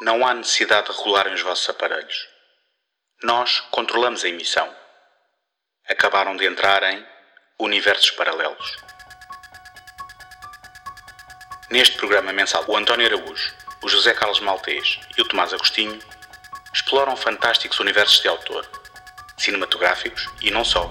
Não há necessidade de regularem os vossos aparelhos. Nós controlamos a emissão. Acabaram de entrar em Universos Paralelos. Neste programa mensal, o António Araújo, o José Carlos Maltês e o Tomás Agostinho exploram fantásticos universos de autor, cinematográficos e não só.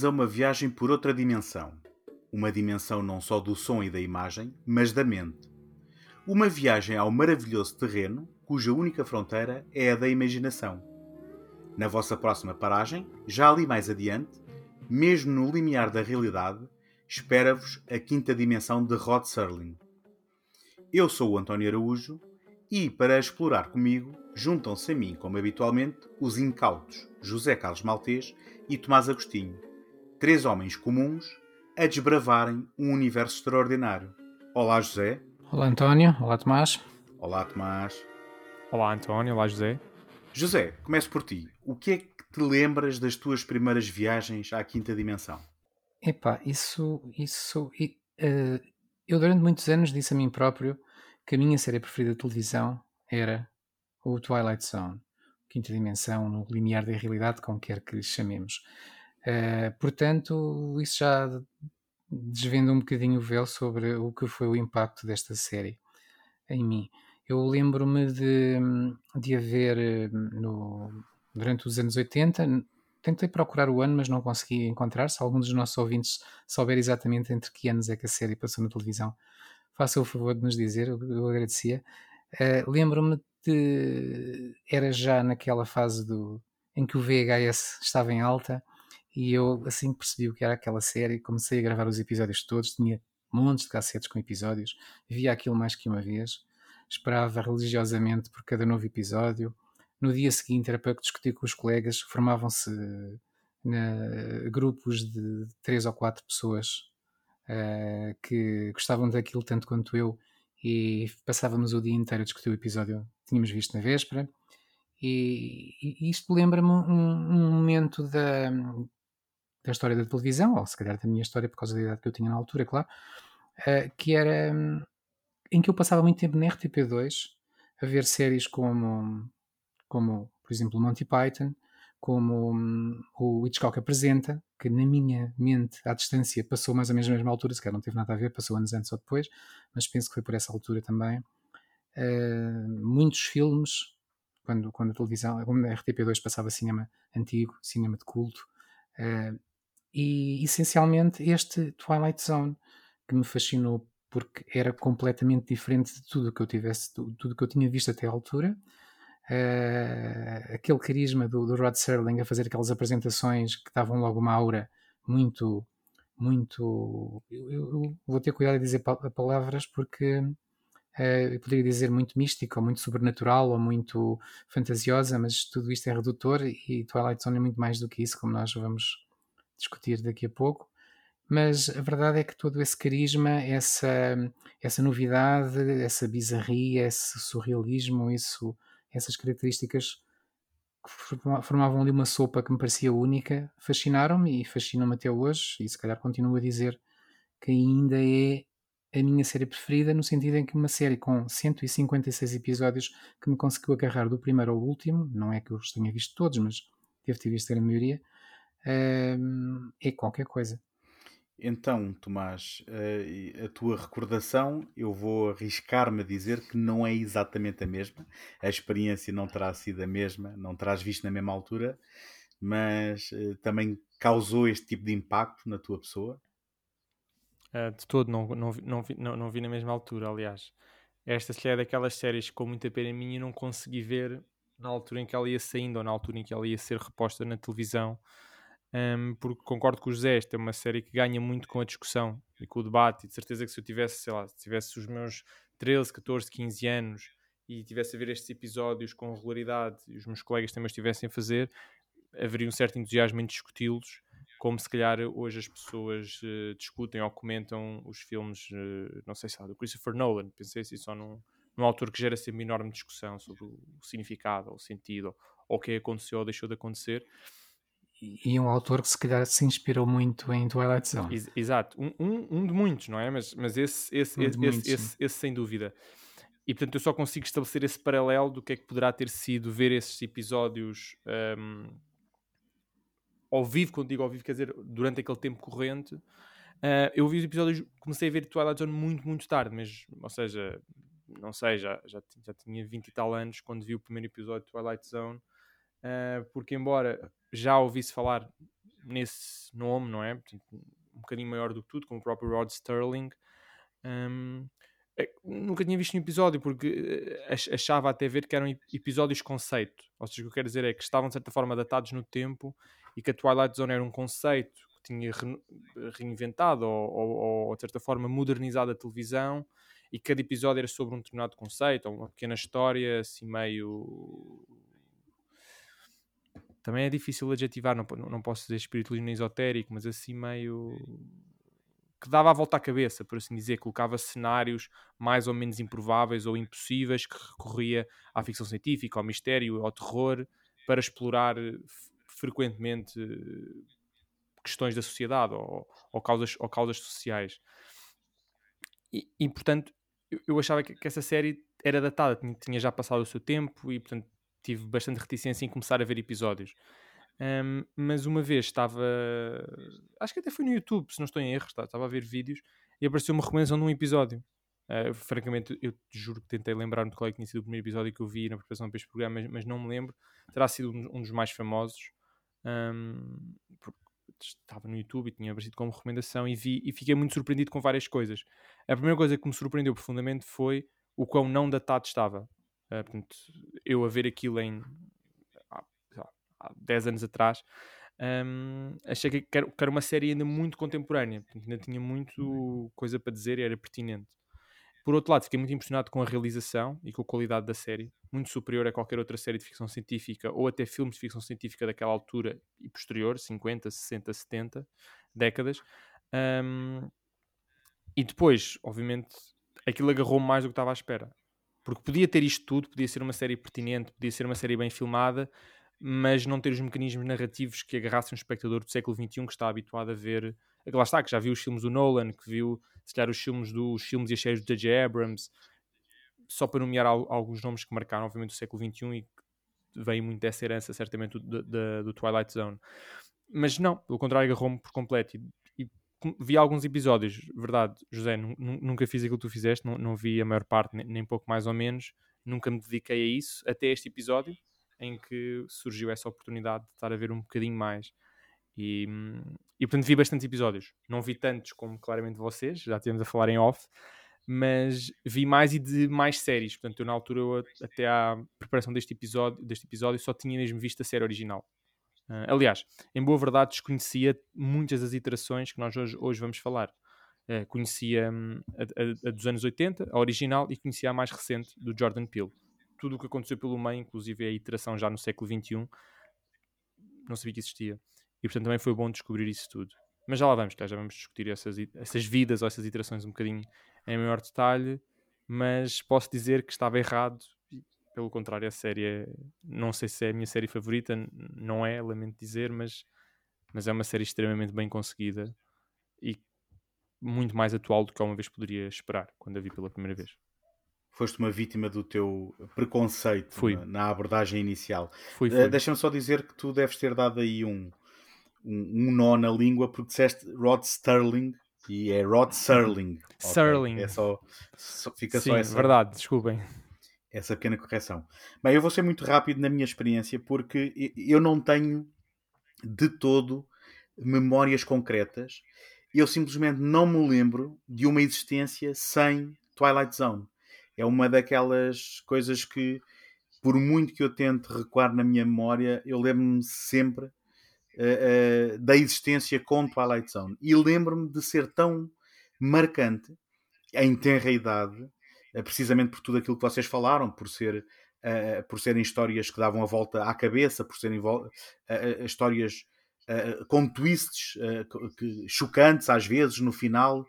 Bem-vindos a uma viagem por outra dimensão. Uma dimensão não só do som e da imagem, mas da mente. Uma viagem ao maravilhoso terreno cuja única fronteira é a da imaginação. Na vossa próxima paragem, já ali mais adiante, mesmo no limiar da realidade, espera-vos a quinta dimensão de Rod Serling. Eu sou o António Araújo e, para explorar comigo, juntam-se a mim, como habitualmente, os incautos José Carlos Maltês e Tomás Agostinho, três homens comuns a desbravarem um universo extraordinário. Olá, José. Olá, António. Olá, Tomás. Olá, Tomás. Olá, António. Olá, José. José, começo por ti. O que é que te lembras das tuas primeiras viagens à quinta dimensão? Epá, isso. isso uh, eu durante muitos anos disse a mim próprio que a minha série preferida de televisão era o Twilight Zone quinta dimensão, no limiar da realidade, como quer que lhe chamemos. Uh, portanto, isso já desvenda um bocadinho o véu sobre o que foi o impacto desta série em mim. Eu lembro-me de, de haver eh, no, durante os anos 80, tentei procurar o ano, mas não consegui encontrar. Se algum dos nossos ouvintes souber exatamente entre que anos é que a série passou na televisão, faça o favor de nos dizer, eu, eu agradecia. Uh, lembro-me de, era já naquela fase do, em que o VHS estava em alta e eu assim percebi o que era aquela série, comecei a gravar os episódios todos, tinha montes de cassetes com episódios, via aquilo mais que uma vez, esperava religiosamente por cada novo episódio. No dia seguinte era para discutir com os colegas, formavam-se grupos de três ou quatro pessoas uh, que gostavam daquilo tanto quanto eu e passávamos o dia inteiro a discutir o episódio que tínhamos visto na véspera. E, e isto lembra-me um, um, momento da, da história da televisão, ou se calhar da minha história por causa da idade que eu tinha na altura, claro, uh, que era um, em que eu passava muito tempo na RTP2 a ver séries como, como por exemplo, Monty Python, como um, o Hitchcock apresenta, que na minha mente, à distância, passou mais ou menos na mesma altura, se calhar não teve nada a ver, passou anos antes ou depois, mas penso que foi por essa altura também. Uh, muitos filmes, quando, quando a televisão, quando a RTP2 passava cinema antigo, cinema de culto, uh, e essencialmente este Twilight Zone, que me fascinou porque era completamente diferente de tudo que eu tivesse, tudo que eu tinha visto até à altura, uh, aquele carisma do, do, Rod Serling a fazer aquelas apresentações que davam logo uma aura muito, muito. Eu, eu vou ter cuidado de dizer palavras porque uh, eu poderia dizer muito mística, ou muito sobrenatural, ou muito fantasiosa, mas tudo isto é redutor e Twilight Zone é muito mais do que isso, como nós vamos discutir daqui a pouco mas a verdade é que todo esse carisma, essa, essa novidade, essa bizarria, esse surrealismo, isso essas características que formavam ali uma sopa que me parecia única, fascinaram-me e fascinam-me até hoje, e se calhar continuo a dizer que ainda é a minha série preferida, no sentido em que uma série com 156 episódios que me conseguiu agarrar do primeiro ao último, não é que eu os tenha visto todos, mas devo ter visto a maioria, é qualquer coisa. Então, Tomás, eh, a tua recordação, eu vou arriscar-me a dizer que não é exatamente a mesma. A experiência não terá sido a mesma, não terás visto na mesma altura, mas eh, também causou este tipo de impacto na tua pessoa? Uh, de todo, não, não, não, vi, não, não vi na mesma altura, aliás. Esta se é daquelas séries que, com muita pena minha, não consegui ver na altura em que ela ia saindo ou na altura em que ela ia ser reposta na televisão um, porque concordo com o José, esta é uma série que ganha muito com a discussão e com o debate, e de certeza que se eu tivesse, sei lá, se tivesse os meus 13, 14, 15 anos e tivesse a ver estes episódios com regularidade e os meus colegas também estivessem a fazer, haveria um certo entusiasmo em discuti-los, como se calhar hoje as pessoas uh, discutem ou comentam os filmes, uh, não sei se lá, do Christopher Nolan, pensei assim só num, num autor que gera sempre uma enorme discussão sobre o significado, ou o sentido, ou o que aconteceu ou deixou de acontecer. E um autor que se calhar se inspirou muito em Twilight Zone. Ex exato, um, um, um, de muitos, não é? Mas, mas esse, esse, um esse, muitos, esse, esse, sem dúvida. E portanto eu só consigo estabelecer esse paralelo do que é que poderá ter sido ver esses episódios um, ao vivo, quando digo ao vivo, quer dizer, durante aquele tempo corrente. Uh, eu vi os episódios, comecei a ver Twilight Zone muito, muito tarde, mas, ou seja, não sei, já, já, já tinha 20 e tal anos quando vi o primeiro episódio de Twilight Zone, uh, porque embora já ouvisse falar nesse nome, não é? Um bocadinho maior do que tudo, como o próprio Rod Sterling, um, é, nunca tinha visto um episódio, porque eh, achava até ver que eram episódios conceito. Ou seja, o que eu quero dizer é que estavam de certa forma datados no tempo e que a Twilight Zone era um conceito que tinha reinventado ou, ou, ou de certa forma modernizado a televisão e cada episódio era sobre um determinado conceito, ou uma pequena história, assim meio. Também é difícil adjetivar, não, não posso dizer espiritualismo esotérico, mas assim meio. que dava a volta à cabeça, por assim dizer, colocava cenários mais ou menos improváveis ou impossíveis, que recorria à ficção científica, ao mistério, ao terror, para explorar frequentemente questões da sociedade ou, ou, causas, ou causas sociais. E, e, portanto, eu, achava que, que, essa série era datada, tinha, tinha, já passado o seu tempo e, portanto, tive bastante reticência em começar a ver episódios. Um, mas uma vez estava, acho que até foi no YouTube, se não estou em erro, estava a ver vídeos e apareceu uma recomendação de um episódio. Uh, francamente, eu te juro que tentei lembrar-me de qual é que tinha sido o primeiro episódio que eu vi na preparação para este programa, mas, mas não me lembro. Terá sido um, um dos mais famosos. Um, estava no YouTube e tinha aparecido como recomendação e vi e fiquei muito surpreendido com várias coisas. A primeira coisa que me surpreendeu profundamente foi o quão não datado estava. Uh, portanto, eu a ver aquilo em há, há 10 anos atrás, um, achei que era, que era, uma série ainda muito contemporânea, portanto, ainda tinha muito coisa para dizer e era pertinente. Por outro lado, fiquei muito impressionado com a realização e com a qualidade da série, muito superior a qualquer outra série de ficção científica ou até filmes de ficção científica daquela altura e posterior, 50, 60, 70 décadas. Um, e depois, obviamente, aquilo agarrou mais do que estava à espera. Porque podia ter isto tudo, podia ser uma série pertinente, podia ser uma série bem filmada, mas não ter os mecanismos narrativos que agarrassem um espectador do século XXI que está habituado a ver. Lá está, que já viu os filmes do Nolan, que viu, se calhar, os filmes, dos filmes e as séries do J.J. Abrams, só para nomear alguns nomes que marcaram, obviamente, o século XXI e que veio muito dessa herança, certamente, do, do, do Twilight Zone. Mas não, pelo contrário, agarrou-me por completo. Vi alguns episódios, verdade, José, nunca fiz aquilo que tu fizeste, não, não vi a maior parte, nem, nem pouco mais ou menos, nunca me dediquei a isso, até este episódio em que surgiu essa oportunidade de estar a ver um bocadinho mais. E, e portanto vi bastantes episódios. Não vi tantos como claramente vocês, já estivemos a falar em off, mas vi mais e de mais séries. Portanto, eu na altura, eu, até à preparação deste episódio, deste episódio, só tinha mesmo visto a série original. Uh, aliás, em boa verdade, desconhecia muitas das iterações que nós hoje, hoje vamos falar. Uh, conhecia um, a, a, a, dos anos 80, a original, e conhecia a mais recente, do Jordan Peele tudo o que aconteceu pelo meio, inclusive a iteração já no século XXI, não sabia que existia. E portanto também foi bom descobrir isso tudo. Mas já lá vamos, já vamos discutir essas, essas vidas ou essas iterações um bocadinho em maior detalhe. Mas posso dizer que estava errado. Pelo contrário, a série é, não sei se é a minha série favorita, não é, lamento dizer, mas, mas é uma série extremamente bem conseguida e muito mais atual do que alguma vez poderia esperar quando a vi pela primeira vez foste uma vítima do teu preconceito Fui. Na, na, abordagem inicial. Fui, fui. Uh, Deixa-me só dizer que tu deves ter dado aí um, um, um, nó na língua porque disseste Rod Sterling e é Rod Serling. Serling. Okay. É só, só, fica Sim, só essa. verdade, desculpem. Essa pequena correção. Bem, eu vou ser muito rápido na minha experiência porque eu não tenho de todo memórias concretas. Eu simplesmente não me lembro de uma existência sem Twilight Zone é uma daquelas coisas que, por muito que eu tente recuar na minha memória, eu lembro-me sempre uh, uh, da existência com Twilight Zone. E lembro-me de ser tão marcante em tenra idade, precisamente por tudo aquilo que vocês falaram, por ser por serem histórias que davam a volta à cabeça, por serem histórias com twists que, chocantes às vezes no final,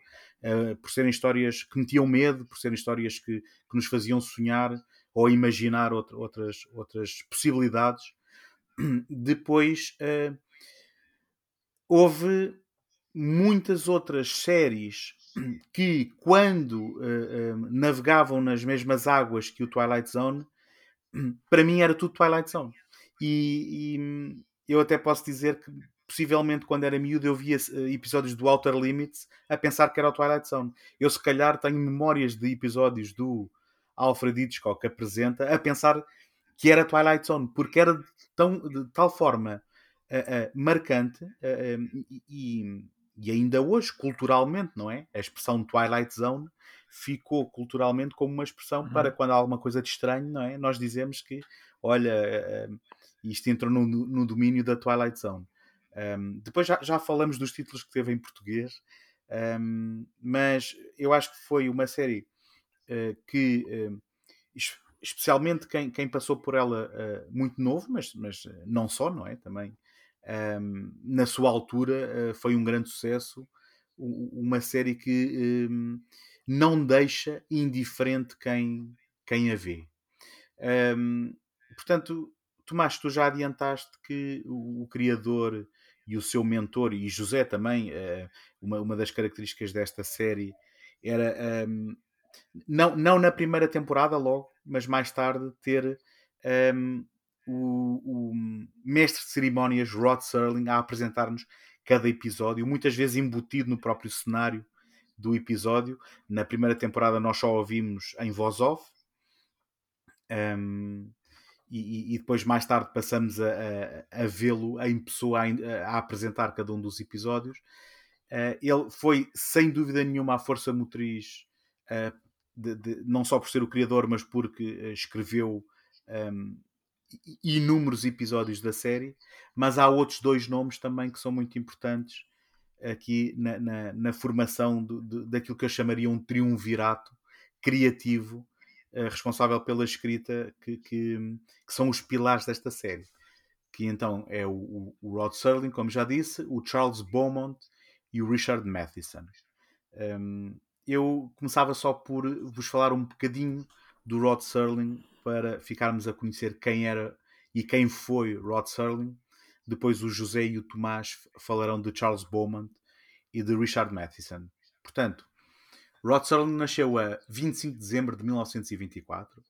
por serem histórias que metiam medo, por serem histórias que, que nos faziam sonhar ou imaginar outra, outras, outras possibilidades. Depois uh, houve muitas outras séries que, quando uh, uh, navegavam nas mesmas águas que o Twilight Zone, para mim era tudo Twilight Zone. E, e eu até posso dizer que possivelmente quando era miúdo eu via episódios do Outer Limits a pensar que era o Twilight Zone. Eu se calhar tenho memórias de episódios do Alfred Hitchcock apresenta a pensar que era Twilight Zone, porque era de, tão, de tal forma uh, uh, marcante uh, e, e, ainda hoje, culturalmente, não é? A expressão Twilight Zone ficou culturalmente como uma expressão uhum. para quando há alguma coisa de estranho, não é? Nós dizemos que, olha, isto entrou no, no, domínio da Twilight Zone. Um, depois já, já, falamos dos títulos que teve em português, um, mas eu acho que foi uma série uh, que uh, especialmente quem, quem passou por ela uh, muito novo, mas, mas não só, não é? Também um, na sua altura uh, foi um grande sucesso, uma série que um, ehm, não deixa indiferente quem, quem a vê. Um, portanto, Tomás, tu já adiantaste que o, o, criador e o seu mentor, e José também, uh, uma, uma das características desta série era não, não na primeira temporada logo, mas mais tarde ter um, o, o, mestre de cerimónias Rod Serling a apresentar-nos cada episódio, muitas vezes embutido no próprio cenário do episódio. Na primeira temporada nós só ouvimos em voz off. Um, e, e, depois mais tarde passamos a, a, a vê-lo em pessoa a, a, apresentar cada um dos episódios. Uh, ele foi sem dúvida nenhuma a força motriz uh, de, de, não só por ser o criador, mas porque uh, escreveu um, inúmeros episódios da série. Mas há outros dois nomes também que são muito importantes aqui na, na, na formação do, de, daquilo que eu chamaria um triunvirato criativo uh, responsável pela escrita que, que, que, são os pilares desta série. Que então é o, o Rod Serling, como já disse, o Charles Beaumont e o Richard Matheson. Um, eu começava só por vos falar um bocadinho do Rod Serling para ficarmos a conhecer quem era e quem foi Rod Serling. Depois o José e o Tomás falarão de Charles Beaumont e de Richard Matheson. Portanto, Rod Serling nasceu a 25 de dezembro de 1924. Uh,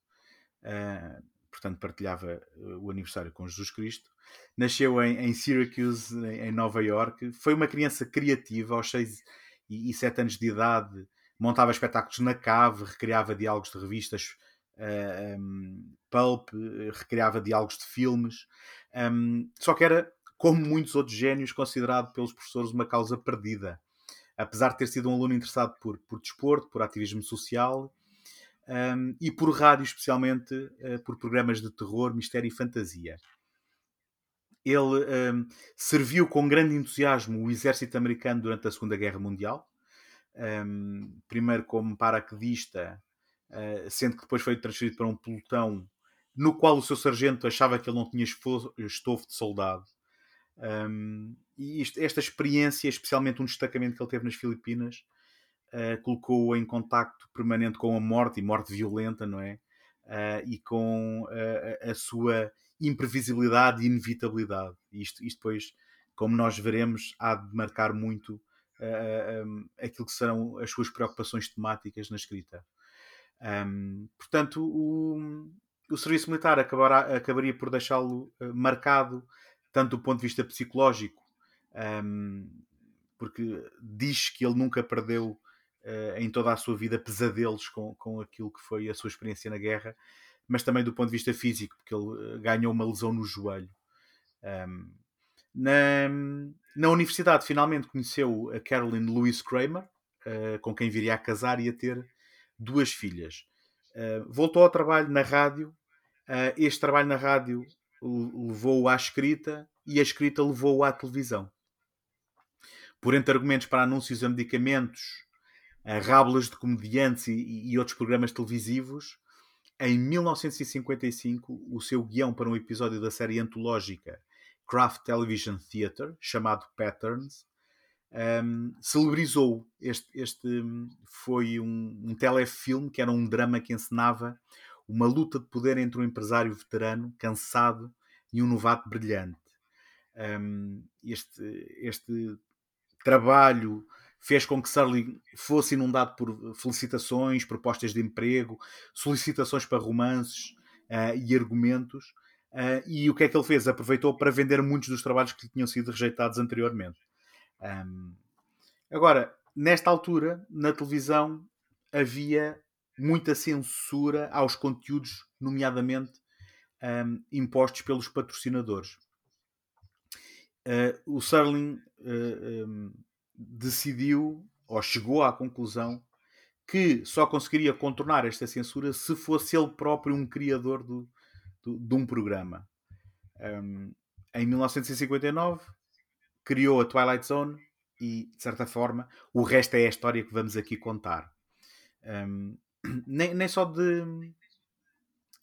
eh, portanto, partilhava eh, o aniversário com Jesus Cristo. Nasceu em, em Syracuse, em Nova York. Foi uma criança criativa. Aos 6 e 7 anos de idade, montava espetáculos na cave, recriava diálogos de revistas uh, eh, um, pulp, recriava diálogos de filmes, um, só que era, como muitos outros génios, considerado pelos professores uma causa perdida. Apesar de ter sido um aluno interessado por, por desporto, por ativismo social um, e por rádio, especialmente uh, por programas de terror, mistério e fantasia. Ele serviu com grande entusiasmo o exército americano durante a Segunda Guerra Mundial, um, primeiro como paraquedista, uh, sendo que depois foi transferido para um pelotão no qual o seu sargento achava que ele não tinha estofo de soldado. Um, e isto, esta experiência, especialmente um destacamento que ele teve nas Filipinas, uh, colocou-o em contacto permanente com a morte e morte violenta, não é? Uh, e com uh, a sua imprevisibilidade e inevitabilidade. Isto, isto depois, como nós veremos, há de marcar muito aquilo que serão as suas preocupações temáticas na escrita. Portanto, o, o serviço militar acabará, acabaria por deixá-lo marcado, tanto do ponto de vista psicológico, porque diz que ele nunca perdeu em toda a sua vida pesadelos com, com aquilo que foi a sua experiência na guerra, mas também do ponto de vista físico, porque ele ganhou uma lesão no joelho. Um, na, na universidade, finalmente conheceu a Caroline Louise Kramer, uh, com quem viria a casar e a ter duas filhas. Uh, voltou ao trabalho na rádio. Uh, este trabalho na rádio levou-o à escrita e a escrita levou-o à televisão. Por entre argumentos para anúncios a medicamentos, a rábulas de comediantes e, e outros programas televisivos, em 1955, o seu guião para um episódio da série antológica Craft Television Theatre, chamado Patterns, um, celebrizou. Este, este foi um, um telefilme que era um drama que encenava uma luta de poder entre um empresário veterano, cansado, e um novato brilhante. Um, este, este trabalho fez com que Surly fosse inundado por felicitações, propostas de emprego, solicitações para romances uh, e argumentos. Uh, e o que é que ele fez? Aproveitou para vender muitos dos trabalhos que lhe tinham sido rejeitados anteriormente. Um, agora, nesta altura, na televisão, havia muita censura aos conteúdos, nomeadamente um, impostos pelos patrocinadores. Uh, o Serling uh, um, decidiu, ou chegou à conclusão, que só conseguiria contornar esta censura se fosse ele próprio um criador do, do de um programa. Um, em 1959, criou a Twilight Zone e, de certa forma, o resto é a história que vamos aqui contar. Um, nem, nem só de,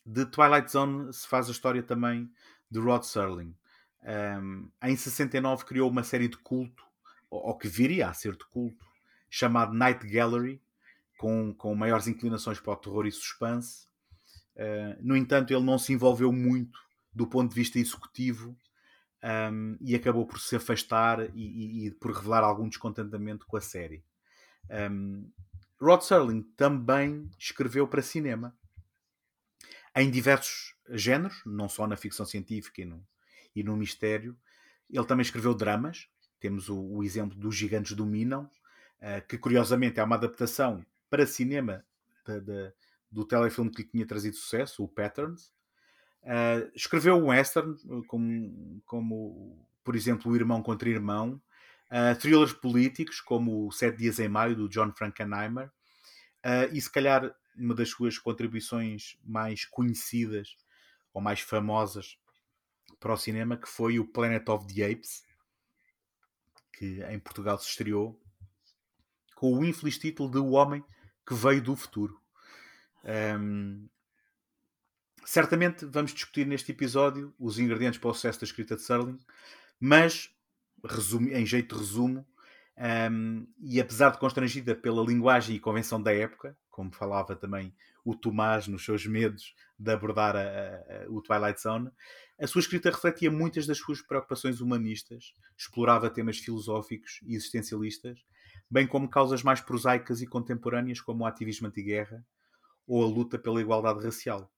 de Twilight Zone se faz a história também de Rod Serling. Um, em 69 criou uma série de culto, ou, ou, que viria a ser de culto, chamado Night Gallery, com, com maiores inclinações para o terror e suspense. Uh, no entanto, ele não se envolveu muito do ponto de vista executivo um, e acabou por se afastar e, e, e, por revelar algum descontentamento com a série. Um, Rod Serling também escreveu para cinema em diversos géneros, não só na ficção científica e no, e no mistério. Ele também escreveu dramas. Temos o, o exemplo dos Gigantes Dominam, uh, que curiosamente é uma adaptação para cinema de, de, do telefilme que lhe tinha trazido sucesso, o Patterns. Uh, escreveu um western, como, como, por exemplo, O Irmão contra Irmão. Uh, thrillers políticos, como Sete Dias em Maio, do John Frankenheimer. e se calhar uma das suas contribuições mais conhecidas ou mais famosas para o cinema, que foi o Planet of the Apes, que em Portugal se estreou com o infeliz título de O Homem que Veio do Futuro. Um, certamente vamos discutir neste episódio os ingredientes para o sucesso da escrita de Serling, mas resumo, em jeito de resumo, um, e apesar de constrangida pela linguagem e convenção da época, como falava também o Tomás nos seus medos de abordar a, a, o Twilight Zone, a sua escrita refletia muitas das suas preocupações humanistas, explorava temas filosóficos e existencialistas, bem como causas mais prosaicas e contemporâneas como o ativismo anti-guerra ou a luta pela igualdade racial.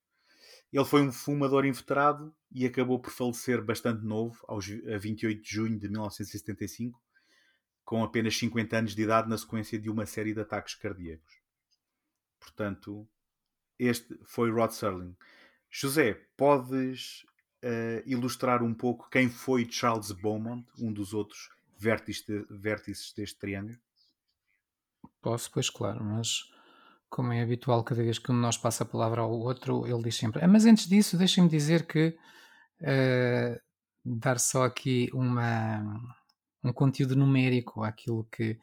Ele foi um fumador inveterado e acabou por falecer bastante novo, aos, a 28 de junho de 1975, com apenas 50 anos de idade, na sequência de uma série de ataques cardíacos. Portanto, este foi Rod Serling. José, podes uh, ilustrar um pouco quem foi Charles Beaumont, um dos outros vértices, vértices deste triângulo? Posso, pois claro, mas como é habitual, cada vez que um de nós passa a palavra ao outro, ele diz sempre. Ah, mas antes disso, deixem-me dizer que uh, dar só aqui uma, um conteúdo numérico àquilo que,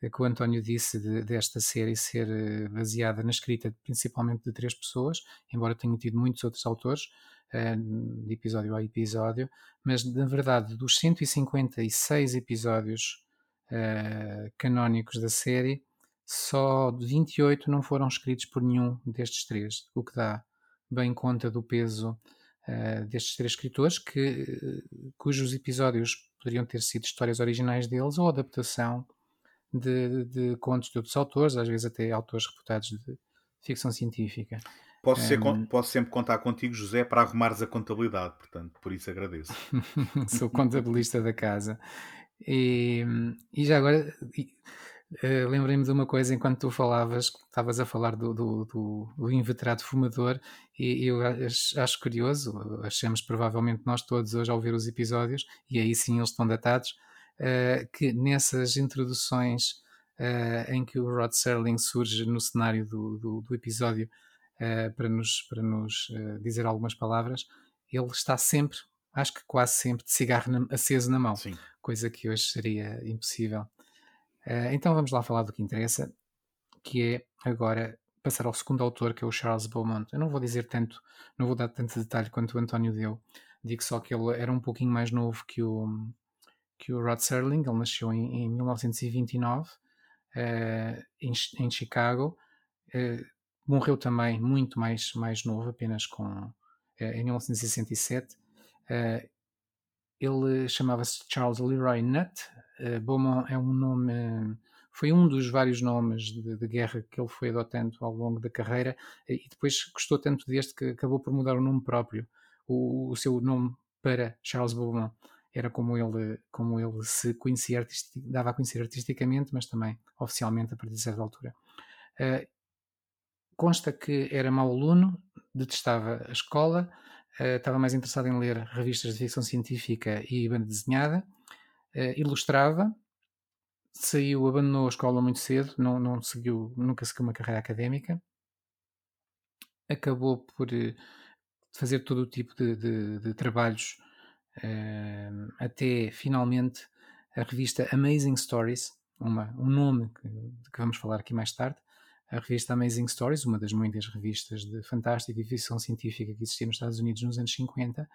que o António disse de, desta série ser eh, baseada na escrita principalmente de três pessoas, embora tenha tido muitos outros autores, uh, de episódio a episódio, mas na verdade dos 156 episódios uh, canónicos da série, só 28 não foram escritos por nenhum destes três, o que dá bem conta do peso uh, destes três escritores, que, cujos episódios poderiam ter sido histórias originais deles ou adaptação de, de, contos de outros autores, às vezes até autores reputados de ficção científica. Posso, ser, um, posso sempre contar contigo, José, para arrumares a contabilidade, portanto, por isso agradeço. Sou contabilista da casa. E, e já agora, Uh, Lembrei-me de uma coisa enquanto tu falavas, estavas a falar do, do, do, do inveterado fumador, e eu acho, acho, curioso, achamos provavelmente nós todos hoje ao ver os episódios, e aí sim eles estão datados, uh, que nessas introduções uh, em que o Rod Serling surge no cenário do, do, do episódio para nos, para nos dizer algumas palavras, ele está sempre acho que quase sempre de cigarro na, aceso na mão, Sim. coisa que hoje seria impossível. Uh, então vamos lá falar do que interessa, que é agora passar ao segundo autor, que é o Charles Beaumont. Eu não vou dizer tanto, não vou dar tanto detalhe quanto o António deu. Digo só que ele era um pouquinho mais novo que o, que o Rod Serling. Ele nasceu em, em 1929 uh, em, em, Chicago. Uh, morreu também muito mais, mais novo, apenas com em 1967. ele chamava-se Charles Leroy Nutt. Beaumont é um nome foi um dos vários nomes de, de, guerra que ele foi adotando ao longo da carreira e depois gostou tanto deste que acabou por mudar o nome próprio. O, o seu nome para Charles Beaumont era como ele, como ele se conhecia, dava a conhecer artisticamente, mas também oficialmente a partir de certa altura. Uh, consta que era mau aluno, detestava a escola, uh, estava mais interessado em ler revistas de ficção científica e banda desenhada, uh, ilustrava, saiu, abandonou a escola muito cedo, não, não seguiu, nunca seguiu uma carreira académica, acabou por eh, fazer todo o tipo de, de, de trabalhos uh, até finalmente a revista Amazing Stories, uma, um nome que, que vamos falar aqui mais tarde, a revista Amazing Stories, uma das muitas revistas de fantástica e ficção científica que existia nos Estados Unidos nos anos 50, uh, eh,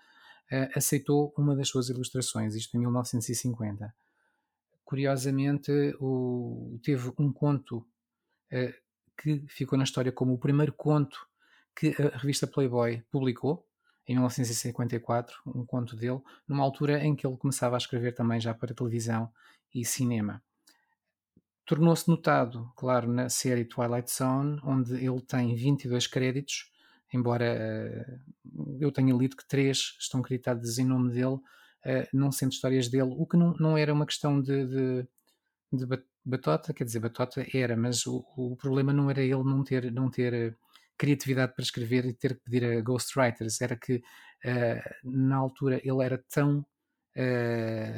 aceitou uma das suas ilustrações, isto em 1950 curiosamente, o, teve um conto uh, que ficou na história como o primeiro conto que a revista Playboy publicou, em 1954, um conto dele, numa altura em que ele começava a escrever também já para televisão e cinema. Tornou-se notado, claro, na série Twilight Zone, onde ele tem 22 créditos, embora uh, eu tenha lido que três estão creditados em nome dele, uh, não sendo histórias dele, o que não, não era uma questão de, de, de, batota, quer dizer, batota era, mas o, o, problema não era ele não ter, não ter eh, criatividade para escrever e ter que pedir a ghostwriters, era que na altura ele era tão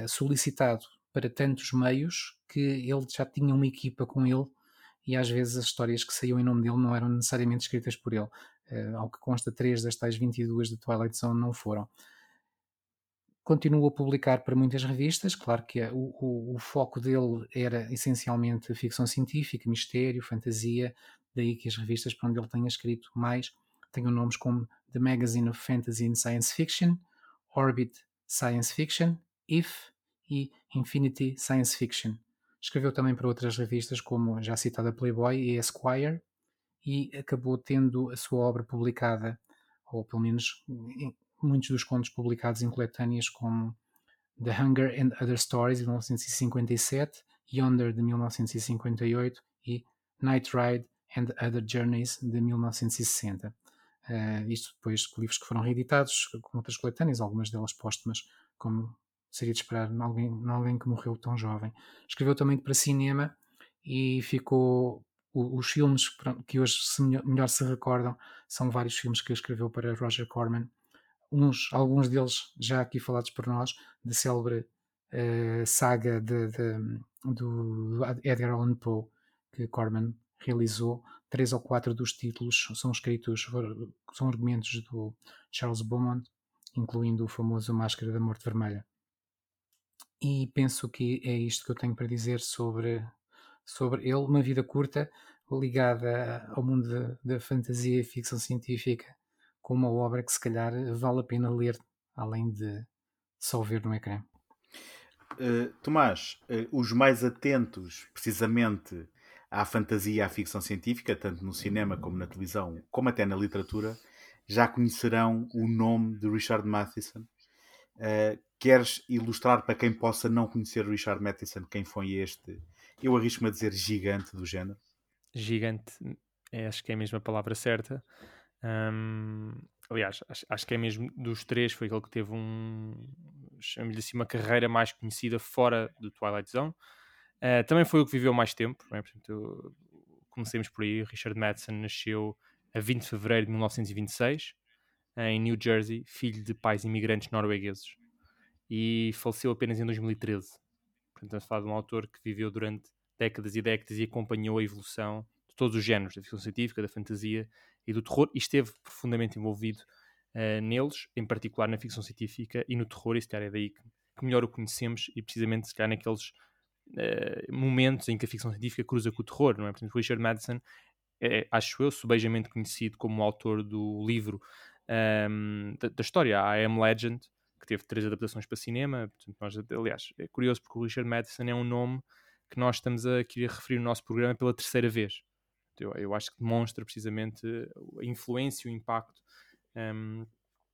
solicitado para tantos meios que ele já tinha uma equipa com ele e às vezes as histórias que saíam em nome dele não eram necessariamente escritas por ele. Uh, ao que consta, três das tais 22 de Twilight Zone não foram continuou a publicar para muitas revistas, claro que o, o, o, foco dele era essencialmente ficção científica, mistério, fantasia, daí que as revistas para onde ele tenha escrito mais tenham nomes como The Magazine of Fantasy and Science Fiction, Orbit Science Fiction, If e Infinity Science Fiction. Escreveu também para outras revistas como já citada Playboy e Esquire e acabou tendo a sua obra publicada, ou pelo menos muitos dos contos publicados em coletâneas como The Hunger and Other Stories de 1957, Yonder de 1958 e Night Ride and Other Journeys de 1960. Uh, eh, isto depois de livros que foram reeditados com outras coletâneas, algumas delas póstumas, como seria de esperar em alguém, em alguém que morreu tão jovem. Escreveu também para cinema e ficou. os filmes que hoje se melhor, melhor se recordam são vários filmes que escreveu para Roger Corman, uns, alguns deles já aqui falados por nós, da célebre uh, saga de, de, do Edgar Allan Poe, que Corman realizou. Três ou quatro dos títulos são escritos, são argumentos do Charles Beaumont, incluindo o famoso Máscara da Morte Vermelha. E penso que é isto que eu tenho para dizer sobre, sobre ele. Uma vida curta, ligada ao mundo da fantasia e ficção científica, com uma obra que se calhar vale a pena ler, além de só ver no ecrã. Uh, Tomás, uh, os mais atentos precisamente à fantasia e à ficção científica, tanto no cinema como na televisão, como até na literatura, já conhecerão o nome de Richard Matheson. Uh, queres ilustrar para quem possa não conhecer Richard Matheson quem foi este, eu arrisco-me a dizer, gigante do género? Gigante, é, acho que é a mesma palavra certa. Um, aliás, acho, acho, que é mesmo dos três, foi aquele que teve um, chamo-lhe assim, uma carreira mais conhecida fora do Twilight Zone. Uh, também foi o que viveu mais tempo, é? Portanto, comecemos por aí. Richard Madison nasceu a 20 de fevereiro de 1926 em New Jersey, filho de pais imigrantes noruegueses, e faleceu apenas em 2013. Portanto, estamos a falar de um autor que viveu durante décadas e décadas e acompanhou a evolução de todos os géneros, da ficção científica, da fantasia e do terror, e esteve profundamente envolvido uh, neles, em particular na ficção científica e no terror, e se calhar é daí que, que melhor o conhecemos, e precisamente se calhar naqueles uh, momentos em que a ficção científica cruza com o terror, não é? Portanto, Richard Madison é, acho eu, subejamente conhecido como autor do livro um, da, da, história, I Am Legend, que teve três adaptações para cinema. Portanto, nós, aliás, é curioso porque o Richard Madison é um nome que nós estamos a querer referir no nosso programa pela terceira vez. Eu, eu acho que demonstra precisamente a influência e o impacto um,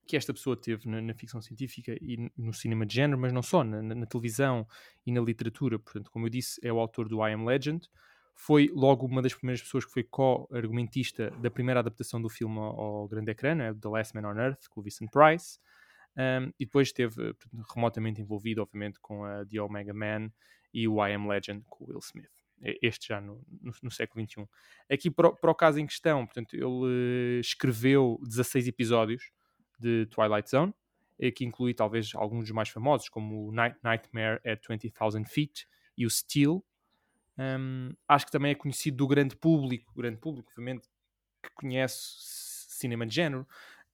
que esta pessoa teve na, na, ficção científica e no cinema de género, mas não só, na, na, televisão e na literatura. Portanto, como eu disse, é o autor do I Am Legend. Foi logo uma das primeiras pessoas que foi co-argumentista da primeira adaptação do filme ao, ao grande ecrã, né, The Last Man on Earth, com o Vincent Price. Um, e depois esteve portanto, remotamente envolvido, obviamente, com a The Omega Man e o I Am Legend com o Will Smith. Este já no, no, no século XXI. Aqui, para, o caso em questão, portanto, ele escreveu 16 episódios de Twilight Zone, que inclui talvez alguns dos mais famosos, como o Night Nightmare at 20,000 Feet e o Steel. Um, acho que também é conhecido do grande público, grande público, obviamente, que conhece cinema de género,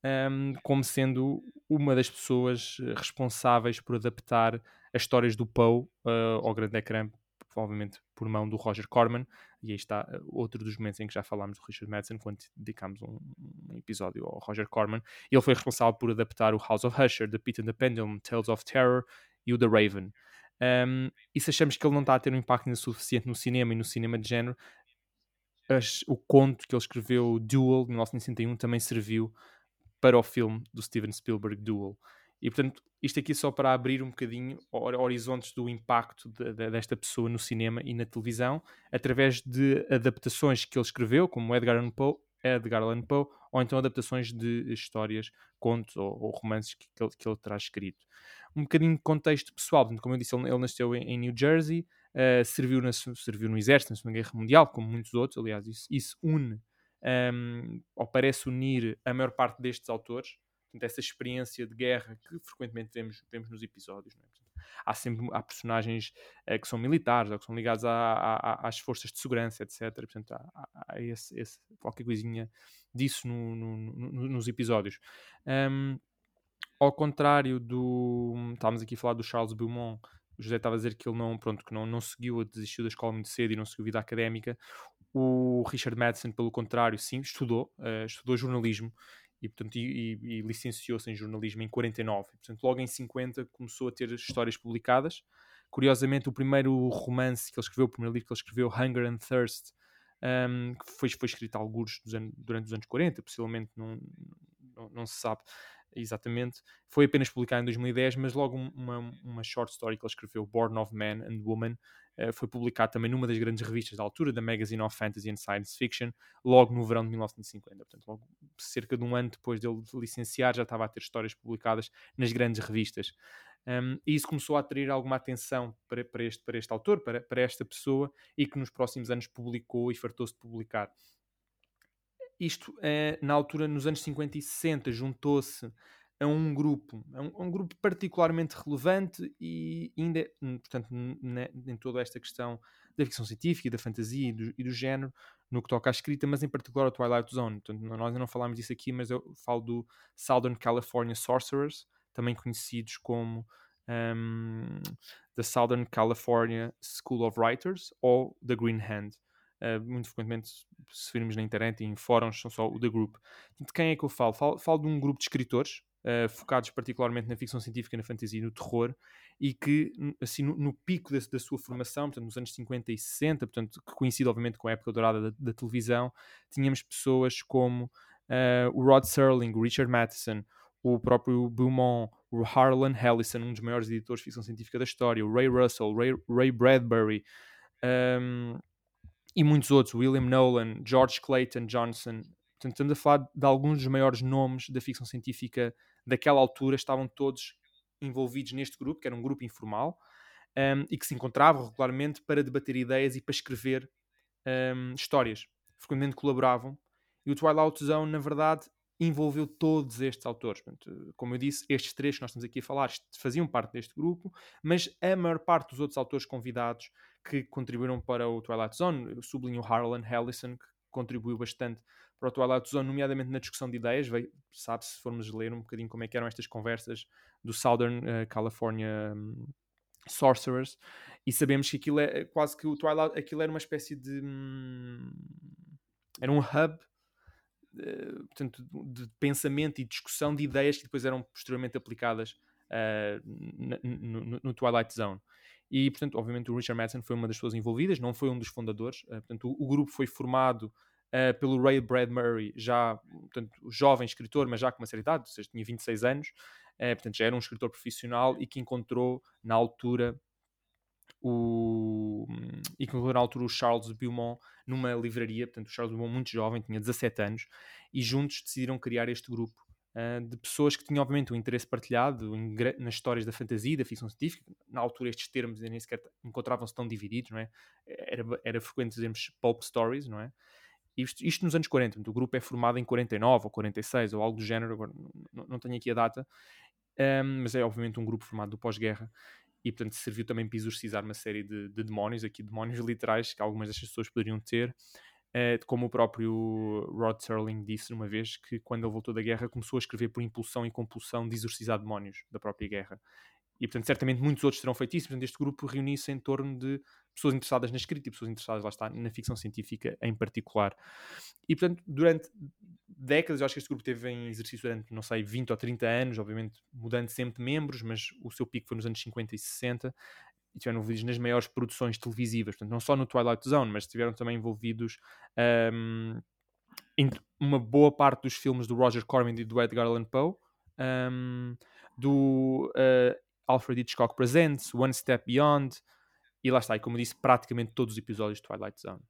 um, como sendo uma das pessoas eh, responsáveis por adaptar as histórias do Poe uh, ao grande ecrã, provavelmente por mão do Roger Corman, e aí está uh, outro dos momentos em que já falámos do Richard Madison, quando dedicámos um, episódio ao Roger Corman. Ele foi responsável por adaptar o House of Usher, The Pit and the Pendulum, Tales of Terror e o The Raven. Um, e se achamos que ele não está a ter um impacto suficiente no cinema e no cinema de género, as, o conto que ele escreveu, Duel, de 1961, também serviu para o filme do Steven Spielberg, Duel. E portanto, isto aqui só para abrir um bocadinho horizontes do impacto de, de, desta pessoa no cinema e na televisão, através de adaptações que ele escreveu, como Edgar Allan Poe, Edgar Allan Poe ou então adaptações de histórias, contos ou, ou romances que, que, ele, que ele terá escrito. Um bocadinho de contexto pessoal, como eu disse, ele, ele nasceu em, em, New Jersey, uh, serviu, na, serviu no exército na Segunda Guerra Mundial, como muitos outros, aliás, isso, isso une um, ou parece unir a maior parte destes autores, portanto, essa experiência de guerra que frequentemente vemos, vemos nos episódios. É? Portanto, há sempre há personagens uh, que são militares ou que são ligados a, a, às forças de segurança, etc. Portanto, há, há esse, esse, qualquer coisinha disso no, no, no, nos episódios. Um, ao contrário do. Estávamos aqui a falar do Charles Beaumont, o José estava a dizer que ele não, pronto, que não, não seguiu, desistiu da escola muito cedo e não seguiu vida académica. O Richard Madison, pelo contrário, sim, estudou, uh, estudou jornalismo e, portanto, e, e, licenciou-se em jornalismo em 49. E, portanto, logo em 50 começou a ter histórias publicadas. Curiosamente, o primeiro romance que ele escreveu, o primeiro livro que ele escreveu, Hunger and Thirst, um, ehm, que foi, foi escrito a alguns durante os anos 40, possivelmente não, não, não se sabe exatamente, foi apenas publicado em 2010, mas logo uma, uma short story que ele escreveu, Born of Man and Woman, foi publicado também numa das grandes revistas da altura, da Magazine of Fantasy and Science Fiction, logo no verão de 1950. Portanto, logo cerca de um ano depois dele licenciar, já estava a ter histórias publicadas nas grandes revistas. Um, e isso começou a atrair alguma atenção para, para, este, para este autor, para, para esta pessoa, e que nos próximos anos publicou e fartou-se de publicar. Isto, é, na altura, nos anos 50 e 60, juntou-se a um grupo, a um, a um, grupo particularmente relevante e ainda, hum, portanto, em toda esta questão da ficção científica, da fantasia e do, e do, género, no que toca à escrita, mas em particular a Twilight Zone. Portanto, nós ainda não falámos disso aqui, mas eu falo do Southern California Sorcerers, também conhecidos como um, The Southern California School of Writers ou The Green Hand. Uh, muito frequentemente, se virmos na internet e em fóruns, são só o The Group. De quem é que eu falo? Falo, falo de um grupo de escritores uh, focados particularmente na ficção científica, na fantasia e no terror, e que, assim, no, no pico da, da, sua formação, portanto, nos anos 50 e 60, portanto, que coincide obviamente com a época dourada da, da televisão, tínhamos pessoas como uh, o Rod Serling, o Richard Matheson, o próprio Beaumont, o Harlan Ellison, um dos maiores editores de ficção científica da história, o Ray Russell, Ray, Ray Bradbury, um, e muitos outros, William Nolan, George Clayton Johnson. Portanto, estamos a falar de alguns dos maiores nomes da ficção científica daquela altura, estavam todos envolvidos neste grupo, que era um grupo informal, um, e que se encontravam regularmente para debater ideias e para escrever um, histórias. Frequentemente colaboravam. E o Twilight Zone, na verdade, envolveu todos estes autores. Portanto, como eu disse, estes três que nós estamos aqui a falar faziam parte deste grupo, mas a maior parte dos outros autores convidados que contribuíram para o Twilight Zone, sublinho Harlan Ellison, que contribuiu bastante o Twilight Zone, nomeadamente na discussão de ideias. Sabe-se, se formos ler um bocadinho como é que eram estas conversas do Southern uh, California um, Sorcerers, e sabemos que aquilo é quase que o Twilight, aquilo era uma espécie de. Hum, era um hub uh, portanto, de pensamento e discussão de ideias que depois eram posteriormente aplicadas uh, no, no, Twilight Zone. E, portanto, obviamente o Richard Madison foi uma das pessoas envolvidas, não foi um dos fundadores. Portanto, o, o, grupo foi formado uh, pelo Ray Bradbury, já, portanto, jovem escritor, mas já com uma certa idade, ou seja, tinha 26 anos. Uh, portanto, já era um escritor profissional e que encontrou, na altura, o, e que na altura o Charles Beaumont numa livraria. Portanto, o Charles Beaumont, muito jovem, tinha 17 anos, e juntos decidiram criar este grupo uh, de pessoas que tinham, obviamente, um interesse partilhado em, nas histórias da fantasia, da ficção científica. Na altura, estes termos nem sequer encontravam-se tão divididos, não é? Era, era frequente dizermos pulp stories, não é? Isto, isto, nos anos 40, o grupo é formado em 49 ou 46 ou algo do género, agora não, não tenho aqui a data, um, mas é obviamente um grupo formado do pós-guerra e portanto serviu também para exorcizar uma série de, de demónios, aqui demónios literais que algumas destas pessoas poderiam ter, Uh, como o próprio Rod Serling disse uma vez, que quando ele voltou da guerra começou a escrever por impulsão e compulsão de exorcizar demónios da própria guerra. E, portanto, certamente muitos outros terão feito isso. Portanto, este grupo reuniu-se em torno de pessoas interessadas na escrita e pessoas interessadas, lá está, na ficção científica em particular. E, portanto, durante décadas, eu acho que este grupo teve em exercício durante, não sei, 20 ou 30 anos, obviamente mudando sempre de membros, mas o seu pico foi nos anos 50 e 60 e estiveram envolvidos nas maiores produções televisivas, portanto, não só no Twilight Zone, mas estiveram também envolvidos um, em uma boa parte dos filmes do Roger Corman e do Edgar Allan Poe, um, do uh, Alfred Hitchcock Presents, One Step Beyond, e lá está, e como disse, praticamente todos os episódios de Twilight Zone.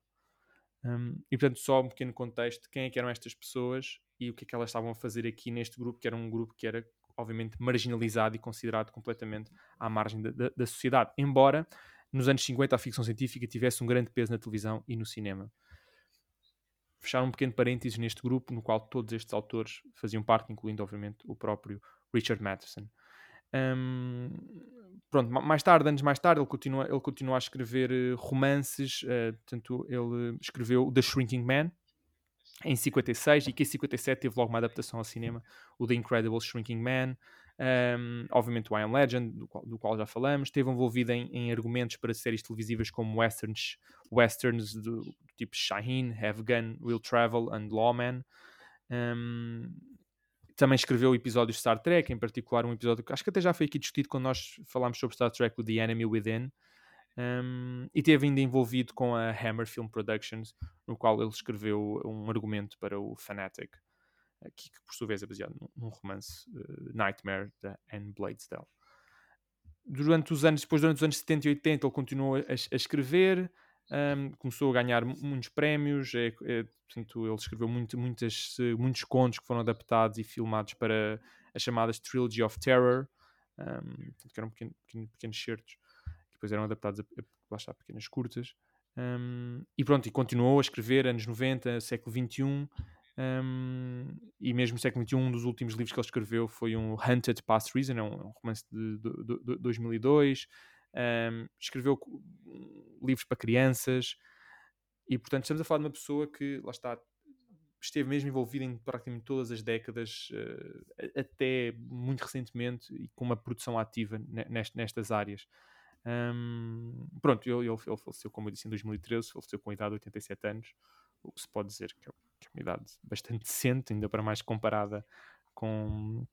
Um, e portanto, só um pequeno contexto: quem é que eram estas pessoas e o que é que elas estavam a fazer aqui neste grupo, que era um grupo que era obviamente marginalizado e considerado completamente à margem da, da, da sociedade. Embora nos anos 50 a ficção científica tivesse um grande peso na televisão e no cinema. Fechar um pequeno parênteses neste grupo, no qual todos estes autores faziam parte, incluindo, obviamente, o próprio Richard Matheson. Um, pronto, mais tarde, anos mais tarde, ele continua, ele continua a escrever uh, romances, uh, portanto, ele escreveu The Shrinking Man, em 56 e que em 57 teve logo uma adaptação ao cinema, o The Incredible Shrinking Man, um, obviamente o I Am Legend, do qual, do qual já falamos, esteve envolvido em, em, argumentos para séries televisivas como westerns, westerns do, do tipo Shaheen, Have Gun, Will Travel and Lawman. Um, também escreveu episódios de Star Trek, em particular um episódio que acho que até já foi aqui discutido quando nós falámos sobre Star Trek, o The Enemy Within, um, e teve ainda envolvido com a Hammer Film Productions, no qual ele escreveu um argumento para o Fanatic, que, que por sua vez é baseado num, romance uh, Nightmare da Anne Bladesdell. Durante os anos, depois durante os anos 70 e 80 ele continuou a, a escrever, um, começou a ganhar muitos prémios, é, é, portanto, ele escreveu muito, muitas, muitos contos que foram adaptados e filmados para as chamadas Trilogy of Terror, um, que eram pequenos, pequenos certos depois eram adaptados a, a, lá está, pequenas curtas. Um, e pronto, e continuou a escrever anos 90, século XXI, e mesmo século XXI, um dos últimos livros que ele escreveu foi um Hunted Past Reason, é um, é romance de, de, de 2002. Um, escreveu livros para crianças, e portanto estamos a falar de uma pessoa que, lá está, esteve mesmo envolvida em praticamente todas as décadas, uh, até muito recentemente, e com uma produção ativa nestas áreas. Um, pronto, ele, faleceu, como eu disse, em 2013, faleceu com a idade de 87 anos, o que se pode dizer que é, que é uma idade bastante decente, ainda para mais comparada com,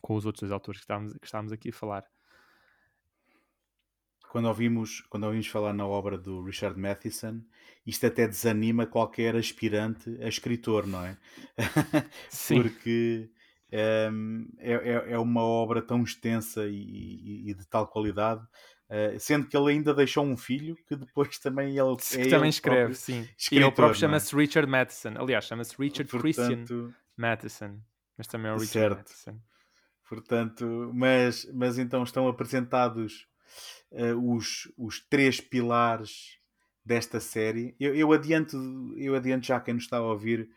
com os outros autores que estávamos, que estávamos aqui a falar. Quando ouvimos, quando ouvimos falar na obra do Richard Matheson, isto até desanima qualquer aspirante a escritor, não é? Sim. Porque um, é, é, é, uma obra tão extensa e, e, de tal qualidade Uh, sendo que ele ainda deixou um filho que depois também ele que é também escreve, sim. E ele próprio é? chama-se Richard Matheson. Aliás, chama-se Richard Portanto, Christian Matheson. Mas também é o Richard certo. Matheson. Portanto, mas, mas então estão apresentados uh, os, os três pilares desta série. Eu, eu, adianto, eu adianto já quem nos está a ouvir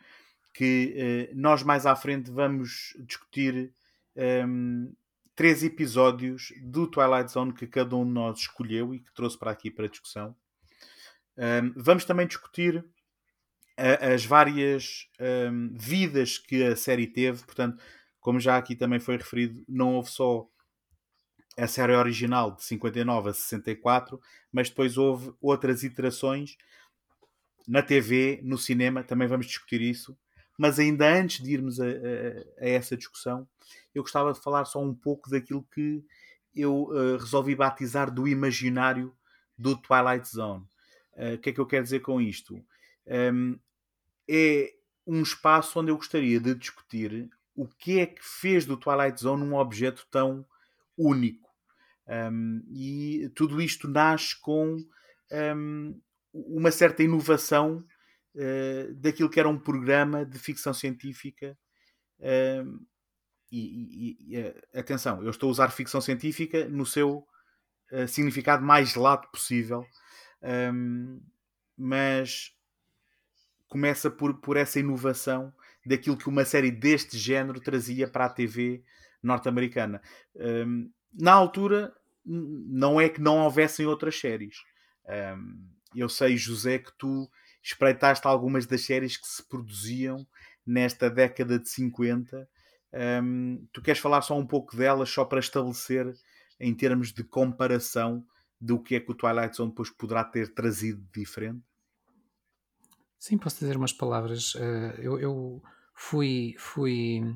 que uh, nós mais à frente vamos discutir um, ehm, três episódios do Twilight Zone que cada um de nós escolheu e que trouxe para aqui para discussão. Um, vamos também discutir as várias um, vidas que a série teve. Portanto, como já aqui também foi referido, não houve só a série original de 59 a 64, mas depois houve outras iterações na TV, no cinema, também vamos discutir isso. Mas ainda antes de irmos a, a, a essa discussão, eu gostava de falar só um pouco daquilo que eu uh, resolvi batizar do imaginário do Twilight Zone. Uh, o que é que eu quero dizer com isto? Um, ehm, é um espaço onde eu gostaria de discutir o que é que fez do Twilight Zone um objeto tão único. Um, e tudo isto nasce com um, uma certa inovação uh, daquilo que era um programa de ficção científica. Uh, e, e, e, uh, atenção, eu estou a usar ficção científica no seu eh, significado mais lato possível, um, mas começa por, por essa inovação daquilo que uma série deste género trazia para a TV norte-americana. Um, na altura, não é que não houvessem outras séries. Um, eu sei, José, que tu espreitaste algumas das séries que se produziam nesta década de 50. Um, tu queres falar só um pouco delas, só para estabelecer em termos de comparação do que é que o Twilight Zone depois poderá ter trazido de diferente? Sim, posso dizer umas palavras. Uh, eu, eu fui, fui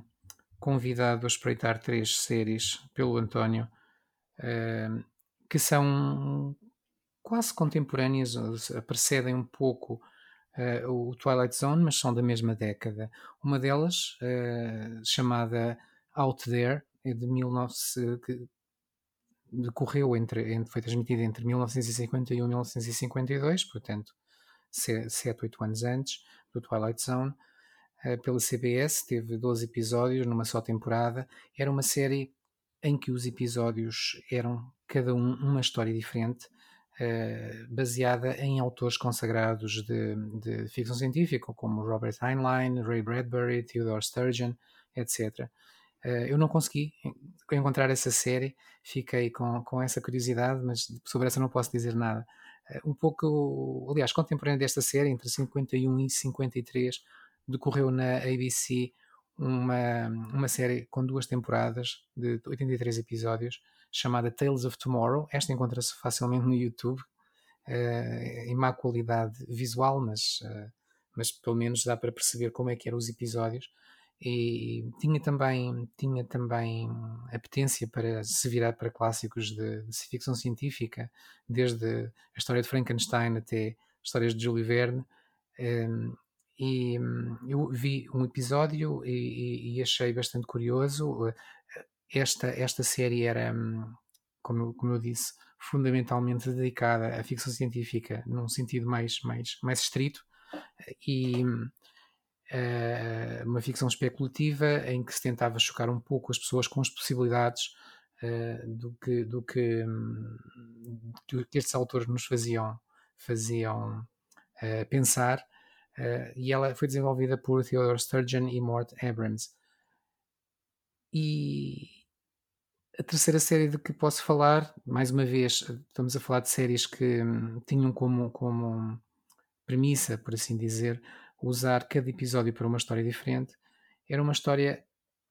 convidado a espreitar três séries pelo António uh, que são quase contemporâneas, precedem um pouco uh, o Twilight Zone, mas são da mesma década. Uma delas, chamada Out There, é de 19, decorreu entre, entre, foi transmitida entre 1951 e 1952, portanto, 7, 8 anos antes do Twilight Zone, uh, pela CBS, teve 12 episódios numa só temporada. Era uma série em que os episódios eram cada um uma história diferente, uh, baseada em autores consagrados de, de, ficção científica, como Robert Heinlein, Ray Bradbury, Theodore Sturgeon, etc. Uh, eu não consegui encontrar essa série, fiquei com, com essa curiosidade, mas sobre essa não posso dizer nada. Uh, um pouco, aliás, contemporâneo desta série, entre 51 e 53, decorreu na ABC uma, uma série com duas temporadas de 83 episódios, chamada Tales of Tomorrow. Esta encontra-se facilmente no YouTube, uh, em má qualidade visual, mas, mas pelo menos dá para perceber como é que eram os episódios e tinha também, tinha também apetência para se virar para clássicos de, de ficção científica, desde a história de Frankenstein até histórias de Júlio Verne. Um, e hum, eu vi um episódio e, e, achei bastante curioso. Esta, esta série era, hum, como, como eu disse, fundamentalmente dedicada à ficção científica num sentido mais, mais, mais estrito e uh, uma ficção especulativa em que se tentava chocar um pouco as pessoas com as possibilidades uh, do, que, do, que, do que estes autores nos faziam, faziam uh, pensar. E ela foi desenvolvida por Theodore Sturgeon e Mort Abrams. E a terceira série de que posso falar, mais uma vez, estamos a falar de séries que hum, tinham como, como premissa, por assim dizer, usar cada episódio para uma história diferente. Era uma história,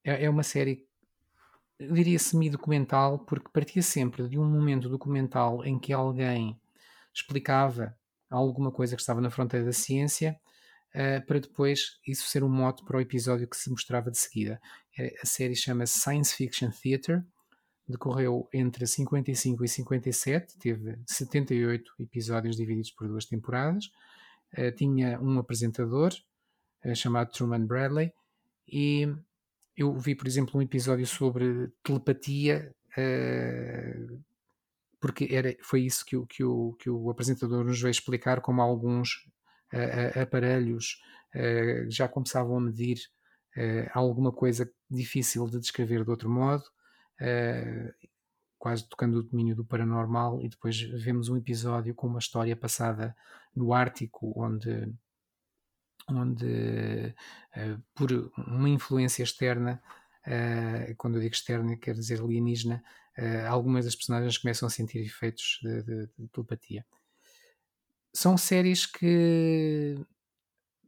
é, é uma série, eu diria semi-documental, porque partia sempre de um momento documental em que alguém explicava alguma coisa que estava na fronteira da ciência, uh, para depois isso ser um mote para o episódio que se mostrava de seguida. É, a série chama-se Science Fiction Theater, decorreu entre 55 e 57, teve 78 episódios divididos por duas temporadas. Eh, tinha um apresentador uh, chamado Truman Bradley e eu vi, por exemplo, um episódio sobre telepatia uh, porque era, foi isso que o, que, o, que o apresentador nos veio explicar como alguns aparelhos já começavam a medir alguma coisa difícil de descrever de outro modo quase tocando o domínio do paranormal, e depois vemos um episódio com uma história passada no Ártico, onde, onde por uma influência externa, uh, quando eu digo externa, quer dizer alienígena, uh, algumas das personagens começam a sentir efeitos de, de, de telepatia. São séries que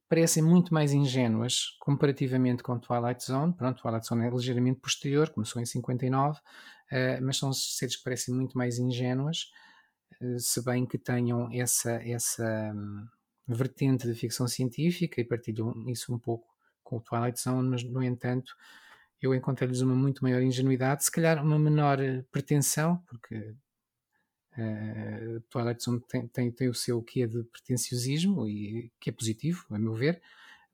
parecem muito mais ingênuas comparativamente com Twilight Zone. Pronto, Twilight Zone é ligeiramente posterior, começou em 59, uh, eh, mas são séries que parecem muito mais ingênuas, uh, se bem que tenham essa, essa um, vertente de ficção científica e partilham isso um pouco com o Twilight Zone, mas no entanto eu encontrei-lhes uma muito maior ingenuidade, se calhar uma menor pretensão, porque Uh, Twilight Zone tem, tem, tem, o seu quê de pretenciosismo, e, que é positivo, a meu ver,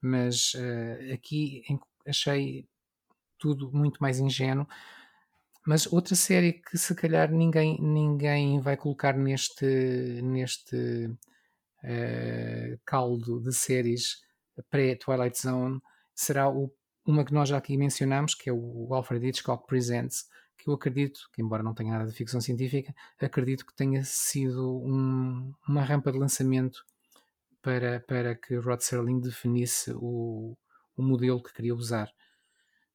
mas uh, aqui achei tudo muito mais ingênuo. Mas outra série que se calhar ninguém, ninguém vai colocar neste, neste uh, caldo de séries pré-Twilight Zone será o, uma que nós já aqui mencionámos, que é o Alfred Hitchcock Presents, que eu acredito, que embora não tenha nada de ficção científica, acredito que tenha sido um, uma rampa de lançamento para, para que Rod Serling definisse o, o modelo que queria usar.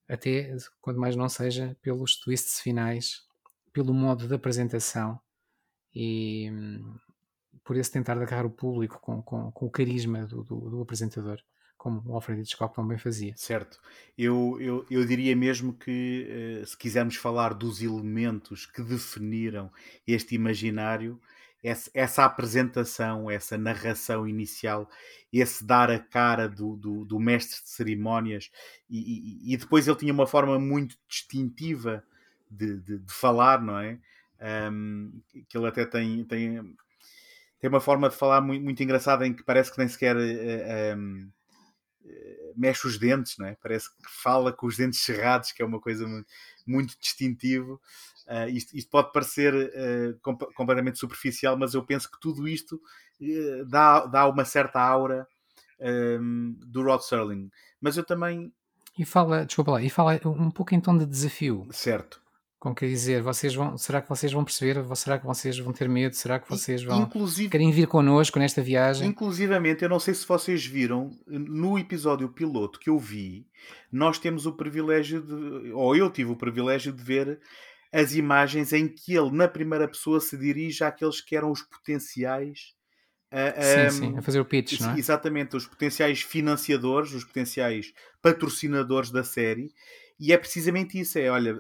Até, quanto mais não seja, pelos twists finais, pelo modo de apresentação e hum, por esse tentar agarrar o público com, com, com o carisma do, do, do apresentador como o Alfred Hitchcock também fazia. Certo. Eu, eu, eu diria mesmo que, uh, se quisermos falar dos elementos que definiram este imaginário, essa, essa, apresentação, essa narração inicial, esse dar a cara do, do, do mestre de cerimónias, e, e, e, depois ele tinha uma forma muito distintiva de, de, de falar, não é? Um, que ele até tem, tem, tem uma forma de falar muito, muito engraçada em que parece que nem sequer. Uh, eh, um, eh, mexe os dentes, não é? Parece que fala com os dentes cerrados, que é uma coisa muito, muito distintivo. Uh, isto, isto, pode parecer uh, comp completamente superficial, mas eu penso que tudo isto uh, dá, dá uma certa aura um, do Rod Serling. Mas eu também. E fala, desculpa lá, e fala um pouco em tom de desafio. Certo. Como quer dizer, vocês vão, será que vocês vão perceber? Será que vocês vão ter medo? Será que vocês vão Inclusive, querem vir connosco nesta viagem? Inclusivamente, eu não sei se vocês viram, no episódio piloto que eu vi, nós temos o privilégio de, ou eu tive o privilégio de ver as imagens em que ele, na primeira pessoa, se dirige àqueles que eram os potenciais a, sim, sim, a fazer o pitch, não é? Exatamente, os potenciais financiadores, os potenciais patrocinadores da série, e é precisamente isso: é olha,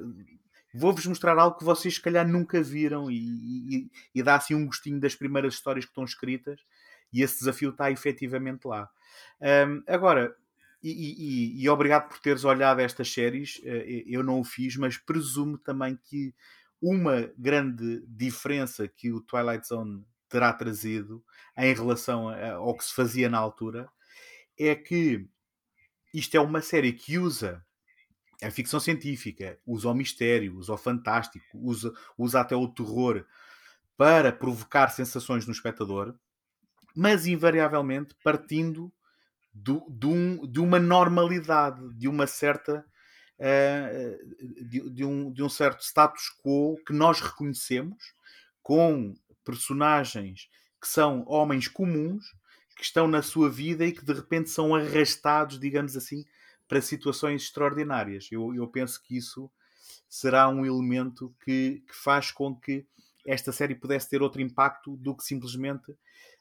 vou-vos mostrar algo que vocês se calhar nunca viram e, e, e, dá assim um gostinho das primeiras histórias que estão escritas e esse desafio está efetivamente lá. Um, agora, e, e, obrigado por teres olhado estas séries, eh, eu não o fiz, mas presumo também que uma grande diferença que o Twilight Zone terá trazido em relação ao que se fazia na altura é que isto é uma série que usa a ficção científica usa o mistério, usa o fantástico, usa, usa até o terror para provocar sensações no espectador, mas invariavelmente partindo do, de, um, de uma normalidade, de uma certa. Uh, de, de, um, de um certo status quo que nós reconhecemos com personagens que são homens comuns que estão na sua vida e que de repente são arrastados, digamos assim, para situações extraordinárias. Eu, eu penso que isso será um elemento que, que faz com que esta série pudesse ter outro impacto do que simplesmente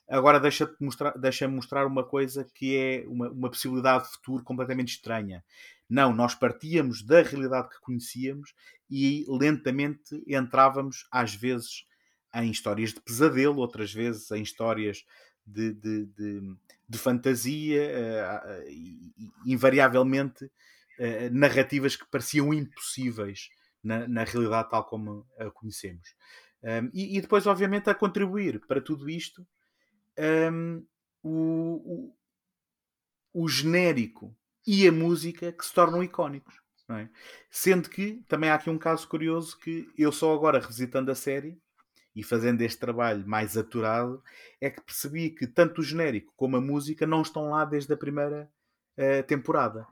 agora deixa-me mostrar, deixa mostrar uma coisa que é uma, uma possibilidade de futuro completamente estranha. Não, nós partíamos da realidade que conhecíamos e lentamente entrávamos, às vezes, em histórias de pesadelo, outras vezes em histórias de, de, de, de fantasia, uh, invariavelmente uh, narrativas que pareciam impossíveis na, na, realidade tal como a conhecemos. Um, e, e, depois, obviamente, a contribuir para tudo isto um, o, o, o, genérico e a música que se tornam icónicos. É? Sendo que também há aqui um caso curioso que eu só agora revisitando a série e fazendo este trabalho mais aturado, é que percebi que tanto o genérico como a música não estão lá desde a primeira uh, temporada.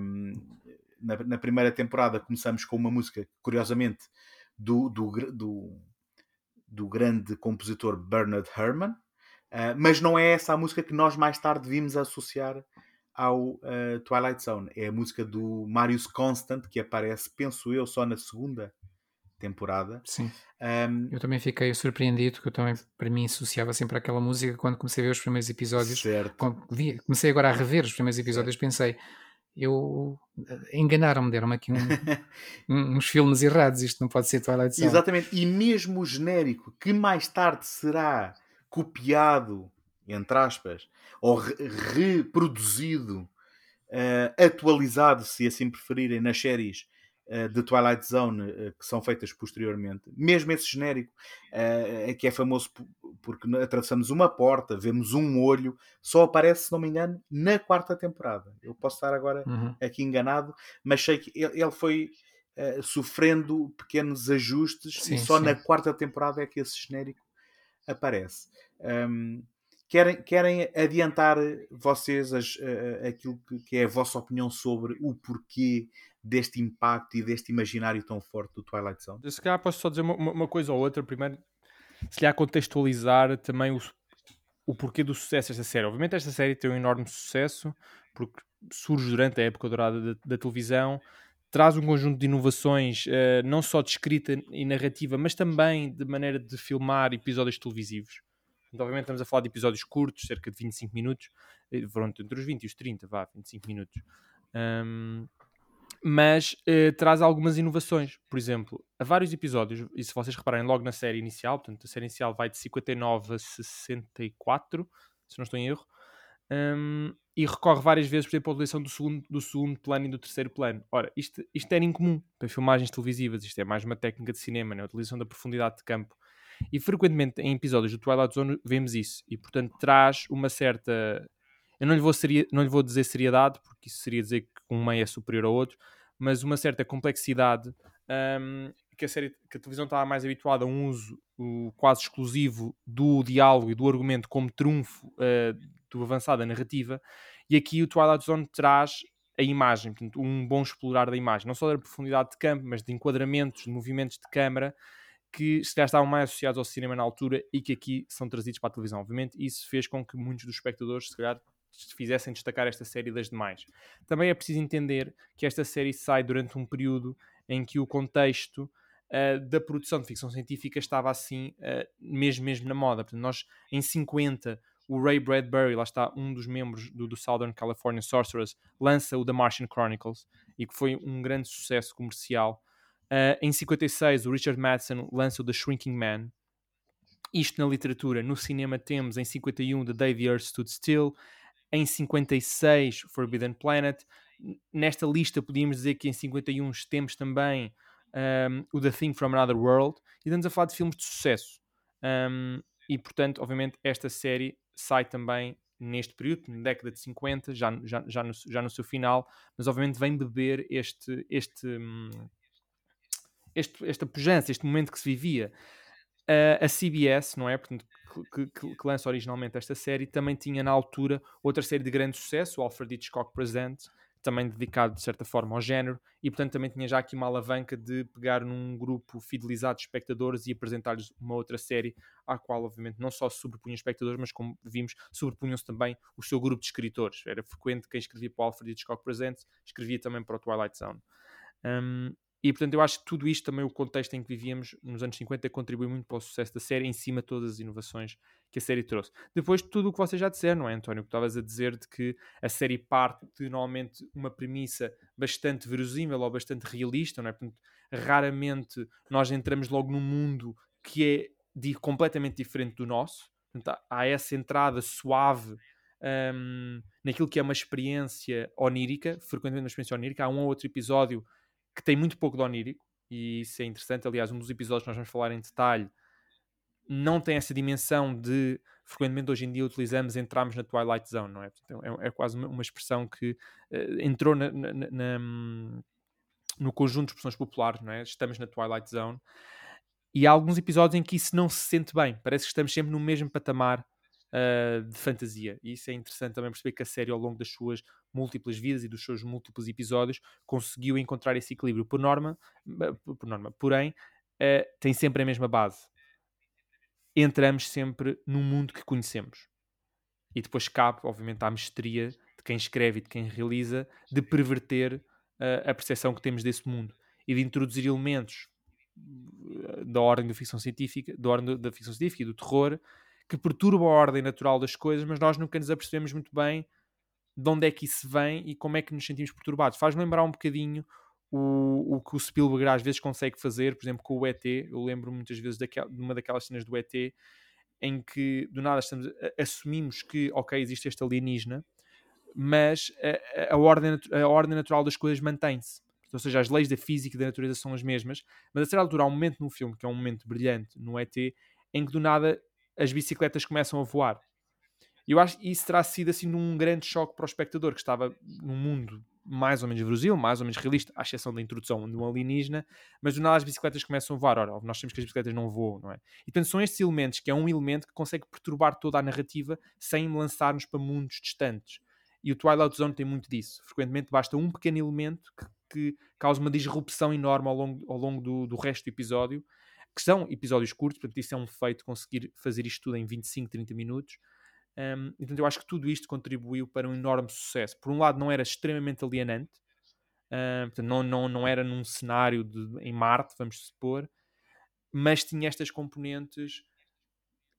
Um, na, na, primeira temporada começamos com uma música, curiosamente, do, do, do, do grande compositor Bernard Herrmann, uh, mas não é essa a música que nós mais tarde vimos associar ao uh, Twilight Zone. É a música do Marius Constant, que aparece, penso eu, só na segunda temporada. Sim. Um, eu também fiquei surpreendido, que eu também, para mim, associava sempre aquela música quando comecei a ver os primeiros episódios. Certo. Vi, comecei agora a rever os primeiros episódios, certo. pensei, eu eh, enganaram-me, deram-me aqui um, uns filmes errados, isto não pode ser Twilight Zone. Exatamente, e mesmo o genérico, que mais tarde será copiado, entre aspas, ou re reproduzido, uh, atualizado, se assim preferirem, nas séries de Twilight Zone uh, que são feitas posteriormente, mesmo esse genérico, que é famoso porque atravessamos uma porta, vemos um olho, só aparece, se não me engano, na quarta temporada. Eu posso estar agora uhum. aqui enganado, mas sei que ele, foi sofrendo pequenos ajustes sim, e só sim. na quarta temporada é que esse genérico aparece. Um, querem, querem adiantar vocês as, aquilo que, que, é a vossa opinião sobre o porquê deste impacto e deste imaginário tão forte do Twilight Zone? Se calhar posso só dizer uma, uma coisa ou outra. Primeiro, se lhe contextualizar também o, o porquê do sucesso desta série. Obviamente esta série tem um enorme sucesso porque surge durante a época dourada da, da televisão, traz um conjunto de inovações, uh, não só de escrita e narrativa, mas também de maneira de filmar episódios televisivos. Então, obviamente estamos a falar de episódios curtos, cerca de 25 minutos, pronto, entre os 20 e os 30, vá, 25 minutos. Um, mas uh, traz algumas inovações. Por exemplo, há vários episódios, e se vocês repararem logo na série inicial, portanto, a série inicial vai de 59 a 64, se não estou em erro, um, e recorre várias vezes, por exemplo, à utilização do segundo, do segundo plano e do terceiro plano. Ora, isto, isto era incomum para filmagens televisivas, isto é mais uma técnica de cinema, né? a utilização da profundidade de campo. E frequentemente em episódios do Twilight Zone vemos isso, e portanto traz uma certa eu não lhe vou, seria, não lhe vou dizer seriedade, porque isso seria dizer que um meio é superior ao outro, mas uma certa complexidade um, que, a série, que a televisão estava mais habituada a um uso o, quase exclusivo do diálogo e do argumento como trunfo uh, do avançado da narrativa, e aqui o Twilight Zone traz a imagem, portanto, um bom explorar da imagem, não só da profundidade de campo, mas de enquadramentos, de movimentos de câmara, que se calhar estavam mais associados ao cinema na altura e que aqui são trazidos para a televisão. Obviamente, isso fez com que muitos dos espectadores, se calhar, fizessem destacar esta série das demais. Também é preciso entender que esta série sai durante um período em que o contexto uh, da produção de ficção científica estava assim, uh, mesmo, mesmo na moda. Portanto, nós, em 50, o Ray Bradbury, lá está, um dos membros do, do Southern California Sorcerers, lança o The Martian Chronicles e que foi um grande sucesso comercial. Uh, em 56, o Richard Madison lança o The Shrinking Man. Isto na literatura. No cinema temos, em 51, The Day the Earth Stood Still em 56 Forbidden Planet. Nesta lista podíamos dizer que em 51 temos também um, o The Thing from Another World e estamos a falar de filmes de sucesso. Um, e portanto, obviamente, esta série sai também neste período, na década de 50, já, já, já, no, já no seu final, mas obviamente vem beber este, este, hum, este, esta pujança, este momento que se vivia. A CBS, não é? Portanto, que, que, que, lança originalmente esta série, também tinha na altura outra série de grande sucesso, o Alfred Hitchcock Presents, também dedicado de certa forma ao género, e portanto também tinha já aqui uma alavanca de pegar num grupo fidelizado de espectadores e apresentar-lhes uma outra série, à qual obviamente não só se sobrepunham espectadores, mas como vimos, sobrepunham-se também o seu grupo de escritores. Era frequente quem escrevia para o Alfred Hitchcock Presents, escrevia também para o Twilight Zone. Um, e portanto, eu acho que tudo isto, também o contexto em que vivíamos nos anos 50, contribui muito para o sucesso da série, em cima de todas as inovações que a série trouxe. Depois de tudo o que vocês já disseram, não é, António? Que estavas a dizer de que a série parte de normalmente uma premissa bastante verosímil ou bastante realista, não é? Portanto, raramente nós entramos logo num mundo que é de, completamente diferente do nosso. Portanto, há essa entrada suave um, naquilo que é uma experiência onírica, frequentemente uma experiência onírica. Há um ou outro episódio que tem muito pouco de onírico, e isso é interessante. Aliás, um dos episódios que nós vamos falar em detalhe não tem essa dimensão de frequentemente hoje em dia utilizamos entramos na Twilight Zone, não é? é, é quase uma, uma, expressão que uh, entrou na, na, na, no conjunto de expressões populares, não é? Estamos na Twilight Zone. E há alguns episódios em que isso não se sente bem, parece que estamos sempre no mesmo patamar uh, de fantasia. E isso é interessante também perceber que a série, ao longo das suas múltiplas vidas e dos seus múltiplos episódios, conseguiu encontrar esse equilíbrio. Por norma, por norma porém, uh, tem sempre a mesma base. Entramos sempre num mundo que conhecemos. E depois cabe, obviamente, à mestria de quem escreve e de quem realiza de perverter uh, a percepção que temos desse mundo e de introduzir elementos da ordem da ficção científica, da ordem da ficção científica e do terror, que perturbam a ordem natural das coisas, mas nós nunca nos apercebemos muito bem de onde é que isso vem e como é que nos sentimos perturbados. Faz-me lembrar um bocadinho o, o que o Spielberg às vezes consegue fazer, por exemplo, com o ET. Eu lembro muitas vezes daquela, de uma daquelas cenas do ET em que do nada estamos, assumimos que, ok, existe este alienígena, mas a, a, ordem, a ordem natural das coisas mantém-se. Ou seja, as leis da física e da natureza são as mesmas, mas a certa altura há um momento no filme, que é um momento brilhante no ET, em que do nada as bicicletas começam a voar. Eu acho que isso terá sido assim um grande choque para o espectador, que estava num mundo mais ou menos verosímil, mais ou menos realista, à exceção da introdução de um alienígena, mas do nada as bicicletas começam a voar. Ora, nós sabemos que as bicicletas não voam, não é? E portanto são estes elementos que é um elemento que consegue perturbar toda a narrativa sem lançar-nos para mundos distantes. E o Twilight Zone tem muito disso. Frequentemente basta um pequeno elemento que, que causa uma disrupção enorme ao longo, ao longo do, do resto do episódio, que são episódios curtos, portanto isso é um feito conseguir fazer isto tudo em 25, 30 minutos, um, então eu acho que tudo isto contribuiu para um enorme sucesso. Por um lado, não era extremamente alienante, uh, portanto, não, não, não era num cenário de, em Marte, vamos supor, mas tinha estas componentes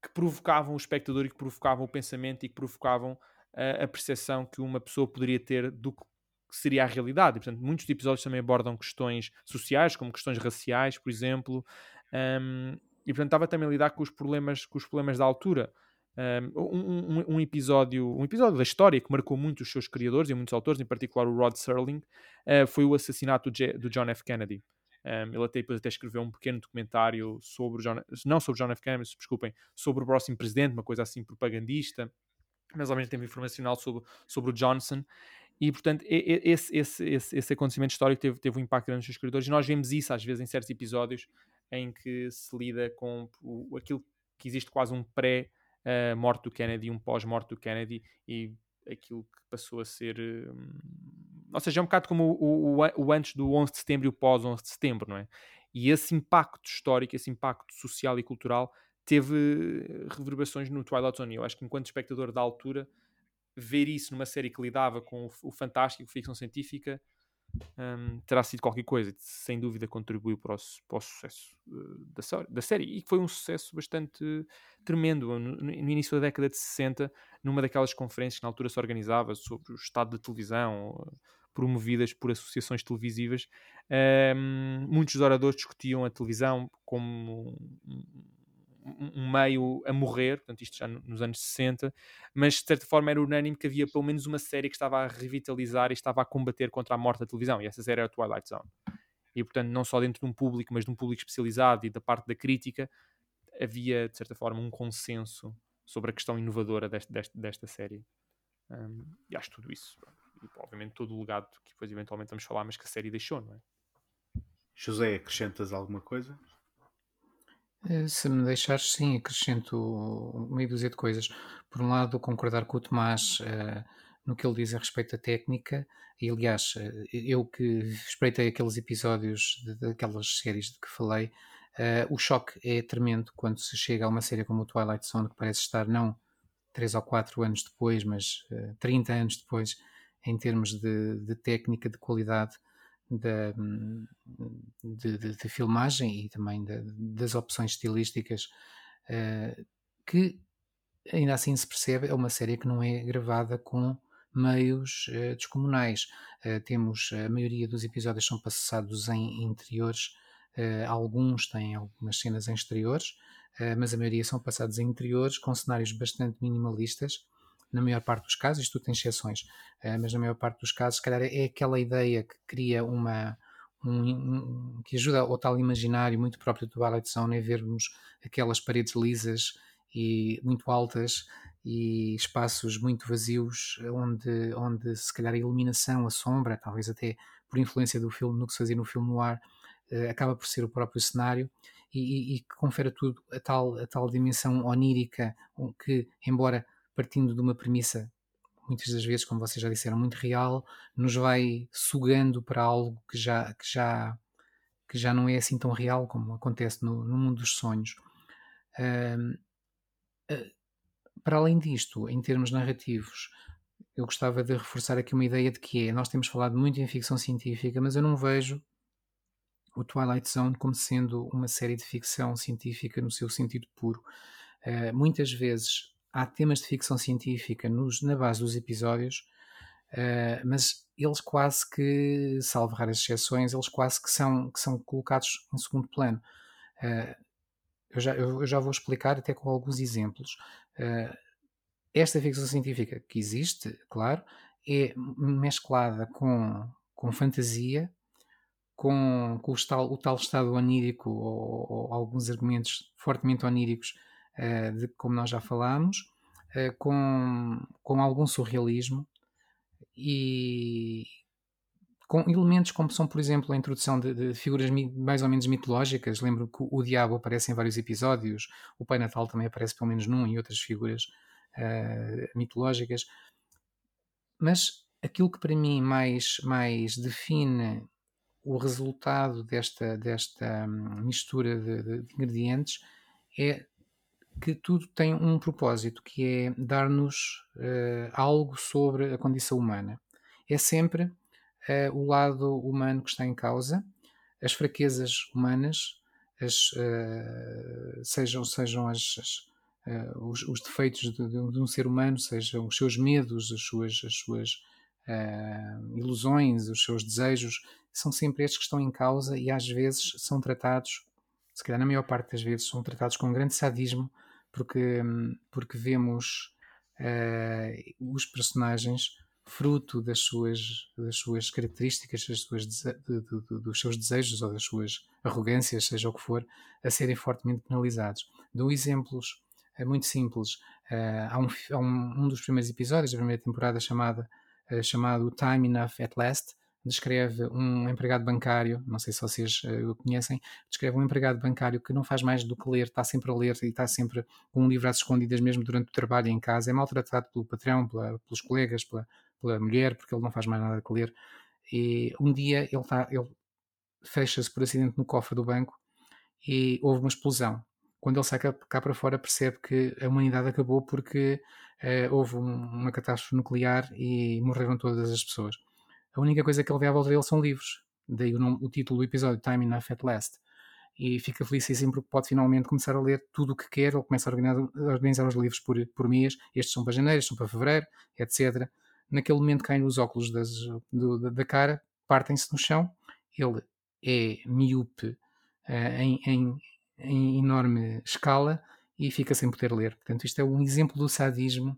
que provocavam o espectador e que provocavam o pensamento e que provocavam a percepção que uma pessoa poderia ter do que seria a realidade. E, portanto, muitos episódios também abordam questões sociais, como questões raciais, por exemplo, um, e portanto estava também a lidar com os problemas, com os problemas da altura. Um, um, um, episódio, um episódio da história que marcou muito os seus criadores e muitos autores, em particular o Rod Serling, uh, foi o assassinato do John F. Kennedy. Um, ele até, depois até escreveu um pequeno documentário sobre John, não sobre John F. Kennedy, desculpem, sobre o próximo presidente, uma coisa assim propagandista, mas ao mesmo tempo informacional sobre, sobre o Johnson. E, portanto, esse, esse, esse, esse acontecimento histórico teve, teve um impacto grande nos seus criadores. E nós vemos isso, às vezes, em certos episódios em que se lida com o, aquilo que existe quase um pré- a morte do Kennedy, um pós-morte do Kennedy e aquilo que passou a ser. Hum, ou seja, é um bocado como o, o, o, antes do 11 de setembro e o pós-11 de setembro, não é? E esse impacto histórico, esse impacto social e cultural teve reverberações no Twilight Zone. Eu acho que, enquanto espectador da altura, ver isso numa série que lidava com o, o fantástico, ficção científica, um, terá sido qualquer coisa, sem dúvida contribuiu para o, para o sucesso uh, da, da, série e que foi um sucesso bastante tremendo no, no, início da década de 60, numa daquelas conferências que na altura se organizava sobre o estado da televisão, uh, promovidas por associações televisivas. Um, muitos oradores discutiam a televisão como um meio a morrer, portanto, isto já nos anos 60, mas de certa forma era unânime que havia pelo menos uma série que estava a revitalizar e estava a combater contra a morte da televisão, e essa série era a Twilight Zone. E portanto, não só dentro de um público, mas de um público especializado e da parte da crítica, havia de certa forma um consenso sobre a questão inovadora deste, deste, desta série. Um, e acho tudo isso. E, obviamente, todo o legado que depois eventualmente vamos falar, mas que a série deixou, não é? José, acrescentas alguma coisa? Eh, se me deixares, sim, acrescento meia dúzia de coisas. Por um lado, concordar com o Tomás uh, no que ele diz a respeito da técnica, e aliás, uh, eu que espreitei aqueles episódios daquelas séries de que falei, uh, o choque é tremendo quando se chega a uma série como o Twilight Zone, que parece estar não 3 ou 4 anos depois, mas uh, 30 anos depois, em termos de, de técnica, de qualidade da, de, de, de, filmagem e também de, das opções estilísticas uh, que ainda assim se percebe é uma série que não é gravada com meios uh, descomunais. Uh, temos a maioria dos episódios são passados em interiores alguns têm algumas cenas em exteriores mas a maioria são passados em interiores com cenários bastante minimalistas na maior parte dos casos, isto tem exceções, uh, mas na maior parte dos casos, se calhar é aquela ideia que cria uma. Um, um, que ajuda ao tal imaginário muito próprio do Ballet Zone é vermos aquelas paredes lisas e muito altas e espaços muito vazios onde, onde se calhar a iluminação, a sombra, talvez até por influência do filme, no que se fazia no filme no ar, uh, acaba por ser o próprio cenário e, e, e que confere a tudo a tal, a tal dimensão onírica que, embora partindo de uma premissa, muitas das vezes, como vocês já disseram, muito real, nos vai sugando para algo que já, que já, que já não é assim tão real como acontece no, no mundo dos sonhos. Uh, uh, para além disto, em termos narrativos, eu gostava de reforçar aqui uma ideia de que é, nós temos falado muito em ficção científica, mas eu não vejo o Twilight Zone como sendo uma série de ficção científica no seu sentido puro. Uh, muitas vezes há temas de ficção científica nos, na base dos episódios, uh, mas eles quase que, salvo raras exceções, eles quase que são, que são colocados em segundo plano. Uh, eu, já, eu, já vou explicar até com alguns exemplos. esta ficção científica que existe, claro, é mesclada com, com fantasia, com, com o, tal, o tal estado onírico ou, ou, alguns argumentos fortemente oníricos uh, de como nós já falámos, uh, com, com algum surrealismo e com elementos como são, por exemplo, a introdução de, de figuras mais ou menos mitológicas. Lembro que o, o, diabo aparece em vários episódios, o Pai Natal também aparece pelo menos num e outras figuras uh, mitológicas. Mas aquilo que para mim mais, mais define o resultado desta, desta hum, mistura de, de, ingredientes é que tudo tem um propósito, que é dar-nos uh, algo sobre a condição humana. É sempre uh, o lado humano que está em causa, as fraquezas humanas, as, uh, sejam, sejam as, as os, os, defeitos de, de, um ser humano, sejam os seus medos, as suas, as suas ilusões, os seus desejos, são sempre estes que estão em causa e às vezes são tratados, se calhar na maior parte das vezes, são tratados com grande sadismo, porque, porque vemos uh, os personagens fruto das suas, das suas características, das suas, de, de, de, dos seus desejos ou das suas arrogâncias, seja o que for, a serem fortemente penalizados. Dou exemplos uh, muito simples. Uh, há, um, há um, um, dos primeiros episódios da primeira temporada chamada, chamado Time Enough at Last, descreve um empregado bancário, não sei se vocês uh, o conhecem, descreve um empregado bancário que não faz mais do que ler, está sempre a ler e está sempre com um livro às escondidas, mesmo durante o trabalho em casa, é maltratado pelo patrão, pela, pelos colegas, pela, pela mulher, porque ele não faz mais nada que ler. E um dia ele, está, ele fecha-se por acidente no cofre do banco e houve uma explosão. Quando ele sai cá, cá para fora, percebe que a humanidade acabou porque uh, houve um, uma catástrofe nuclear e morreram todas as pessoas a única coisa que ele vê à volta dele são livros. Daí o, nome, o título do episódio, Time Enough at Last. E fica felicíssimo porque pode finalmente começar a ler tudo o que quer. Ele começa a organizar, a organizar os livros por, por mês. Estes são para janeiro, estes são para fevereiro, etc. Naquele momento caem os óculos das, do, da, da, cara, partem-se no chão. Ele é miúpe uh, em, em, em enorme escala e fica sem poder ler. Portanto, isto é um exemplo do sadismo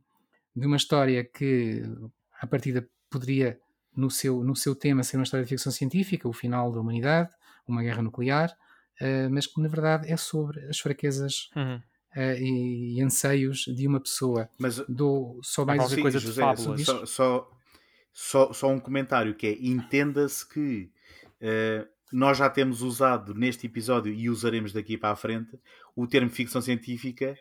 de uma história que, a partida, poderia no seu, no seu tema ser uma história de ficção científica, o final da humanidade, uma guerra nuclear, uh, mas que na verdade é sobre as fraquezas uhum. uh, e, e, anseios de uma pessoa. Mas Dou só mais uma coisa José, de fábulas. Só, só, só, só, um comentário que é entenda-se que uh, nós já temos usado neste episódio e usaremos daqui para a frente o termo ficção científica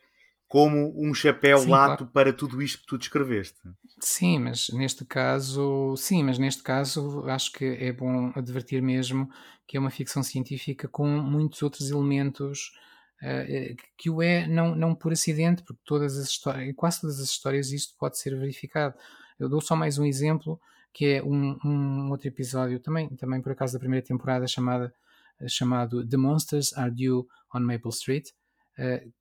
como um chapéu sim, lato claro. para tudo isto que tu descreveste. Sim, mas neste caso, sim, mas neste caso acho que é bom advertir mesmo que é uma ficção científica com muitos outros elementos uh, que o é não, não por acidente, porque todas as histórias, quase todas as histórias isto pode ser verificado. Eu dou só mais um exemplo, que é um, um outro episódio, também, também por acaso da primeira temporada, chamada, chamado The Monsters Are Due on Maple Street, uh,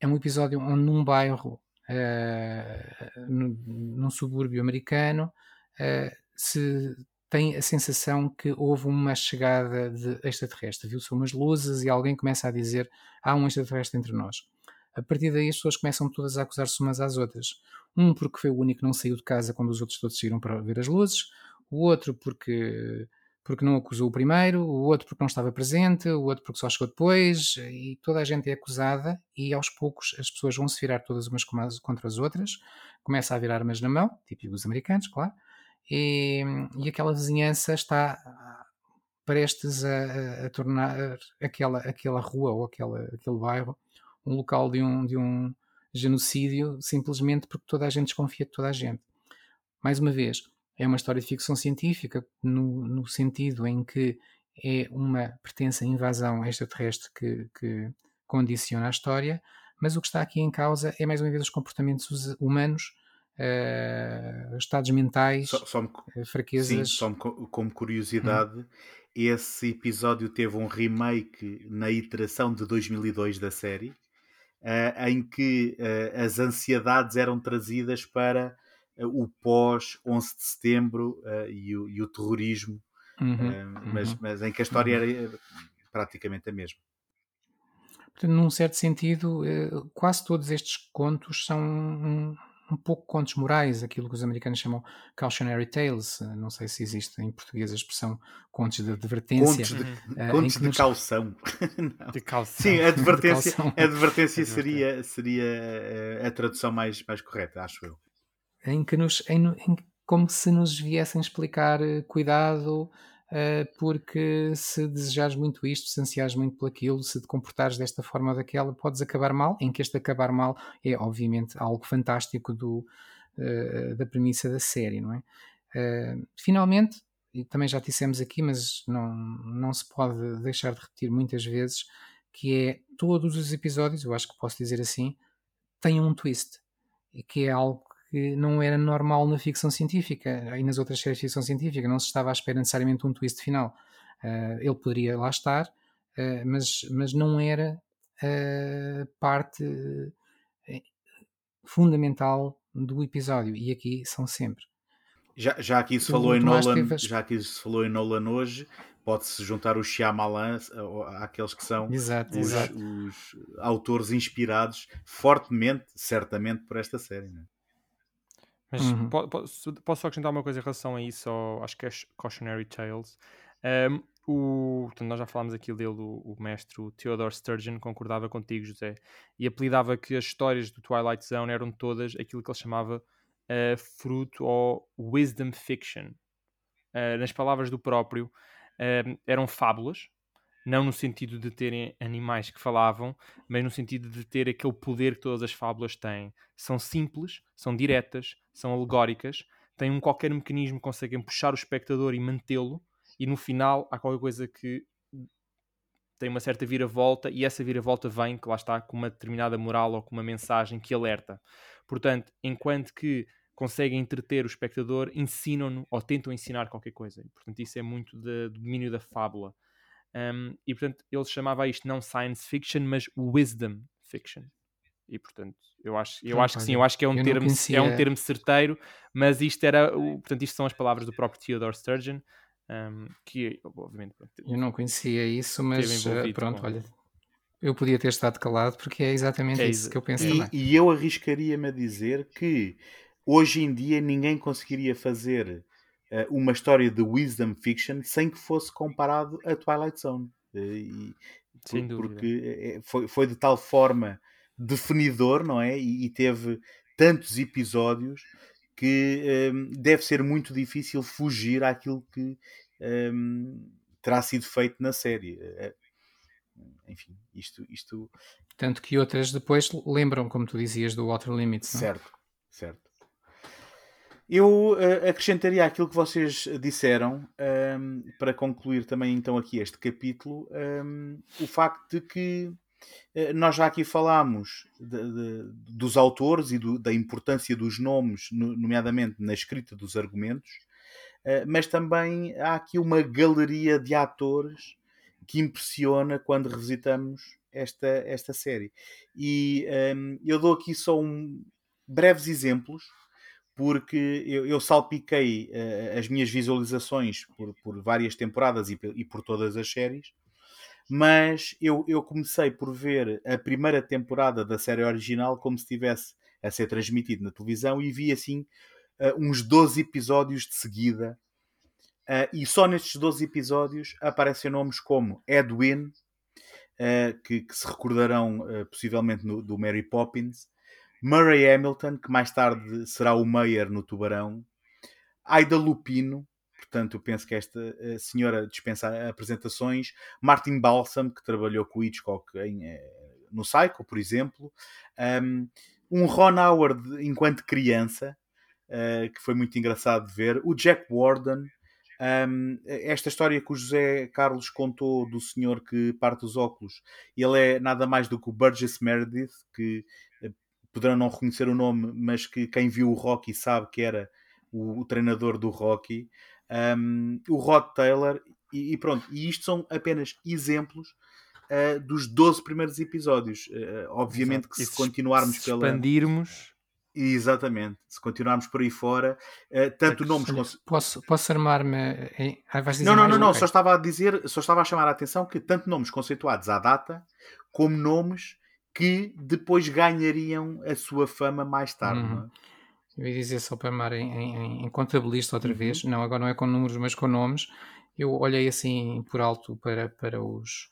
é um episódio onde num bairro, uh, num, subúrbio americano, uh, se tem a sensação que houve uma chegada de extraterrestre. Viu-se umas luzes e alguém começa a dizer há um extraterrestre entre nós. A partir daí as pessoas começam todas a acusar-se umas às outras. Um porque foi o único que não saiu de casa quando os outros todos saíram para ver as luzes, o outro porque porque não acusou o primeiro, o outro porque não estava presente, o outro porque só chegou depois, e toda a gente é acusada, e aos poucos as pessoas vão se virar todas umas contra as outras, começa a virar armas na mão, típico dos americanos, claro, e, e aquela vizinhança está prestes a, a, tornar aquela, aquela rua ou aquela, aquele bairro um local de um, de um genocídio, simplesmente porque toda a gente desconfia de toda a gente. Mais uma vez, é uma história de ficção científica no, no sentido em que é uma pertença invasão extraterrestre que, que condiciona a história, mas o que está aqui em causa é mais uma vez os comportamentos humanos uh, estados mentais, só, só me, fraquezas. Sim, só me, como curiosidade, hum. esse episódio teve um remake na iteração de 2002 da série, uh, em que uh, as ansiedades eram trazidas para o pós 11 de setembro e o, e, o, terrorismo, uhum, mas, uhum. mas, em que a história uhum. era praticamente a mesma. Portanto, num certo sentido, eh, quase todos estes contos são um, um, pouco contos morais, aquilo que os americanos chamam cautionary tales. Eh, não sei se existe em português a expressão contos de advertência. Contos de, uh, contos de nos... calção. de calção. Sim, a advertência, advertência seria, seria a tradução mais, mais correta, acho eu. Em que nos, em, em, como se nos viessem explicar cuidado, uh, porque se desejares muito isto, se ansiares muito por aquilo, se te comportares desta forma ou daquela, podes acabar mal, em que este acabar mal é obviamente algo fantástico do, uh, da premissa da série, não é? Finalmente, e também já dissemos aqui, mas não, não se pode deixar de repetir muitas vezes, que é todos os episódios, eu acho que posso dizer assim, têm um twist, que é algo que não era normal na ficção científica e nas outras séries de ficção científica. Não se estava à espera necessariamente um twist final. Uh, ele poderia lá estar, uh, mas, mas não era uh, parte fundamental do episódio. E aqui são sempre. Já, já aqui se falou em Nolan, já aqui se falou em Nolan hoje, pode-se juntar o Shyamalan àqueles que são exato, os, exato. os, autores inspirados fortemente, certamente, por esta série. Não é? Mas uhum. posso, posso só acrescentar uma coisa em relação a isso, ao, acho que é Cautionary Tales. Um, o, portanto, nós já falámos aqui dele, o, o mestre o Theodore Sturgeon, concordava contigo, José, e apelidava que as histórias do Twilight Zone eram todas aquilo que ele chamava uh, fruto ou wisdom fiction. Uh, nas palavras do próprio, uh, eram fábulas, não no sentido de terem animais que falavam, mas no sentido de ter aquele poder que todas as fábulas têm. São simples, são diretas, são alegóricas, têm um qualquer mecanismo que conseguem puxar o espectador e mantê-lo, e no final há qualquer coisa que tem uma certa viravolta e essa viravolta vem, que lá está, com uma determinada moral ou com uma mensagem que alerta. Portanto, enquanto que conseguem entreter o espectador, ensinam-no ou tentam ensinar qualquer coisa. Portanto, isso é muito do domínio da fábula. Um, e portanto ele chamava isto não science fiction, mas wisdom fiction. E portanto, eu acho, eu acho que sim, eu acho que é um, termo, é um termo certeiro, mas isto era, portanto, isto são as palavras do próprio Theodore Sturgeon, um, que obviamente. Pronto, eu não conhecia isso, mas uh, pronto, com... olha, eu podia ter estado calado porque é exatamente é isso que eu penso e, também. E eu arriscaria-me a dizer que hoje em dia ninguém conseguiria fazer uh, uma história de wisdom fiction sem que fosse comparado a Twilight Zone. Uh, e, Sem por, dúvida. Porque eh, foi, foi de tal forma definidor, não é? E, e teve tantos episódios que um, deve ser muito difícil fugir àquilo que um, terá sido feito na série. Enfim, isto, isto. Tanto que outras depois lembram, como tu dizias, do Water Limits. Não? Certo, certo. Eu uh, acrescentaria aquilo que vocês disseram um, para concluir também então aqui este capítulo, um, ehm, o facto de que nós já aqui falámos de, de, dos autores e do, da importância dos nomes, no, nomeadamente na escrita dos argumentos, uh, mas também há aqui uma galeria de atores que impressiona quando revisitamos esta, esta série. E um, ehm, eu dou aqui só um, breves exemplos porque eu, eu salpiquei uh, as minhas visualizações por, por várias temporadas e, e, por todas as séries, mas eu, eu comecei por ver a primeira temporada da série original como se estivesse a ser transmitido na televisão e vi assim uh, uns 12 episódios de seguida. Uh, e só nestes 12 episódios aparecem nomes como Edwin, que, que, se recordarão possivelmente no, do Mary Poppins, Murray Hamilton, que mais tarde será o Mayer no Tubarão, Aida Lupino, portanto eu penso que esta eh, senhora dispensa apresentações, Martin Balsam, que trabalhou com Hitchcock em, eh, no Psycho, por exemplo, um Ron Howard enquanto criança, uh, que foi muito engraçado de ver, o Jack Warden, um, esta história que o José Carlos contou do senhor que parte os óculos, ele é nada mais do que o Burgess Meredith, que poderão não reconhecer o nome, mas que quem viu o Rocky sabe que era o, o treinador do Rocky, um, o Rod Taylor, e, e, pronto, e isto são apenas exemplos uh, dos 12 primeiros episódios. Uh, obviamente Exato. que se, se continuarmos se expandirmos Exatamente. Se continuarmos por aí fora, uh, tanto nomes. Olha, posso, posso armar-me em. Ah, não, não, não, não. Okay. Só estava a dizer, só estava a chamar a atenção que tanto nomes conceituados à data, como nomes que depois ganhariam a sua fama mais tarde. Uhum. É? Eu ia dizer só para armar em, em, em contabilista outra uhum. vez. Não, agora não é com números, mas com nomes. Eu olhei assim por alto para, para os,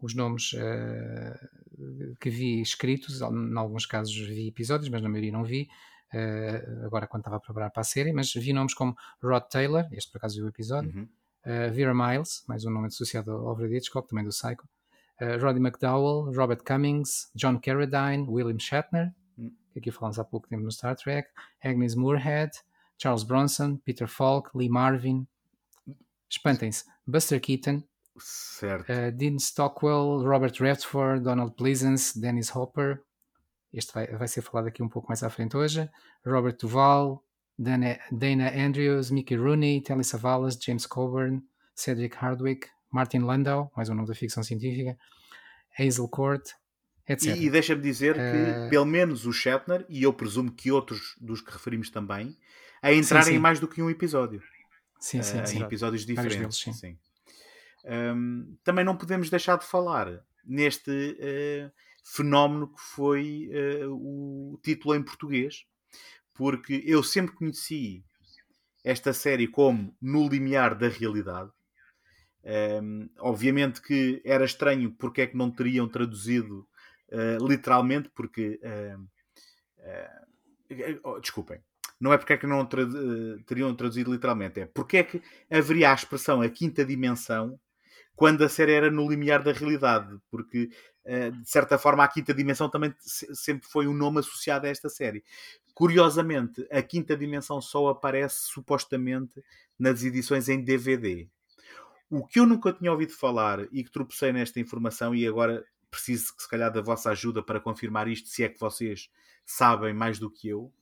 os nomes uh, que vi escritos, em alguns casos vi episódios, mas na maioria não vi, uh, agora quando estava a preparar para a série, mas vi nomes como Rod Taylor, este por acaso vi o episódio, uhum. uh, Vera Miles, mais um nome associado ao Alfred Hitchcock, também do Psycho, Roddy McDowell, Robert Cummings, John Carradine, William Shatner, uhum. Que aqui falamos há pouco tempo no Star Trek, Agnes Moorehead, Charles Bronson, Peter Falk, Lee Marvin, espantem-se, Buster Keaton, Certo. Uh, Dean Stockwell, Robert Redford, Donald Pleasance, Dennis Hopper. Este vai, vai ser falado aqui um pouco mais à frente hoje. Robert Duval, Dana, Dana Andrews, Mickey Rooney, Telly Savalas, James Coburn, Cedric Hardwick, Martin Landau, mais um nome da ficção científica, Hazel Court, etc. E, e deixa-me dizer uh, que, eh, pelo menos o Shatner, e eu presumo que outros dos que referimos também, a entrarem em mais do que um episódio. Sim, sim, uh, sim. Em episódios diferentes. Deles, sim. sim. Um, também não podemos deixar de falar neste uh, fenómeno que foi uh, o título em português, porque eu sempre conheci esta série como No Limiar da Realidade. Um, obviamente que era estranho porque é que não teriam traduzido uh, literalmente, porque. Oh, desculpem, não é porque é que não teriam traduzido literalmente, é porque é que haveria a expressão a quinta dimensão quando a série era no limiar da realidade, porque eh, de certa forma a quinta dimensão também sempre foi um nome associado a esta série. Curiosamente, a quinta dimensão só aparece supostamente nas edições em DVD. O que eu nunca tinha ouvido falar e que tropecei nesta informação, e agora preciso que se calhar da vossa ajuda para confirmar isto, se é que vocês sabem mais do que eu,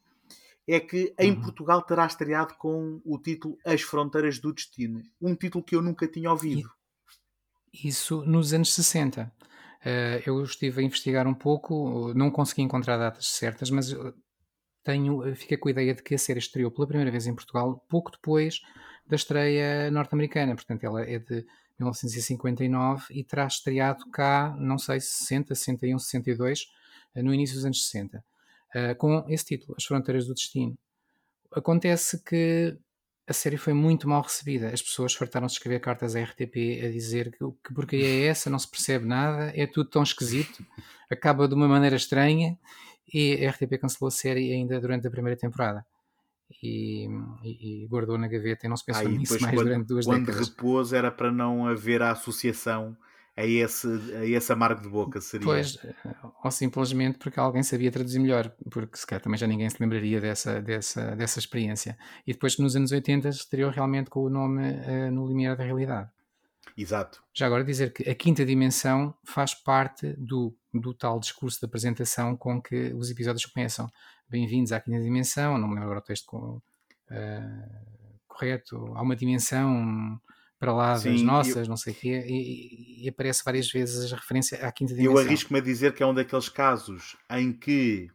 é que em uhum. Portugal terá estreado com o título As Fronteiras do Destino, um título que eu nunca tinha ouvido isso nos anos 60. Uh, eh, eu estive a investigar um pouco, não consegui encontrar datas certas, mas tenho, fiquei com a ideia de que a série estreou pela primeira vez em Portugal pouco depois da estreia norte-americana. Portanto, ela é de 1959 e terá estreado cá, não sei, 60, 61, 62, no início dos anos 60, uh, eh, com esse título, As Fronteiras do Destino. Acontece que a série foi muito mal recebida. As pessoas fartaram-se de escrever cartas à RTP a dizer que, que porcaria é essa, não se percebe nada, é tudo tão esquisito, acaba de uma maneira estranha e a RTP cancelou a série ainda durante a primeira temporada. E, e, e guardou na gaveta e não se pensou ah, nisso mais quando, durante duas quando décadas. Quando repôs era para não haver a associação a esse, a esse amargo de boca seria. Pois, ou simplesmente porque alguém sabia traduzir melhor, porque se calhar também já ninguém se lembraria dessa, dessa, dessa experiência. E depois nos anos 80 estreou realmente com o nome uh, No Limiar da Realidade. Exato. Já agora dizer que a quinta dimensão faz parte do, do tal discurso de apresentação com que os episódios começam. Bem-vindos à quinta dimensão, não me lembro agora o texto com, uh, correto, há uma dimensão para lá Sim, das nossas, eu, não sei o quê, e, e, aparece várias vezes a referência à quinta dimensão. Eu arrisco-me a dizer que é um daqueles casos em que uh,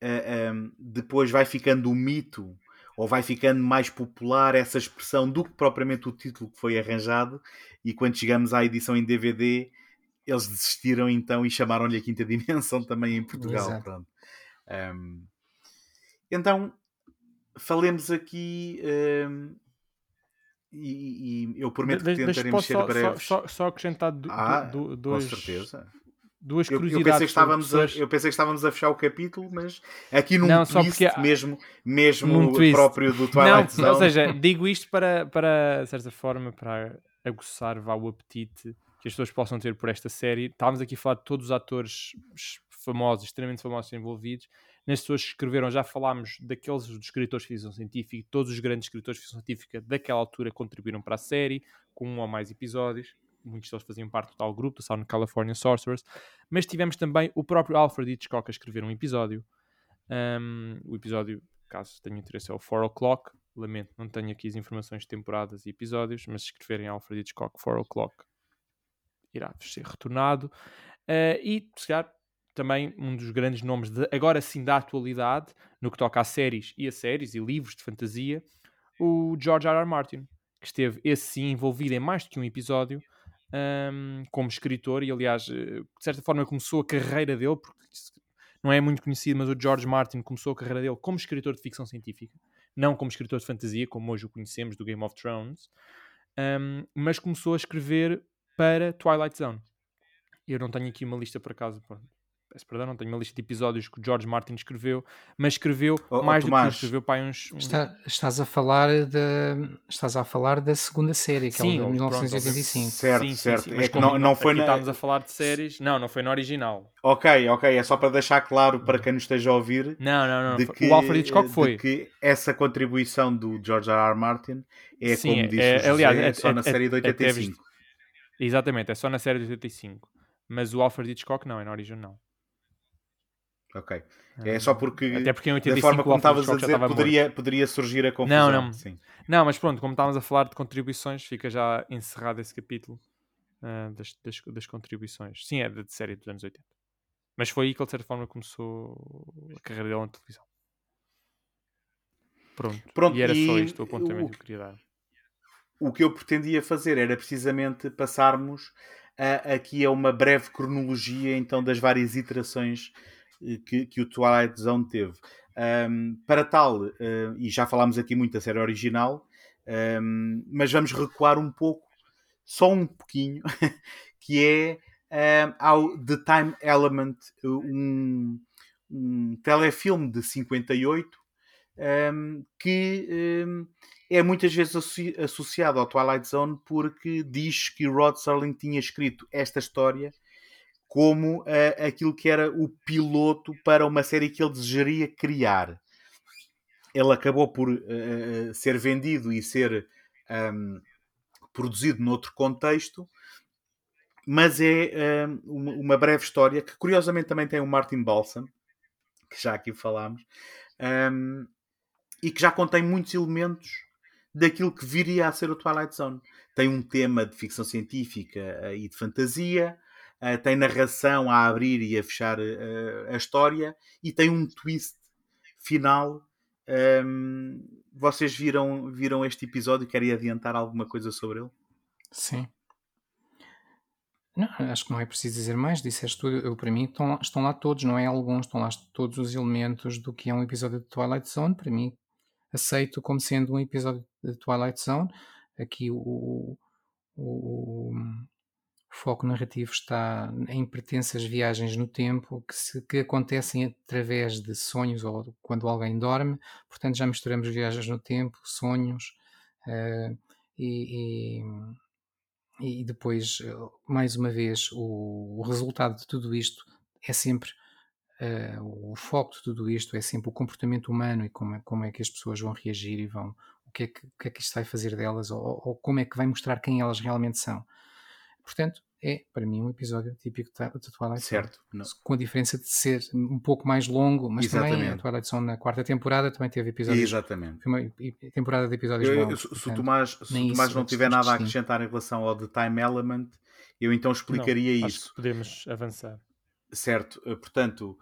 eh, um, ehm, depois vai ficando um mito ou vai ficando mais popular essa expressão do que propriamente o título que foi arranjado, e quando chegamos à edição em DVD, eles desistiram então e chamaram-lhe a quinta dimensão também em Portugal. Um, então, falemos aqui um, e, e, eu prometo de, que tentaremos ser só, breves. Só, só acrescentar do, ah, do, dois, com certeza. duas curiosidades. Eu, eu, pensei que estávamos pessoas... a, eu pensei que estávamos a fechar o capítulo, mas aqui num não, twist porque... mesmo, mesmo twist. próprio do Twilight não, Zone. Ou seja, digo isto para, para, de certa forma, para aguçar vá, o apetite que as pessoas possam ter por esta série. Estávamos aqui a falar de todos os atores famosos, extremamente famosos envolvidos nas pessoas que escreveram, já falámos daqueles dos escritores de ficção científica, todos os grandes escritores de ficção científica daquela altura contribuíram para a série, com um ou mais episódios. Muitos deles faziam parte do tal grupo, do Sound California Sorcerers. Mas tivemos também o próprio Alfred Hitchcock a escrever um episódio. Um, o episódio, caso tenham interesse, é o 4 O'Clock. Lamento, não tenho aqui as informações de temporadas e episódios, mas se escreverem Alfred Hitchcock 4 O'Clock, irá ser retornado. Uh, e, se calhar, também um dos grandes nomes, de, agora sim, da atualidade, no que toca a séries e a séries e livros de fantasia, o George R. R. Martin, que esteve, esse sim, envolvido em mais do que um episódio um, como escritor, e aliás, eh, de certa forma começou a carreira dele, porque não é muito conhecido, mas o George Martin começou a carreira dele como escritor de ficção científica, não como escritor de fantasia, como hoje o conhecemos do Game of Thrones, um, mas começou a escrever para Twilight Zone. Eu não tenho aqui uma lista por acaso, peço perdão, não tenho uma lista de episódios que o George Martin escreveu, mas escreveu oh, mais oh, do que escreveu para uns, uns... Está, estás a falar da estás a falar da segunda série, que sim, é o de 1985. Certo, sim, certo. Sim, sim. Mas é que não, não foi aqui na... estamos a falar de séries, não, não foi na original. Ok, ok, é só para deixar claro para quem nos esteja a ouvir. Não, não, não. De que, o Alfred Hitchcock foi. que essa contribuição do George R. R. Martin é, sim, como disse é, o José, aliás, é, é, só é, na série de 85. Exatamente, é só na série de 85. Mas o Alfred Hitchcock não, é na original. Ok. É só porque, Até porque em 85 da forma como estavas a dizer, poderia, poderia surgir a confusão. Não, não. Sim. Não, mas pronto, como estávamos a falar de contribuições, fica já encerrado esse capítulo uh, das, das, das, contribuições. Sim, é da série dos anos 80. Mas foi aí que ele, de certa forma, começou a carreira dele na televisão. Pronto. Pronto e era e só isto o apontamento o, que eu queria dar. O que eu pretendia fazer era precisamente passarmos a, aqui a uma breve cronologia então das várias iterações que, que o Twilight Zone teve. Um, para tal, uh, e já falámos aqui muito da série original, um, mas vamos recuar um pouco, só um pouquinho, que é um, ao The Time Element, um, um telefilme de 58 que é muitas vezes associ associado ao Twilight Zone porque diz que Rod Serling tinha escrito esta história como uh, aquilo que era o piloto para uma série que ele desejaria criar. Ele acabou por uh, ser vendido e ser um, produzido noutro contexto, mas é um, uma breve história que curiosamente também tem o Martin Balsam, que já aqui falámos, um, e que já contém muitos elementos daquilo que viria a ser o Twilight Zone. Tem um tema de ficção científica e de fantasia, Uh, tem narração a abrir e a fechar uh, a história e tem um twist final. Um, vocês viram, viram este episódio? Querem adiantar alguma coisa sobre ele? Sim. Não, acho que não é preciso dizer mais. Disseste tudo. Eu, para mim, estão lá, estão lá todos, não é alguns, estão lá todos os elementos do que é um episódio de Twilight Zone. Para mim, aceito como sendo um episódio de Twilight Zone. Aqui o, o, o foco narrativo está em pretensas viagens no tempo que, se, que acontecem através de sonhos ou quando alguém dorme. Portanto, já misturamos viagens no tempo, sonhos uh, e, e, e, depois, mais uma vez, o, o, resultado de tudo isto é sempre. Uh, o foco de tudo isto é sempre o comportamento humano e como é, como é que as pessoas vão reagir e vão o que é que, que, é que isto vai fazer delas ou, ou como é que vai mostrar quem elas realmente são. Portanto, é para mim um episódio típico de Twilight certo. Zone. Com a diferença de ser um pouco mais longo, mas Exatamente. também a Twilight Zone na quarta temporada também teve episódios. Exatamente. Foi uma temporada de episódios eu, longos. Se, portanto, o Tomás, se o Tomás não tiver nada a acrescentar em relação ao The Time Element, eu então explicaria não, isso. podemos avançar. Certo, eh, portanto,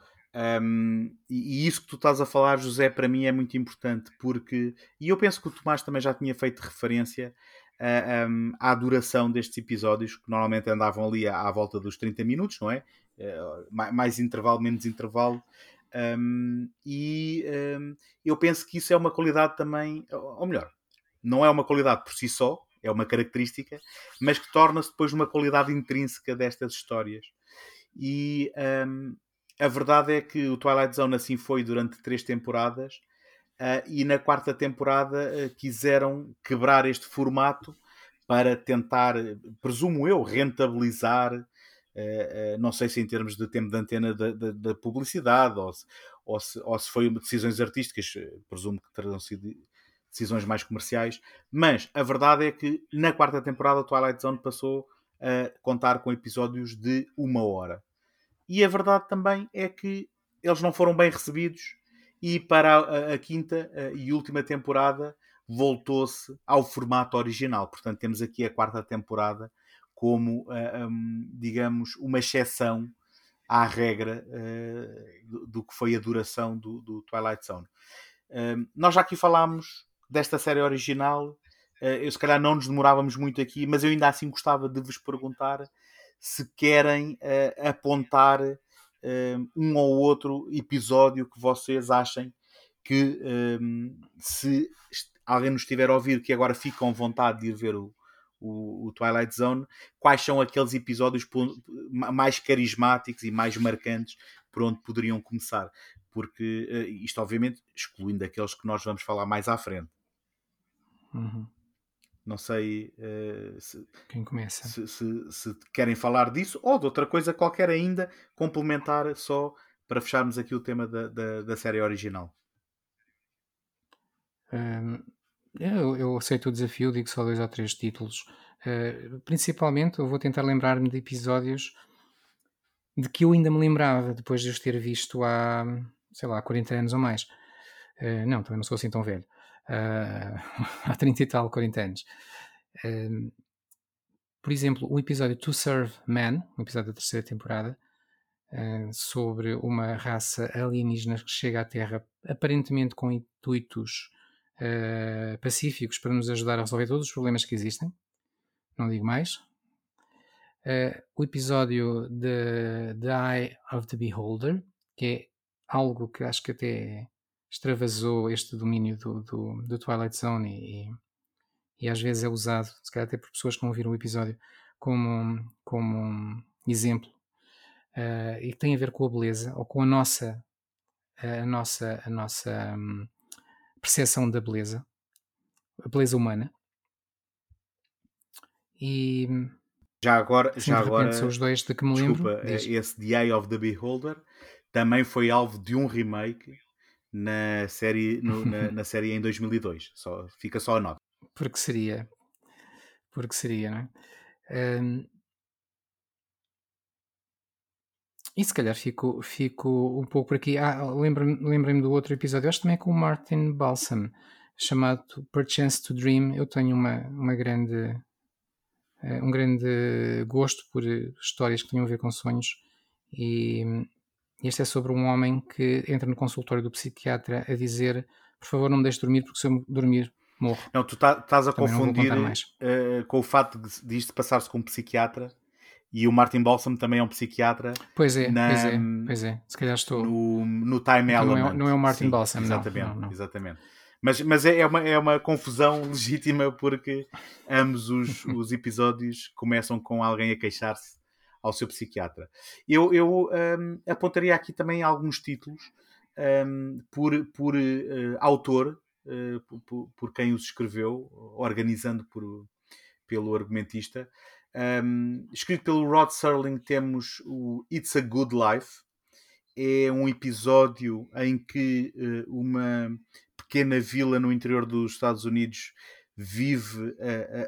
um, e, e, isso que tu estás a falar, José, para mim é muito importante, porque, e eu penso que o Tomás também já tinha feito referência um, à duração destes episódios, que normalmente andavam ali à, à volta dos 30 minutos, não é? Uh, mais intervalo, menos intervalo. Um, e um, eu penso que isso é uma qualidade também, ou melhor, não é uma qualidade por si só, é uma característica, mas que torna-se depois uma qualidade intrínseca destas histórias. E a verdade é que o Twilight Zone assim foi durante três temporadas Uh, e na quarta temporada uh, quiseram quebrar este formato para tentar, presumo eu, rentabilizar, uh, não sei se em termos de tempo de antena da, da, da publicidade ou se, ou, se, ou se foi decisões artísticas, presumo que terão sido decisões mais comerciais, mas a verdade é que na quarta temporada Twilight Zone passou a contar com episódios de uma hora. E a verdade também é que eles não foram bem recebidos e para a, a quinta e última temporada voltou-se ao formato original. Portanto, temos aqui a quarta temporada como, uh, um, digamos, uma exceção à regra uh, do, do, que foi a duração do, do Twilight Zone. Uh, nós já aqui falámos desta série original, eu se calhar não nos demorávamos muito aqui, mas eu ainda assim gostava de vos perguntar se querem apontar um ou outro episódio que vocês achem que se alguém nos estiver a ouvir que agora fica com vontade de ir ver o, o, o, Twilight Zone, quais são aqueles episódios mais carismáticos e mais marcantes por onde poderiam começar? Porque uh, isto, obviamente, excluindo aqueles que nós vamos falar mais à frente. Uhum. Não sei uh, se, Quem começa? Se, se, se, querem falar disso ou de outra coisa qualquer ainda, complementar só para fecharmos aqui o tema da, da, da série original. Um, eu, eu, aceito o desafio, digo só dois ou três títulos. Uh, principalmente, eu vou tentar lembrar-me de episódios de que eu ainda me lembrava depois de os ter visto há, sei lá, 40 anos ou mais. Uh, não, também não sou assim tão velho. Uh, há 30 e tal, 40 anos. por exemplo, o episódio To Serve Man, um episódio da terceira temporada, sobre uma raça alienígena que chega à Terra aparentemente com intuitos uh, pacíficos para nos ajudar a resolver todos os problemas que existem. Não digo mais. Uh, o episódio de The Eye of the Beholder, que é algo que acho que até extravasou este domínio do, do, do Twilight Zone e, e, às vezes é usado, se calhar até por pessoas que não viram o episódio, como, como um exemplo uh, e que tem a ver com a beleza ou com a nossa a nossa a nossa um, percepção da beleza, a beleza humana. E já agora, já agora são os dois de que me desculpa, lembro. Desculpa, esse The Eye of the Beholder também foi alvo de um remake na série, no, na, na, série em 2002. Só, fica só a nota. Porque seria. Porque seria, não é? Um, E se calhar fico, fico um pouco por aqui. Ah, lembrem-me lembrem do outro episódio, acho também com o Martin Balsam, chamado Perchance to Dream. Eu tenho uma, uma grande, uh, um grande gosto por histórias que tenham a ver com sonhos. E este é sobre um homem que entra no consultório do psiquiatra a dizer: Por favor, não me deixe dormir, porque se eu dormir, morro. Não, tu tá, estás a também confundir uh, com o facto de, isto passar-se com um psiquiatra e o Martin Balsam também é um psiquiatra. Pois é, na, pois é, pois é. Se calhar estou. No, no Time então Element. Não é, não é o Martin Sim, Balsam, exatamente, não, não, não. Exatamente. Mas, mas é, é, uma, é uma confusão legítima porque ambos os, os episódios começam com alguém a queixar-se ao seu psiquiatra. Eu, eu um, apontaria aqui também alguns títulos um, por, por uh, autor, uh, por, por, quem os escreveu, organizando por, pelo argumentista. Um, escrito pelo Rod Serling, temos o It's a Good Life. É um episódio em que uh, uma pequena vila no interior dos Estados Unidos vive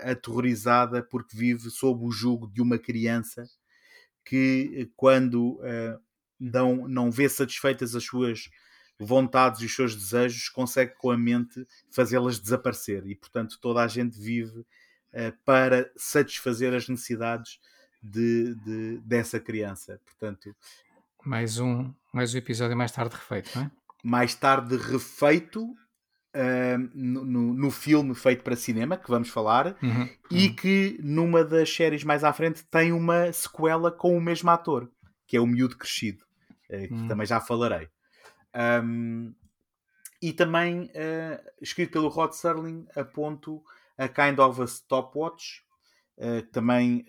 aterrorizada porque vive sob o jugo de uma criança que, quando uh, não, não vê satisfeitas as suas vontades e os seus desejos, consegue com a mente fazê-las desaparecer. E, portanto, toda a gente vive eh, para satisfazer as necessidades de, de, dessa criança. Portanto, mais um, mais um episódio mais tarde refeito, não é? Mais tarde refeito uh, no, no, filme feito para cinema, que vamos falar, uhum, e uhum. que numa das séries mais à frente tem uma sequela com o mesmo ator, que é o Miúdo Crescido, uh, que uhum. também já falarei. Um, e também uh, escrito pelo Rod Serling, a ponto a Kind of a Stopwatch, uh, também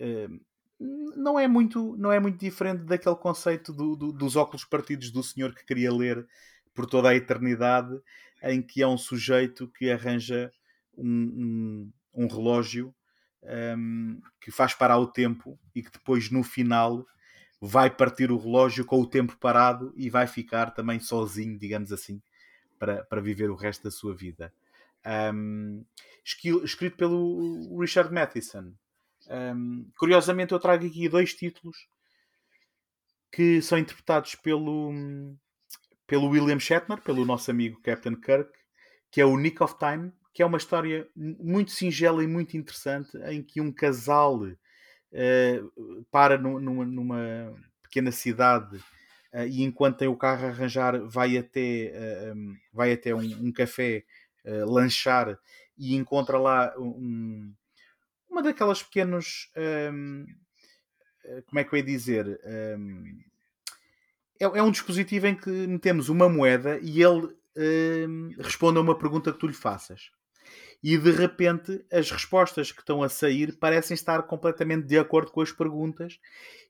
não, é muito, não é muito diferente daquele conceito do, do, dos óculos partidos do senhor que queria ler por toda a eternidade, em que é um sujeito que arranja um, um, um relógio um, ehm, que faz parar o tempo e que depois no final vai partir o relógio com o tempo parado e vai ficar também sozinho, digamos assim, para, para viver o resto da sua vida um, escrito pelo Richard Matheson. Um, curiosamente, eu trago aqui dois títulos que são interpretados pelo, pelo William Shatner, pelo nosso amigo Captain Kirk, que é o Nick of Time, que é uma história muito singela e muito interessante, em que um casal uh, para numa, numa, pequena cidade uh, e enquanto tem o carro a arranjar vai até, uh, um, vai até um, um café lanchar e encontra lá um, uma daquelas pequenos como é que eu ia dizer é, é, um dispositivo em que metemos uma moeda e ele hum, responde a uma pergunta que tu lhe faças. E de repente as respostas que estão a sair parecem estar completamente de acordo com as perguntas,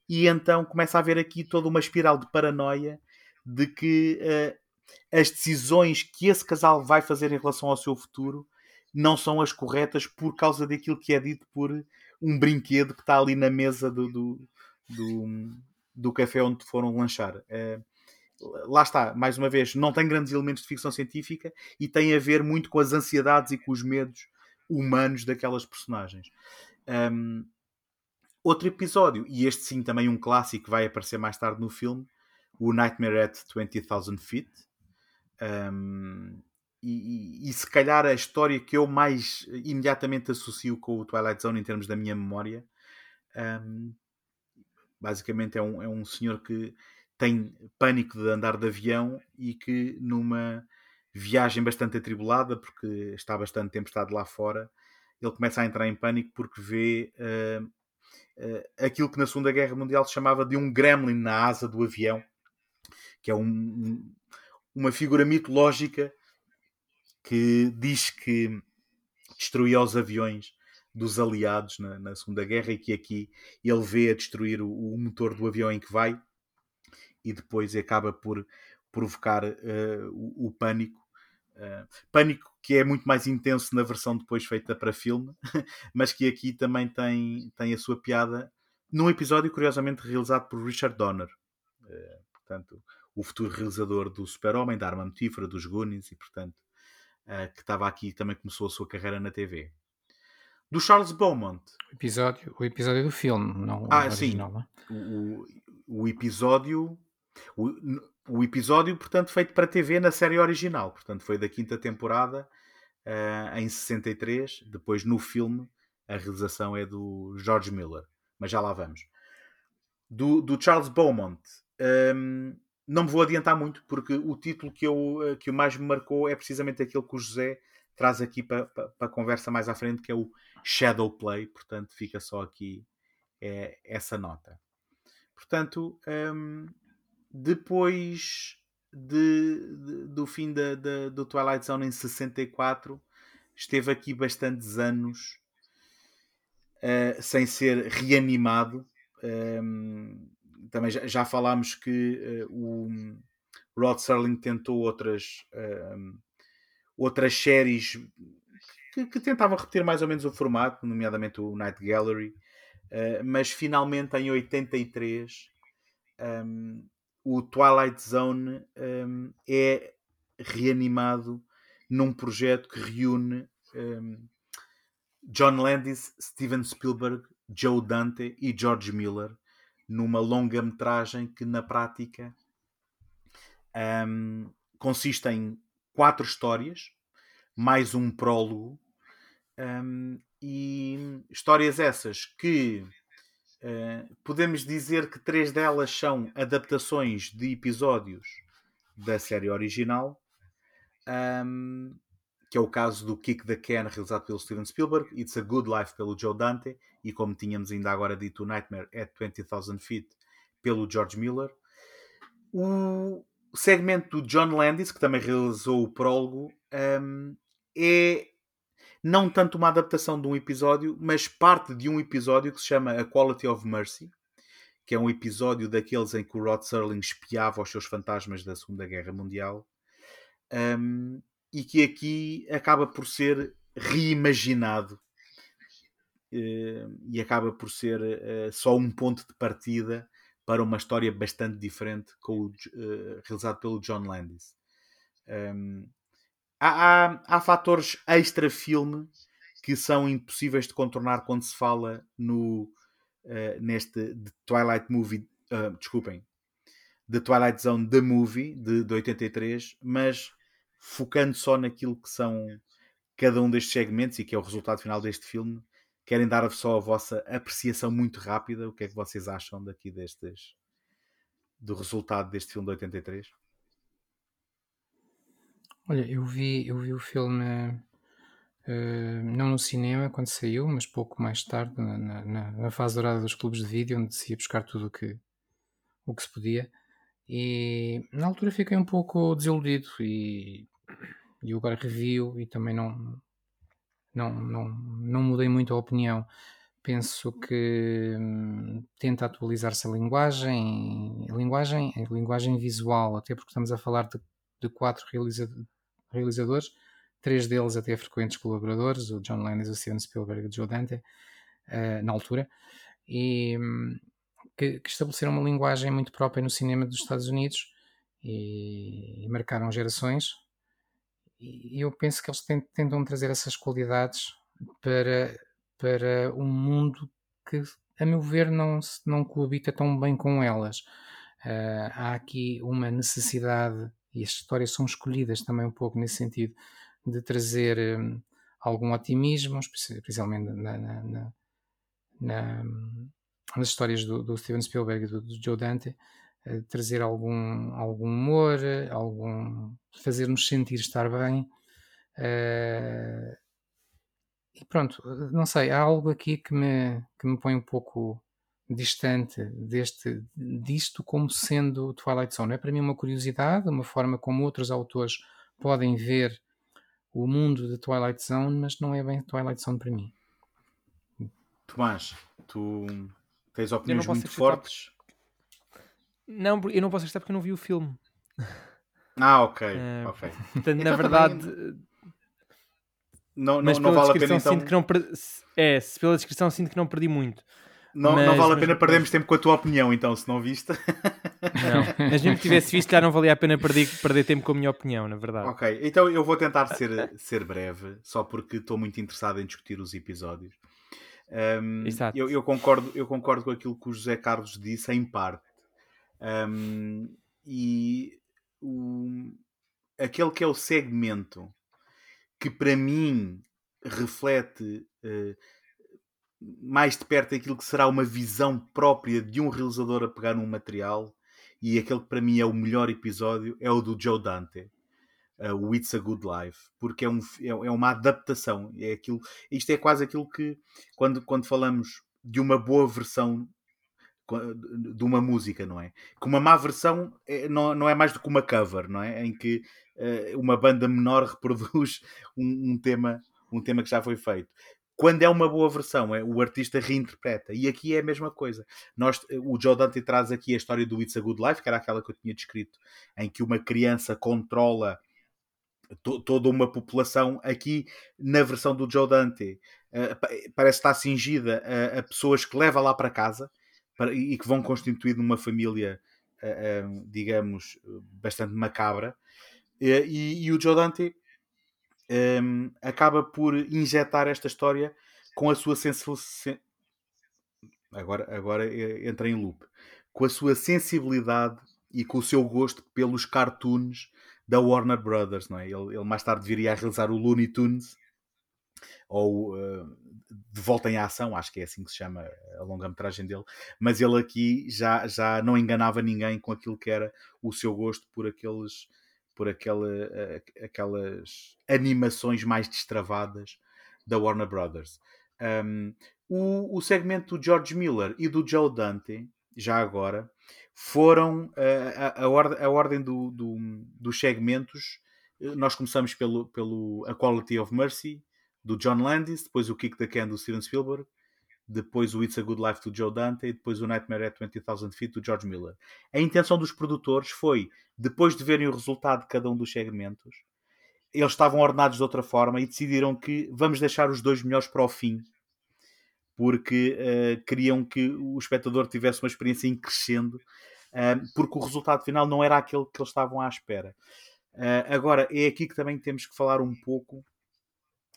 e então começa a haver aqui toda uma espiral de paranoia de que uh, as decisões que esse casal vai fazer em relação ao seu futuro não são as corretas por causa daquilo que é dito por um brinquedo que está ali na mesa do, do, do, do café onde foram lanchar. Uh, lá está, mais uma vez, não tem grandes elementos de ficção científica e tem a ver muito com as ansiedades e com os medos humanos daquelas personagens. Um, outro episódio, e este sim também um clássico que vai aparecer mais tarde no filme, o Nightmare at 20,000 Feet. Um, e, e, e, se calhar a história que eu mais imediatamente associo com o Twilight Zone em termos da minha memória. Um, basicamente é um, é um senhor que tem pânico de andar de avião e que numa viagem bastante atribulada, porque está bastante tempo estado lá fora, ele começa a entrar em pânico porque vê uh, uh, aquilo que na Segunda Guerra Mundial se chamava de um gremlin na asa do avião, que é um, um, uma figura mitológica que diz que destruía os aviões dos aliados na, na Segunda Guerra e que aqui ele vê a destruir o, o motor do avião em que vai e depois acaba por provocar uh, o, o, pânico. Uh, pânico que é muito mais intenso na versão depois feita para filme, mas que aqui também tem, tem a sua piada num episódio curiosamente realizado por Richard Donner, uh, portanto, o futuro realizador do Super-Homem, da Arma Mortífera, dos Goonies, e portanto, que estava aqui também começou a sua carreira na TV. Do Charles Beaumont. O episódio, o episódio do filme, não ah, o original, sim. Não? É? O, o episódio o, o episódio, portanto, feito para TV na série original, portanto, foi da quinta temporada uh, em 63. Depois, no filme, a realização é do George Miller, mas já lá vamos. Do, do Charles Beaumont, um, ehm, não me vou adiantar muito, porque o título que, eu, eh, que mais me marcou é precisamente aquele que o José traz aqui para, a conversa mais à frente, que é o Shadow Play, portanto, fica só aqui é, essa nota. Portanto, um, depois de, de, do fim da, da, do Twilight Zone em 64, esteve aqui bastantes anos uh, sem ser reanimado. Um, também já, já, falámos que uh, o Rod Serling tentou outras, uh, outras séries que, que, tentavam repetir mais ou menos o formato, nomeadamente o Night Gallery, mas finalmente em 83 um, o Twilight Zone um, é reanimado num projeto que reúne um, John Landis, Steven Spielberg, Joe Dante e George Miller numa longa-metragem que na prática consiste em quatro histórias mais um prólogo um, e histórias essas que eh, podemos dizer que três delas são adaptações de episódios da série original, um, que é o caso do Kick the Can, realizado pelo Steven Spielberg, It's a Good Life pelo Joe Dante, e como tínhamos ainda agora dito, Nightmare at 20,000 Feet pelo George Miller. O segmento do John Landis, que também realizou o prólogo, um, é não tanto uma adaptação de um episódio, mas parte de um episódio que se chama A Quality of Mercy, que é um episódio daqueles em que o Rod Serling espiava os seus fantasmas da Segunda Guerra Mundial, um, e que aqui acaba por ser reimaginado uh, e acaba por ser uh, só um ponto de partida para uma história bastante diferente o, uh, realizado pelo John Landis. Um, há, há, há fatores extra-filme que são impossíveis de contornar quando se fala no, uh, neste Twilight Movie. Uh, desculpem. The Twilight Zone The Movie, de, de 83, mas focando só naquilo que são cada um destes segmentos e que é o resultado final deste filme. Querem dar só a vossa apreciação muito rápida? O que é que vocês acham daqui destes do resultado deste filme de 83? Olha, eu vi, eu vi o filme uh, não no cinema quando saiu, mas pouco mais tarde, na, na, na, fase dourada dos clubes de vídeo, onde se ia buscar tudo o que, o que se podia. E na altura fiquei um pouco desiludido e, e agora review e também não, não, não, não mudei muito a opinião. Penso que hum, tenta atualizar-se a linguagem, a linguagem, a linguagem visual, até porque estamos a falar de, de quatro realizadores realizadores, três deles até frequentes colaboradores, o John Landis, o Steven Spielberg e o Joe Dante, uh, na altura, e um, que, que, estabeleceram uma linguagem muito própria no cinema dos Estados Unidos e, e marcaram gerações. E eu penso que eles tentam trazer essas qualidades para, para um mundo que, a meu ver, não, não coabita tão bem com elas. Uh, há aqui uma necessidade e as histórias são escolhidas também um pouco nesse sentido de trazer um, algum otimismo, especialmente na, na, na, na nas histórias do, do, Steven Spielberg e do, do Joe Dante, trazer algum, algum humor, algum fazer-nos sentir estar bem. Uh, e pronto, não sei, há algo aqui que me, que me põe um pouco distante deste, disto como sendo Twilight Zone. É para mim uma curiosidade, uma forma como outros autores podem ver o mundo de Twilight Zone, mas não é bem Twilight Zone para mim. Tomás, tu tens opiniões muito fortes. Não, eu não posso acreditar porque eu não vi o filme. Ah, ok. Uh, ok. Portanto, então, na verdade. Também... Não, não, não vale a pena então. Que não per... É, pela descrição sinto que não perdi muito. Não, mas, não vale a pena mas... perdermos tempo com a tua opinião, então, se não viste. Não, mas mesmo que tivesse visto, já não valia a pena perder, perder tempo com a minha opinião, na verdade. Ok, então eu vou tentar ser, ser breve, só porque estou muito interessado em discutir os episódios. Um, Exato. Eu, eu, concordo, eu concordo com aquilo que o José Carlos disse, em parte. Um, e o, aquele que é o segmento que para mim reflete. Uh, mais de perto aquilo que será uma visão própria de um realizador a pegar num material e aquele que para mim é o melhor episódio é o do Joe Dante uh, o It's a Good Life porque é, um, é, é uma adaptação é aquilo, isto é quase aquilo que quando, quando falamos de uma boa versão de uma música, não é? Que uma má versão é, não, não é mais do que uma cover, não é? Em que uh, uma banda menor reproduz um, um, tema um tema que já foi feito quando é uma boa versão, é, o artista reinterpreta. E aqui é a mesma coisa. Nós, o Joe Dante traz aqui a história do It's a Good Life, que era aquela que eu tinha descrito, em que uma criança controla to, toda uma população. Aqui, na versão do Joe Dante, uh, parece estar cingida a, a, pessoas que leva lá para casa para, e que vão constituir uma família, uh, uh, digamos, bastante macabra. E, e, o Joe Dante um, acaba por injetar esta história com a sua sensibilidade. Agora, agora entra em loop. Com a sua sensibilidade e com o seu gosto pelos cartoons da Warner Brothers, não é? Ele, ele mais tarde viria a realizar o Looney Tunes ou uh, De Volta em Ação, acho que é assim que se chama a longa-metragem dele, mas ele aqui já, já não enganava ninguém com aquilo que era o seu gosto por aqueles por aquela, aquelas animações mais destravadas da Warner Brothers. Um, o, o segmento do George Miller e do Joe Dante, já agora, foram a, a, a, ordem, a ordem do, do, dos segmentos. Nós começamos pelo, pelo A Quality of Mercy, do John Landis, depois o Kick the Can do Steven Spielberg, depois o It's a Good Life do Joe Dante e depois o Nightmare at 20,000 Feet do George Miller. A intenção dos produtores foi, depois de verem o resultado de cada um dos segmentos, eles estavam ordenados de outra forma e decidiram que vamos deixar os dois melhores para o fim, porque uh, queriam que o espectador tivesse uma experiência em crescendo, uh, porque o resultado final não era aquele que eles estavam à espera. Uh, agora, é aqui que também temos que falar um pouco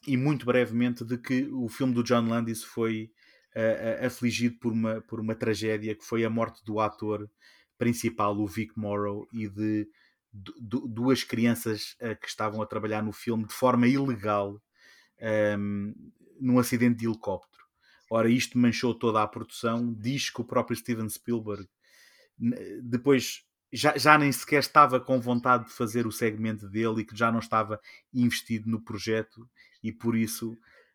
e muito brevemente de que o filme do John Landis foi uh, afligido por uma, por uma tragédia que foi a morte do ator principal, o Vic Morrow, e de duas crianças uh, que estavam a trabalhar no filme de forma ilegal um, ehm, num acidente de helicóptero. Ora, isto manchou toda a produção. Diz que o próprio Steven Spielberg depois já, já nem sequer estava com vontade de fazer o segmento dele e que já não estava investido no projeto e por isso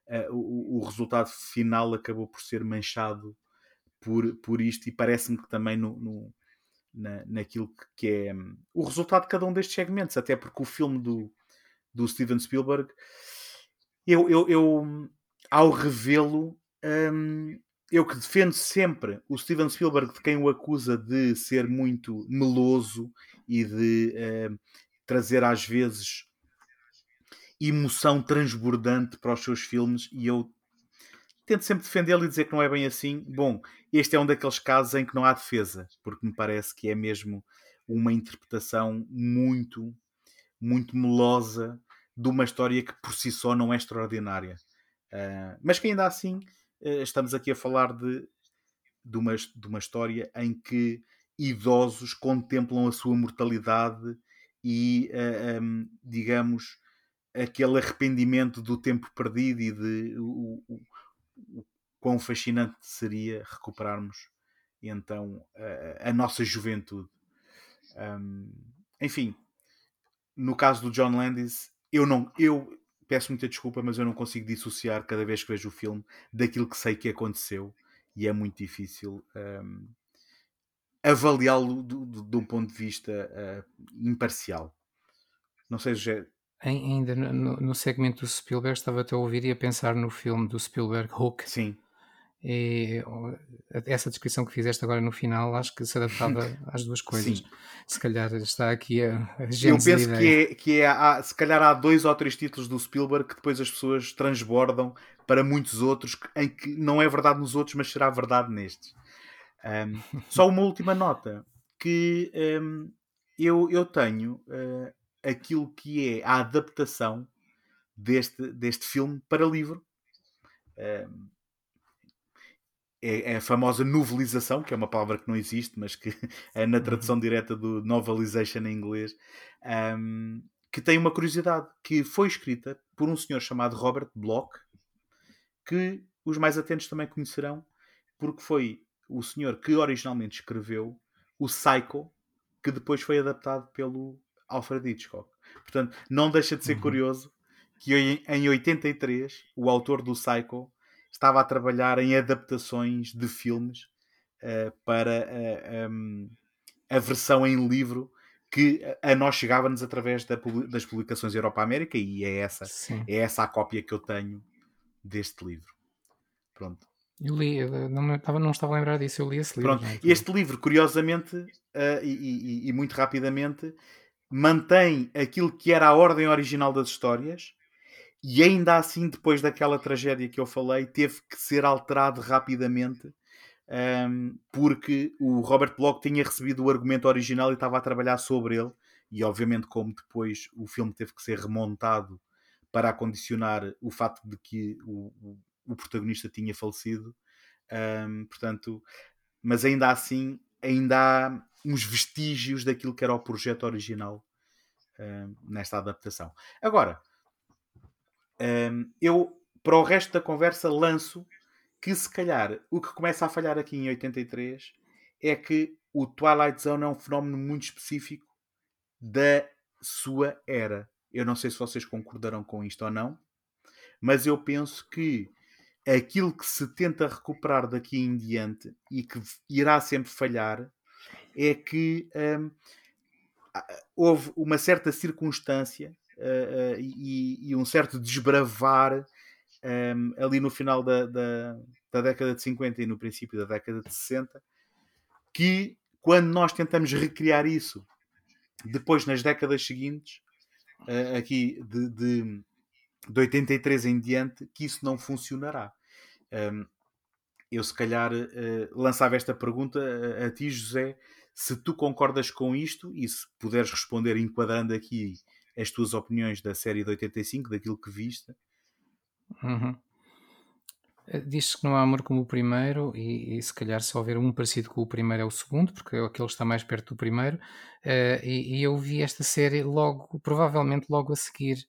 uh, o, o, resultado final acabou por ser manchado por, por isto e parece-me que também no, no na, naquilo que, é um, o resultado de cada um destes segmentos, até porque o filme do, do Steven Spielberg eu, eu, eu ao revê-lo um, eu que defendo sempre o Steven Spielberg, de quem o acusa de ser muito meloso e de uh, trazer às vezes emoção transbordante para os seus filmes, e eu tento sempre defendê-lo e dizer que não é bem assim. Bom, este é um daqueles casos em que não há defesa, porque me parece que é mesmo uma interpretação muito, muito melosa de uma história que por si só não é extraordinária. Uh, mas que ainda assim estamos aqui a falar de, de, uma, de uma história em que idosos contemplam a sua mortalidade e, uh, eh, um, ehm, digamos, aquele arrependimento do tempo perdido e de o, o, o quão fascinante seria recuperarmos então a, a nossa juventude. Um, ehm, enfim, no caso do John Landis, eu não, eu peço muita desculpa, mas eu não consigo dissociar cada vez que vejo o filme daquilo que sei que aconteceu e é muito difícil um, avaliá-lo de um ponto de vista uh, imparcial. Não sei se Ainda no, no segmento do Spielberg, estava até a ouvir e a pensar no filme do Spielberg Hook. Sim. E essa descrição que fizeste agora no final, acho que se adaptava às duas coisas. Sim. Se calhar está aqui a, a Eu penso que, é, que é, há, se calhar há dois ou três títulos do Spielberg que depois as pessoas transbordam para muitos outros, em que não é verdade nos outros, mas será verdade nestes. Um, só uma última nota, que um, eu, eu tenho uh, aquilo que é a adaptação deste, deste filme para livro. Um, é, é, a famosa novelização, que é uma palavra que não existe, mas que é na tradução uhum. direta do novelization em inglês, um, que tem uma curiosidade, que foi escrita por um senhor chamado Robert Bloch, que os mais atentos também conhecerão, porque foi o senhor que originalmente escreveu o Psycho, que depois foi adaptado pelo Alfred Hitchcock. Portanto, não deixa de ser uhum. curioso que em 83 o autor do Psycho estava a trabalhar em adaptações de filmes uh, para uh, um, a versão em livro que a nós chegava-nos através da, das publicações Europa América e é essa, é essa a cópia que eu tenho deste livro. Pronto. Eu li, não, estava, não estava a lembrar disso, eu li esse livro. Pronto. Este livro, curiosamente uh, e, e, e, muito rapidamente, mantém aquilo que era a ordem original das histórias, e ainda assim, depois daquela tragédia que eu falei, teve que ser alterado rapidamente um, porque o Robert Bloch tinha recebido o argumento original e estava a trabalhar sobre ele. E obviamente, como depois o filme teve que ser remontado para acondicionar o facto de que o, o, o protagonista tinha falecido, um, portanto, mas ainda assim, ainda há uns vestígios daquilo que era o projeto original um, nesta adaptação. Agora, um, eu, para o resto da conversa, lanço que se calhar o que começa a falhar aqui em 83 é que o Twilight Zone é um fenómeno muito específico da sua era. Eu não sei se vocês concordarão com isto ou não, mas eu penso que aquilo que se tenta recuperar daqui em diante e que irá sempre falhar é que houve uma certa circunstância uh, e, e, um certo desbravar um, ehm, ali no final da, da, da, década de 50 e no princípio da década de 60, que quando nós tentamos recriar isso depois nas décadas seguintes, uh, aqui de, de, de 83 em diante, que isso não funcionará. Um, ehm, eu se calhar lançava esta pergunta a, a, ti, José, se tu concordas com isto e se puderes responder enquadrando aqui as tuas opiniões da série de 85, daquilo que viste. Uhum. Eh, Diz-se que não há amor como o primeiro, e, e se calhar se houver um parecido com o primeiro é o segundo, porque é aquele que está mais perto do primeiro. Eh, e, e eu vi esta série logo, provavelmente logo a seguir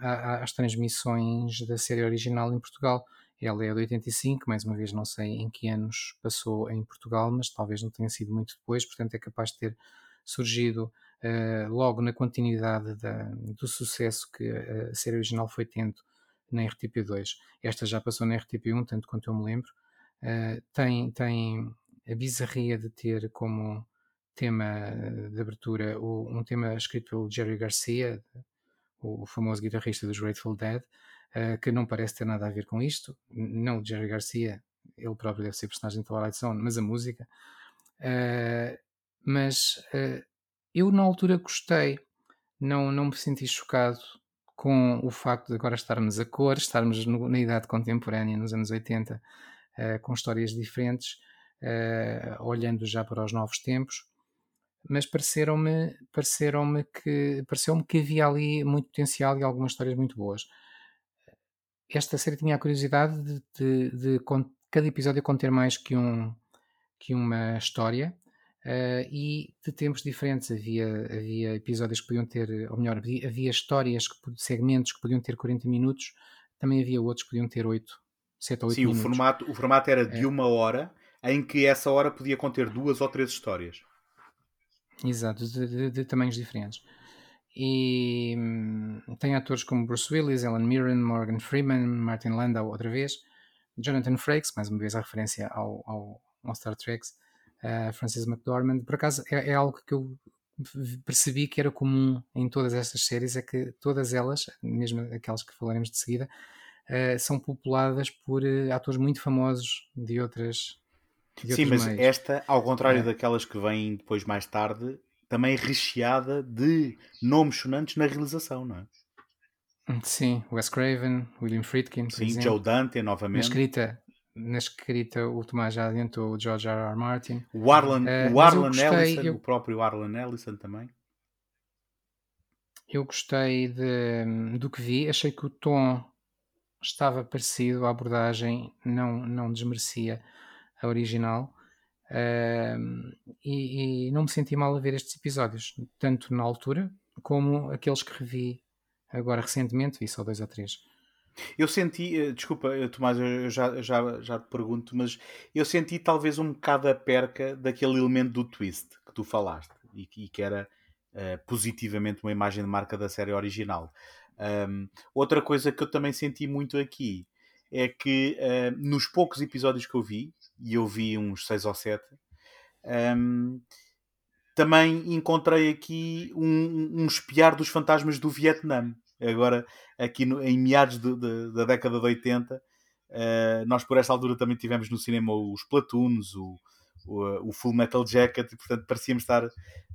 a- às transmissões da série original em Portugal. Ela é de 85, mais uma vez não sei em que anos passou em Portugal, mas talvez não tenha sido muito depois, portanto é capaz de ter surgido logo na continuidade da- do sucesso que a série original foi tendo na RTP2. Esta já passou na RTP1, tanto quanto eu me lembro. Eh, tem, tem a bizarria de ter como tema de abertura um tema escrito pelo Jerry Garcia, o famoso guitarrista dos Grateful Dead, eh, que não parece ter nada a ver com isto. Não o Jerry Garcia, ele próprio deve ser personagem de Twilight Zone, mas a música. Eh, mas eh, eu na altura gostei, não, não me senti chocado com o facto de agora estarmos a cor, estarmos no- na idade contemporânea, nos anos 80, eh, com histórias diferentes, eh, olhando já para os novos tempos, mas pareceram-me pareceram-me que pareceu-me que havia ali muito potencial e algumas histórias muito boas. Esta série tinha a curiosidade de, de- de con- cada episódio conter mais que um que uma história eh, e de tempos diferentes havia havia episódios que podiam ter ou melhor havia, havia histórias que segmentos que podiam ter 40 minutos também havia outros que podiam ter 8 7 ou 8 Sim, o minutos formato, o formato era de É. uma hora, em que essa hora podia conter duas ou três histórias. Exato, de, de- de tamanhos diferentes. E hum, tem atores como Bruce Willis, Ellen Mirren, Morgan Freeman, Martin Landau, outra vez, Jonathan Frakes, mais uma vez a referência ao, ao, ao Star Trek, uh, Francis McDormand. Por acaso é, é algo que eu percebi que era comum em todas estas séries, é que todas elas, mesmo aquelas que falaremos de seguida, uh, são populadas por uh, atores muito famosos de outras. De Sim, mas meios. esta, ao contrário É. daquelas que vêm depois mais tarde, também recheada de nomes sonantes na realização, não é? Sim, Wes Craven, William Friedkin, Sim, exemplo. Joe Dante Na novamente. escrita, na escrita, o Tomás já adiantou o George R. R. Martin. O Arlen, Eh, o Arlen gostei, Ellison, eu- o próprio Arlen Ellison também. Eu gostei de- do que vi, achei que o tom estava parecido, a abordagem não, não desmerecia a original. Ahm, e, e não me senti mal a ver estes episódios, tanto na altura como aqueles que revi agora recentemente, vi só dois ou três. Eu senti, eh, desculpa, eh, Tomás, eu já, já, já te pergunto, mas eu senti talvez um bocado a perca daquele elemento do twist que tu falaste e, que- e que era eh, positivamente uma imagem de marca da série original. Ahm, outra coisa que eu também senti muito aqui é que eh, nos poucos episódios que eu vi, e eu vi uns 6 ou 7, também encontrei aqui um, um espiar dos fantasmas do Vietnã. Agora, aqui no- em meados de- de- da década de 80, eh, nós por essa altura também tivemos no cinema os Platoons, o, o, o Full Metal Jacket, e portanto parecíamos estar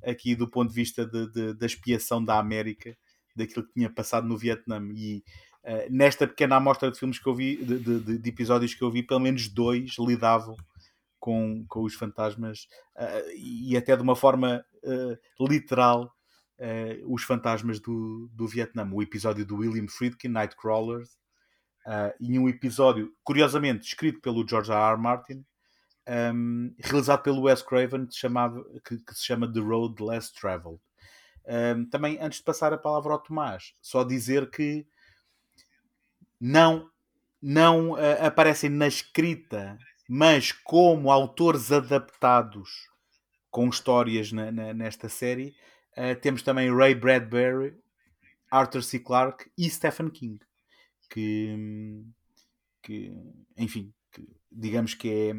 aqui do ponto de vista de- de- da expiação da América, daquilo que tinha passado no Vietnã. E eh, nesta pequena amostra de filmes que eu vi, de, de- episódios que eu vi, pelo menos dois lidavam com, com os fantasmas eh, e até de uma forma literal eh, os fantasmas do, do Vietnã. O episódio do William Friedkin, Nightcrawlers, eh, e um episódio, curiosamente, escrito pelo George R. R. Martin, ehm, realizado pelo Wes Craven, que chamava, que, que se chama The Road Less Traveled. Ehm, também, antes de passar a palavra ao Tomás, só dizer que não, não eh, aparecem na escrita, mas como autores adaptados com histórias na- na- nesta série, eh, temos também Ray Bradbury, Arthur C. Clarke e Stephen King, que, que enfim, que digamos que é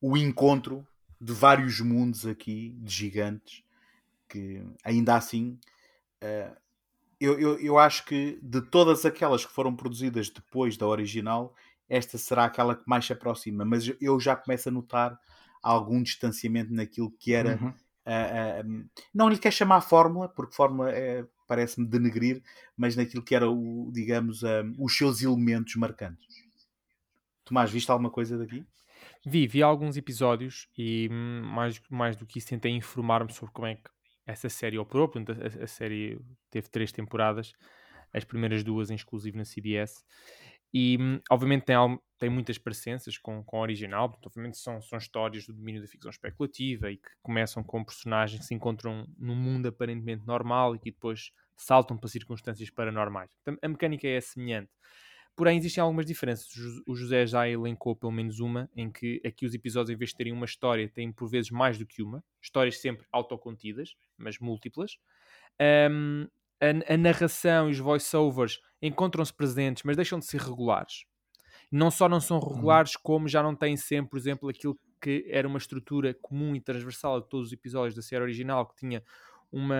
o encontro de vários mundos aqui, de gigantes, que ainda assim eh, eu, eu, eu acho que de todas aquelas que foram produzidas depois da original, esta será aquela que mais se aproxima, mas eu já começo a notar algum distanciamento naquilo que era Uhum. Ah, ah, não lhe quer chamar fórmula, porque fórmula é, parece-me denegrir, mas naquilo que era, o, digamos, ah, os seus elementos marcantes. Tomás, viste alguma coisa daqui? Vi, vi alguns episódios e hum, mais, mais do que isso tentei informar-me sobre como é que essa série operou. Portanto, a, a série teve três temporadas, as primeiras duas em exclusivo na CBS. E hum, obviamente tem, tem muitas parecenças com, com o original, porque obviamente são, são histórias do domínio da ficção especulativa e que começam com personagens que se encontram num mundo aparentemente normal e que depois saltam para circunstâncias paranormais. A mecânica é semelhante. Porém, existem algumas diferenças. O José já elencou pelo menos uma, em que aqui os episódios, em vez de terem uma história, têm por vezes mais do que uma. Histórias sempre autocontidas, mas múltiplas. Um, a, a, narração e os voiceovers encontram-se presentes, mas deixam de ser regulares. Não só não são regulares, uhum. como já não têm sempre, por exemplo, aquilo que era uma estrutura comum e transversal a todos os episódios da série original, que tinha uma,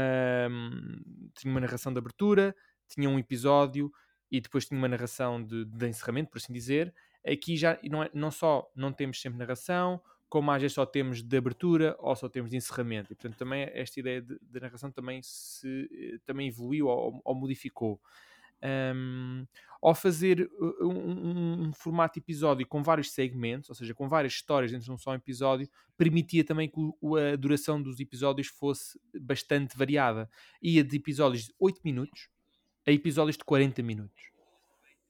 hum, tinha uma narração de abertura, tinha um episódio e depois tinha uma narração de, de encerramento, por assim dizer. Aqui já não, é, não só não temos sempre narração, como às vezes só temos de abertura ou só temos de encerramento. E portanto também esta ideia de, de narração também se eh, também evoluiu ou, ou modificou. Um, ao fazer uh, um, um, um, formato episódio com vários segmentos, ou seja, com várias histórias dentro de um só episódio, permitia também que o, a duração dos episódios fosse bastante variada. Ia de episódios de 8 minutos a episódios de 40 minutos.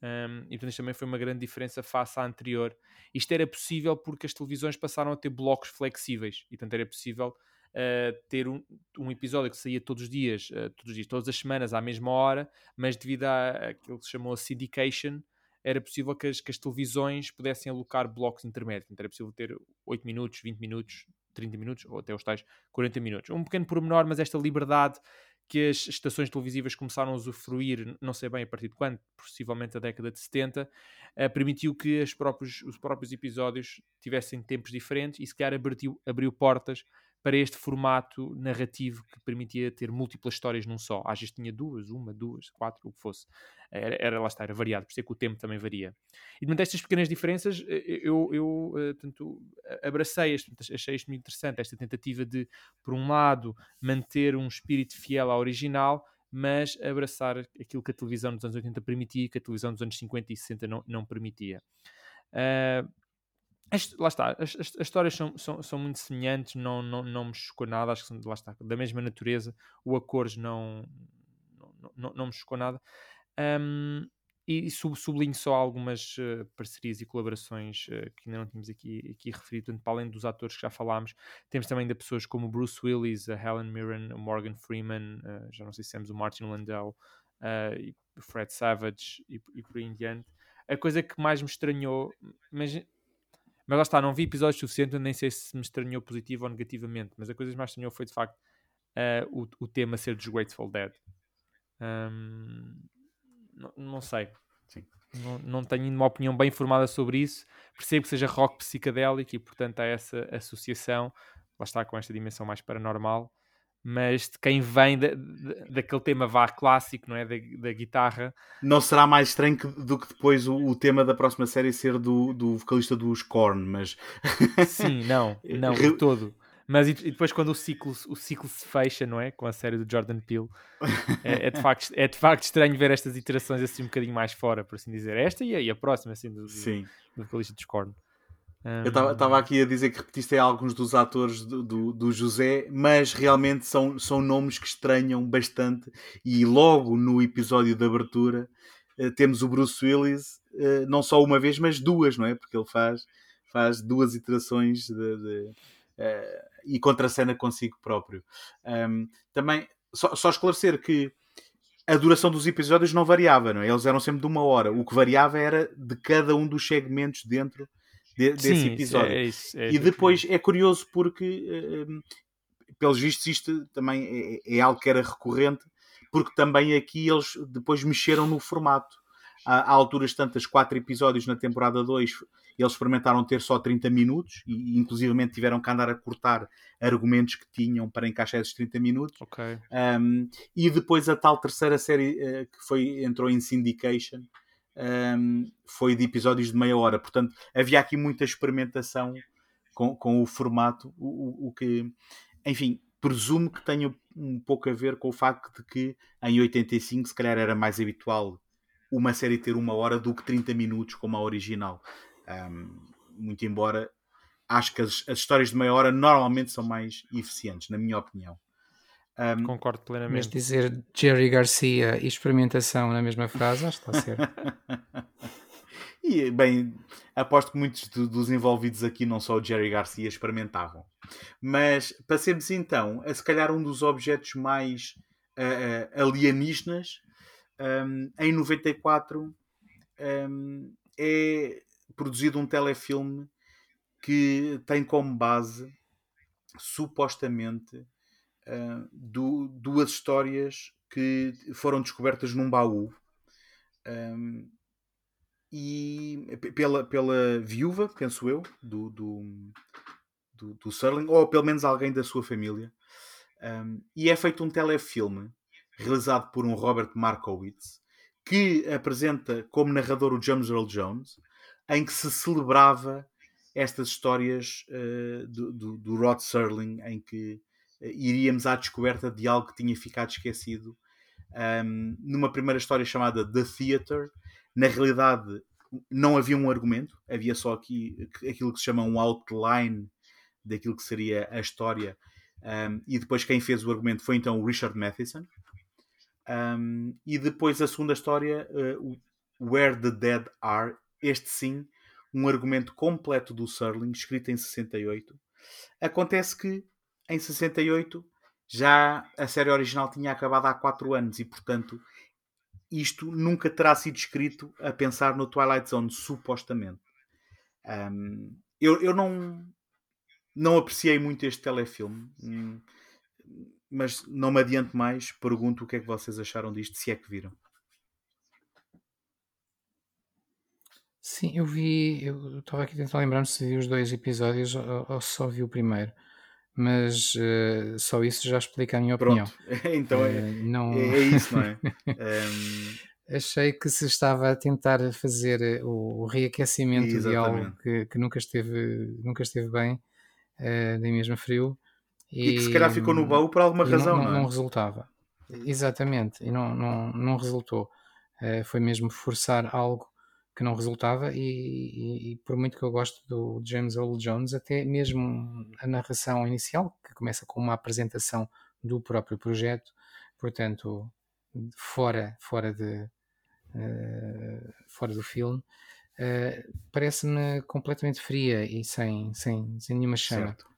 Um, e portanto, isto também foi uma grande diferença face à anterior. Isto era possível porque as televisões passaram a ter blocos flexíveis e, portanto, era possível uh, ter um, um, episódio que saía todos os dias, uh, todos os dias, todas as semanas, à mesma hora, mas devido àquilo que se chamou syndication, era possível que as, que as televisões pudessem alocar blocos intermédios. Era possível ter 8 minutos, 20 minutos, 30 minutos ou até os tais 40 minutos. Um pequeno pormenor, mas esta liberdade que as estações televisivas começaram a usufruir, não sei bem a partir de quando, possivelmente a década de 70, uh, eh, permitiu que próprios, os próprios episódios tivessem tempos diferentes e se calhar abriu, abriu portas para este formato narrativo que permitia ter múltiplas histórias num só. Às vezes tinha duas, uma, duas, quatro, o que fosse. Era, era lá está, era variado, por isso é que o tempo também varia. E de estas pequenas diferenças, eh, eh, eu, eu eh, tanto, abracei, este, achei isto muito interessante, esta tentativa de, por um lado, manter um espírito fiel ao original, mas abraçar aquilo que a televisão dos anos 80 permitia que a televisão dos anos 50 e 60 não, não permitia. Uh, lá está, as, as, as histórias são, são, são, muito semelhantes, não, não, não me chocou nada, acho que são lá está, da mesma natureza, o Acores não, não, não, não me chocou nada. Um, e sublinho só algumas uh, parcerias e colaborações uh, que ainda não tínhamos aqui, aqui referido, para além dos atores que já falámos, temos também ainda pessoas como Bruce Willis, a Helen Mirren, o Morgan Freeman, uh, já não sei se temos o Martin Landau, o Fred Savage e, e por aí em diante. A coisa que mais me estranhou, mas mas lá está, não vi episódios suficientes, nem sei se me estranhou positivo ou negativamente, mas a coisa que mais estranhou foi de facto uh, o, o tema ser dos Grateful Dead. Um, não, não, sei. Não, não tenho uma opinião bem formada sobre isso. Percebo que seja rock psicadélico e, portanto, há essa associação. Lá está com esta dimensão mais paranormal mas de quem vem de, daquele tema vá clássico, não é? Da, da, guitarra. Não será mais estranho que, do que depois o, o, tema da próxima série ser do, do vocalista dos Korn, mas. Sim, não, não, de todo. Mas e, e, depois quando o ciclo, o ciclo se fecha, não é? Com a série do Jordan Peele, é, é, de facto, é de facto estranho ver estas iterações assim um bocadinho mais fora, por assim dizer. Esta e a, e a próxima, assim, do, do, do vocalista dos Korn. Eu estava aqui a dizer que repetiste alguns dos atores do, do, do, José, mas realmente são, são nomes que estranham bastante. E logo no episódio de abertura uh, temos o Bruce Willis, uh, não só uma vez, mas duas, não é? Porque ele faz, faz duas iterações de, de, uh, e contracena consigo próprio. Um, também, só, só esclarecer que a duração dos episódios não variava, não é? Eles eram sempre de uma hora. O que variava era de cada um dos segmentos dentro de, desse Sim, episódio. É isso, é e depois é curioso porque, uh, pelos vistos, isto também é, é, algo que era recorrente, porque também aqui eles depois mexeram no formato. Há, há alturas tantas, quatro episódios na temporada 2, eles experimentaram ter só 30 minutos e inclusivamente tiveram que andar a cortar argumentos que tinham para encaixar esses 30 minutos. Okay. Um, e depois a tal terceira série uh, que foi, entrou em syndication, um, foi de episódios de meia hora. Portanto, havia aqui muita experimentação com, com o formato, o, o, que, enfim, presumo que tenha um pouco a ver com o facto de que em 85 se calhar era mais habitual uma série ter uma hora do que 30 minutos como a original. Um, muito embora acho que as, as histórias de meia hora normalmente são mais eficientes, na minha opinião. Um, Concordo plenamente. Mas dizer Jerry Garcia e experimentação na mesma frase, acho que está certo. E, bem, aposto que muitos dos envolvidos aqui, não só o Jerry Garcia, experimentavam. Mas passemos então a se calhar um dos objetos mais uh, alienígenas. Um, em 94 um, é produzido um telefilme que tem como base, supostamente, uh, du duas histórias que foram descobertas num baú. Um, e pela, pela viúva, penso eu, do, do, do, do Serling, ou pelo menos alguém da sua família. Um, e é feito um telefilme realizado por um Robert Markowitz que apresenta como narrador o James Earl Jones, em que se celebrava estas histórias uh, do, do, do, Rod Serling, em que iríamos à descoberta de algo que tinha ficado esquecido. Um, numa primeira história chamada The Theater, na realidade não havia um argumento, havia só aqui aquilo que se chama um outline daquilo que seria a história. Um, e depois quem fez o argumento foi então o Richard Matheson. Um, e depois a segunda história, uh, Where the Dead Are, este sim, um argumento completo do Serling, escrito em 68. Acontece que em 68 já a série original tinha acabado há 4 anos e, portanto, isto nunca terá sido escrito a pensar no Twilight Zone, supostamente. Um, eu, eu não, não apreciei muito este telefilme, hum, mas não me adianto mais. Pergunto o que é que vocês acharam disto, se é que viram. Sim, eu vi. Eu estava aqui tentando lembrar-me se vi os dois episódios ou, ou só vi o primeiro. Mas uh, só isso já explica a minha Pronto. opinião. então é, uh, não... é, é, isso, não é? um... Achei que se estava a tentar fazer o, o reaquecimento Exatamente. de algo que, que, nunca, esteve, nunca esteve bem, uh, nem mesmo frio. E, e, que se calhar ficou no baú por alguma razão, não, não, não, é? não resultava. Exatamente, e não, não, não resultou. foi mesmo forçar algo que não resultava e, e, e, por muito que eu gosto do James Earl Jones, até mesmo a narração inicial, que começa com uma apresentação do próprio projeto, portanto, fora, fora, de, uh, fora do filme, uh, parece-me completamente fria e sem, sem, sem nenhuma chama. Certo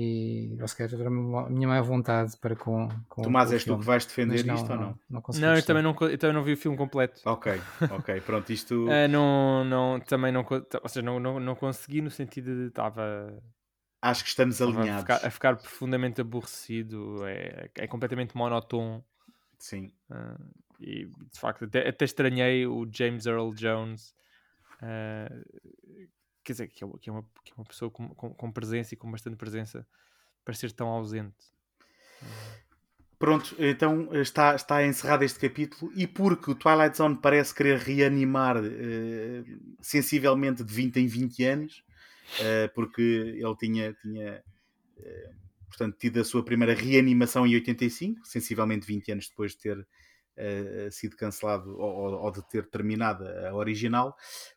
e eu se calhar a minha má vontade para com, com Tomás, és tu que vais defender não, isto não, ou não? Não, não, não eu, também não eu também não vi o filme completo. Ok, ok, pronto, isto... uh, não, não, também não, ou seja, não, não, não consegui no sentido de estava... Acho que estamos alinhados. A ficar, a ficar profundamente aborrecido, é, é completamente monótono. Sim. Uh, e de facto até, até estranhei o James Earl Jones uh, quer dizer, que é, que é, uma, que é uma pessoa com, com, com, presença e com bastante presença para ser tão ausente. Pronto, então está, está encerrado este capítulo e porque o Twilight Zone parece querer reanimar uh, sensivelmente de 20 em 20 anos, uh, porque ele tinha, tinha portanto, tido a sua primeira reanimação em 85, sensivelmente 20 anos depois de ter sido cancelado ou, ou, de ter terminado a original.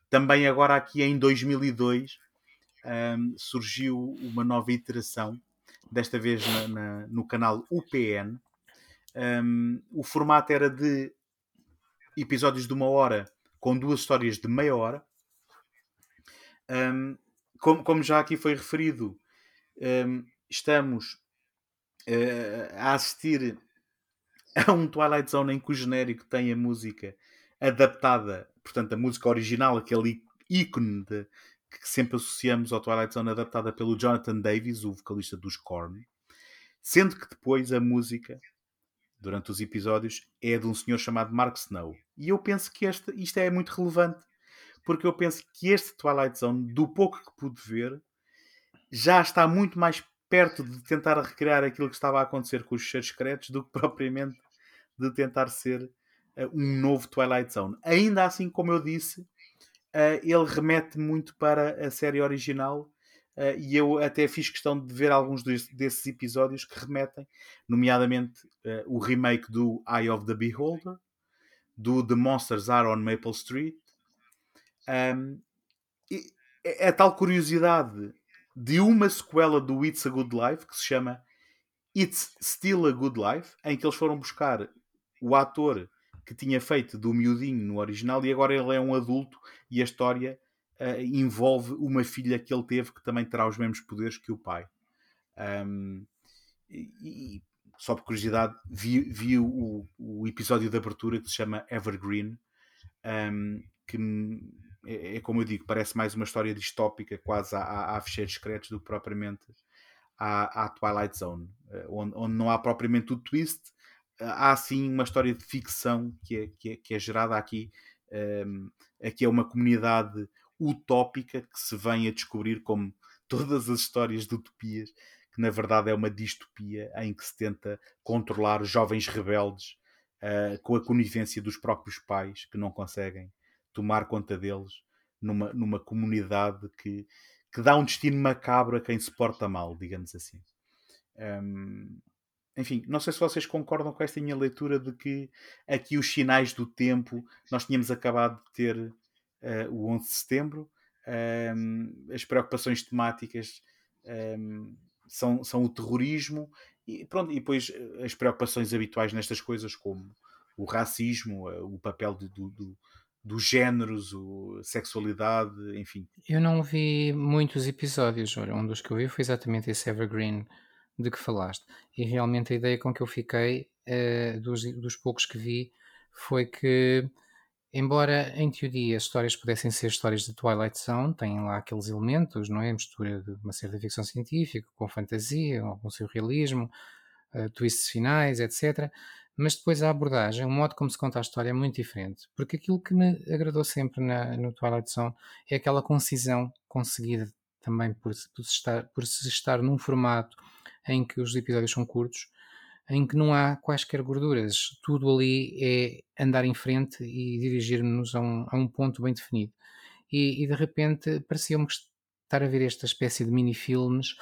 Também agora aqui em 2002 um, surgiu uma nova iteração, desta vez na, na, no canal UPN. Um, o formato era de episódios de uma hora com duas histórias de meia hora. Um, como, como, já aqui foi referido, estamos uh, a assistir a um Twilight Zone em que o genérico tem a música adaptada portanto, a música original, aquele ícone de, que sempre associamos ao Twilight Zone, adaptada pelo Jonathan Davis, o vocalista dos Korn, sendo que depois a música, durante os episódios, é de um senhor chamado Mark Snow. E eu penso que este, isto é muito relevante, porque eu penso que este Twilight Zone, do pouco que pude ver, já está muito mais perto de tentar recriar aquilo que estava a acontecer com os cheiros secretos do que propriamente de tentar ser uh, um novo Twilight Zone. Ainda assim, como eu disse, uh, ele remete muito para a série original. Uh, e eu até fiz questão de ver alguns desses episódios que remetem, nomeadamente o remake do Eye of the Beholder, do The Monsters Are on Maple Street. Um, a tal curiosidade de uma sequela do It's a Good Life que se chama It's Still a Good Life, em que eles foram buscar o ator que tinha feito do miudinho no original e agora ele é um adulto e a história uh, envolve uma filha que ele teve que também terá os mesmos poderes que o pai. Um, e, e, só por curiosidade, vi, vi o, o, episódio de abertura que se chama Evergreen, um, que é, é, como eu digo, parece mais uma história distópica, quase a, fecheiros secretos, do que propriamente à, à Twilight Zone, eh, onde, onde, não há propriamente o twist, há sim uma história de ficção que é, que é, que é gerada aqui. Um, aqui é uma comunidade utópica que se vem a descobrir como todas as histórias de utopias, que na verdade é uma distopia em que se tenta controlar jovens rebeldes uh, com a conivência dos próprios pais que não conseguem tomar conta deles numa, numa comunidade que, que dá um destino macabro a quem se porta mal, digamos assim. Um, enfim, não sei se vocês concordam com esta minha leitura de que aqui os sinais do tempo, nós tínhamos acabado de ter uh, o 11 de setembro, um, as preocupações temáticas um, são, são o terrorismo e, pronto, e depois eh, as preocupações habituais nestas coisas, como o racismo, eh, o papel do, do, dos géneros, a sexualidade, enfim. Eu não vi muitos episódios, um dos que eu vi foi exatamente esse Evergreen de que falaste. E realmente a ideia com que eu fiquei, uh, dos, dos poucos que vi, foi que, embora em teoria as histórias pudessem ser histórias de Twilight Zone, têm lá aqueles elementos, não é? Mistura de uma certa ficção científica com fantasia, com surrealismo, uh, twists finais, etc mas depois a abordagem, o modo como se conta a história é muito diferente. Porque aquilo que me agradou sempre na, no Twilight Zone é aquela concisão conseguida também por, por, se estar, por se estar num formato em que os episódios são curtos, em que não há quaisquer gorduras. Tudo ali é andar em frente e dirigir-nos a, um, a um, ponto bem definido. E, e de repente parecia-me estar a ver esta espécie de mini-filmes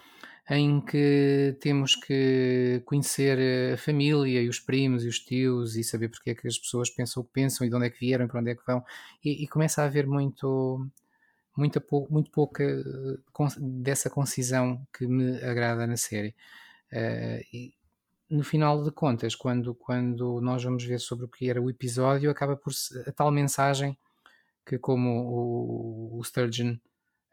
em que temos que conhecer a família e os primos e os tios e saber porque é que as pessoas pensam o que pensam e de onde é que vieram, para onde é que vão, e, e começa a haver muito, muita, muito pouca dessa concisão que me agrada na série. Uh, e, no final de contas, quando, quando nós vamos ver sobre o que era o episódio, acaba por a tal mensagem que, como o, o Sturgeon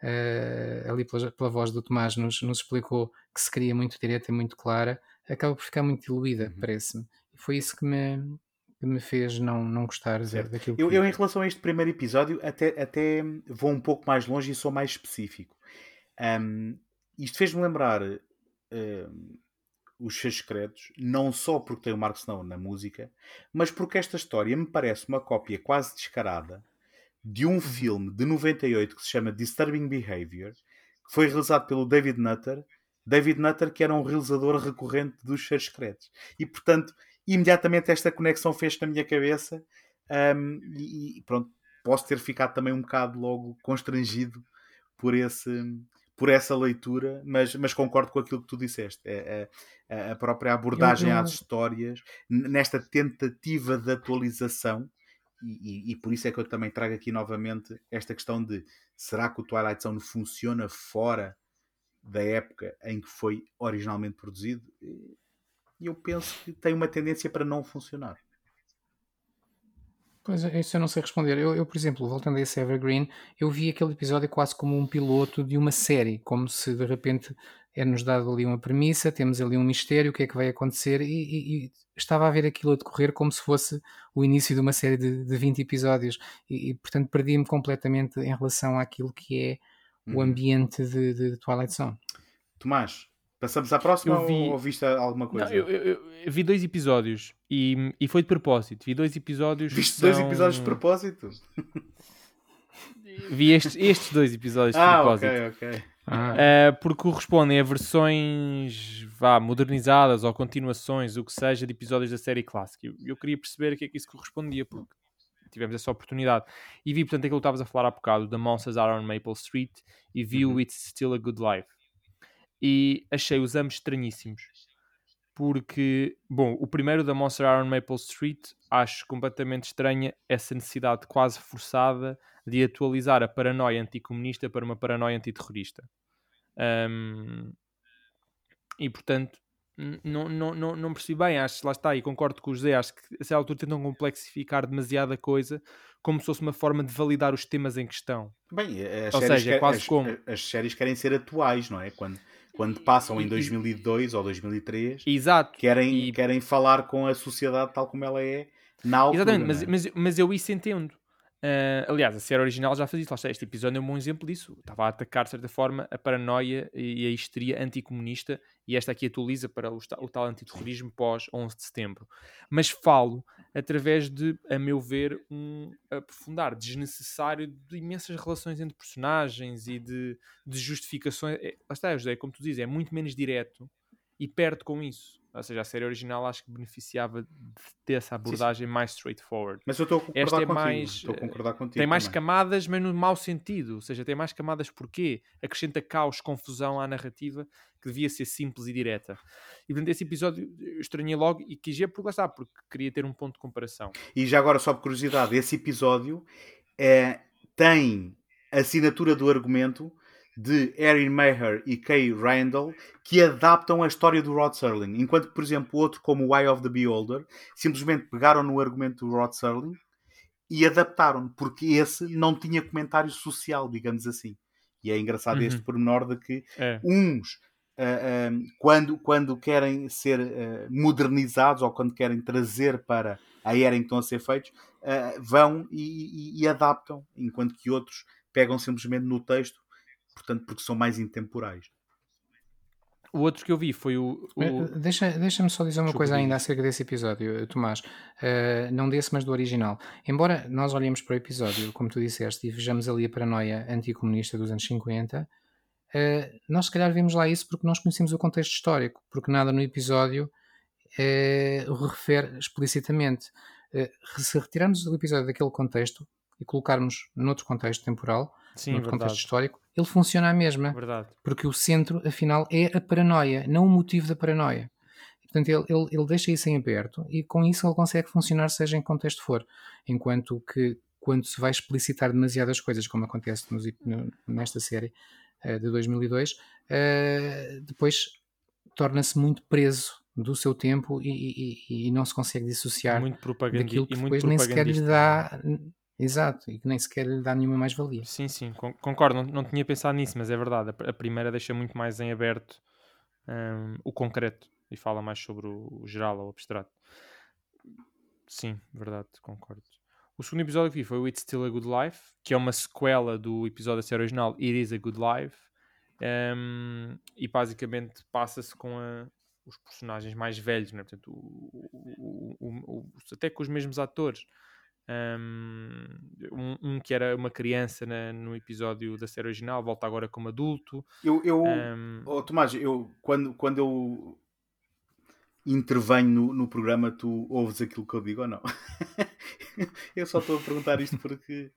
uh, ali pela, pela, voz do Tomás nos, nos, explicou que se queria muito direta e muito clara, acaba por ficar muito diluída, uhum. parece-me. E foi isso que me, que me fez não, não gostar certo. daquilo eu, que... eu, em relação a este primeiro episódio, até, até vou um pouco mais longe e sou mais específico. Um, isto fez-me lembrar os seus secretos, não só porque tem o Mark Snow na música, mas porque esta história me parece uma cópia quase descarada de um filme de 98 que se chama Disturbing Behavior, que foi realizado pelo David Nutter. David Nutter, que era um realizador recorrente dos seus secretos. E, portanto, imediatamente esta conexão fez na minha cabeça um, e, pronto, posso ter ficado também um bocado logo constrangido por esse por essa leitura, mas, mas concordo com aquilo que tu disseste. É, é, a própria abordagem às histórias, nesta tentativa de atualização, e, e, por isso é que eu também trago aqui novamente esta questão de será que o Twilight Zone funciona fora da época em que foi originalmente produzido? E eu penso que tem uma tendência para não funcionar. Pois isso eu não sei responder. Eu, eu, por exemplo, voltando a esse Evergreen, eu vi aquele episódio quase como um piloto de uma série, como se de repente é-nos dado ali uma premissa, temos ali um mistério, o que é que vai acontecer, e, e, e estava a ver aquilo a decorrer como se fosse o início de uma série de, de 20 episódios, e, e portanto perdi-me completamente em relação àquilo que é o uhum. ambiente de, de, Twilight Zone. Tomás, passamos à próxima vi... ou, viste alguma coisa? Não, eu, eu, eu, vi dois episódios e, e foi de propósito. Vi dois episódios. Viste são... dois episódios de propósito? vi estes, estes dois episódios de ah, propósito. Ok, ok. Uh, porque correspondem a versões vá, modernizadas ou continuações, o que seja, de episódios da série clássica. Eu, eu queria perceber a que é que isso correspondia, porque tivemos essa oportunidade. E vi, portanto, aquilo que estavas a falar há bocado, da Monsters Are on Maple Street, e vi o uhum. It's Still a Good Life. E achei os ambos estranhíssimos. Porque, bom, o primeiro da Monster Are on Maple Street, acho completamente estranha essa necessidade quase forçada de atualizar a paranoia anticomunista para uma paranoia antiterrorista. Um, e portanto, não, não, não, não percebi bem, acho, lá está, e concordo com o José, acho que a certa altura tentam complexificar demasiada coisa como se fosse uma forma de validar os temas em questão. Bem, as Ou séries, seja, é quase as, como- as séries querem ser atuais, não é? Quando, quando passam em 2002 ou 2003, Exato. querem, E- querem falar com a sociedade tal como ela é na altura. Exatamente, mas, é? mas, mas eu isso entendo. Ah, aliás, a série original já fazia isso. Este episódio é um bom exemplo disso. Estava a atacar, de certa forma, a paranoia e a histeria anticomunista. E esta aqui atualiza para o, o tal antiterrorismo pós 11 de setembro. Mas falo através de, a meu ver, um aprofundar desnecessário de imensas relações entre personagens e de, de justificações. É, lá está, José, como tu dizes, é muito menos direto e perde com isso. Ou seja, a série original acho que beneficiava de ter essa abordagem mais straightforward. Mas eu estou a concordar Esta é contigo. mais, a eh, concordar contigo. Tem mais também. camadas, mas no mau sentido. Ou seja, tem mais camadas porquê? Acrescenta caos, confusão à narrativa que devia ser simples e direta. E portanto, esse episódio eu estranhei logo e quis ver porque lá está, porque queria ter um ponto de comparação. E já agora, só por curiosidade, esse episódio é, tem a assinatura do argumento de Erin Maher e Kay Randall que adaptam a história do Rod Serling. Enquanto por exemplo, outro como o Eye of the Beholder simplesmente pegaram no argumento do Rod Serling e adaptaram, porque esse não tinha comentário social, digamos assim. E é engraçado Uhum. este pormenor de que É. uns ah, ah, quando, quando querem ser ah, modernizados ou quando querem trazer para a era em que estão a ser feitos, ah, vão e, e- e adaptam, enquanto que outros pegam simplesmente no texto, portanto, porque são mais intemporais. O outro que eu vi foi o. o- Eh, Deixa, deixa-me só dizer uma Desculpa, coisa ainda acerca desse episódio, eh, Tomás. Eh, não desse, mas do original. Embora nós olhemos para o episódio, como tu disseste, e vejamos ali a paranoia anticomunista dos anos 50, eh, nós se calhar vimos lá isso porque nós conhecemos o contexto histórico, porque nada no episódio eh, o refere explicitamente. Se retirarmos o episódio daquele contexto e colocarmos noutro contexto temporal, Sim, noutro contexto verdade. histórico, ele funciona à mesma. Verdade. Porque o centro, afinal, é a paranoia, não o motivo da paranoia. Portanto, ele, ele, ele deixa isso em aberto e com isso ele consegue funcionar, seja em que contexto for. Enquanto que, quando se vai explicitar demasiadas coisas, como acontece nos nesta série eh, de 2002, eh, depois torna-se muito preso do seu tempo e, e- e- não se consegue dissociar Muito daquilo que e muito depois nem sequer lhe dá. Exato, e que nem sequer lhe dá nenhuma mais-valia. Sim, sim, con- concordo. Não, não tinha pensado nisso, mas é verdade. A, pr- a primeira deixa muito mais em aberto hum, o concreto e fala mais sobre o, o geral ou o abstrato. Sim, verdade, concordo. O segundo episódio que vi foi o It's Still a Good Life, que é uma sequela do episódio da série original It Is a Good Life. hum, e basicamente passa-se com a- os personagens mais velhos, né? Portanto, o- o- até com os mesmos atores. Um, um que era uma criança na- no episódio da série original, volta agora como adulto. Eu, eu Um, oh, Tomás, eu, quando, quando eu intervenho no, no programa, tu ouves aquilo que eu digo ou não? eu só estou a perguntar isto porque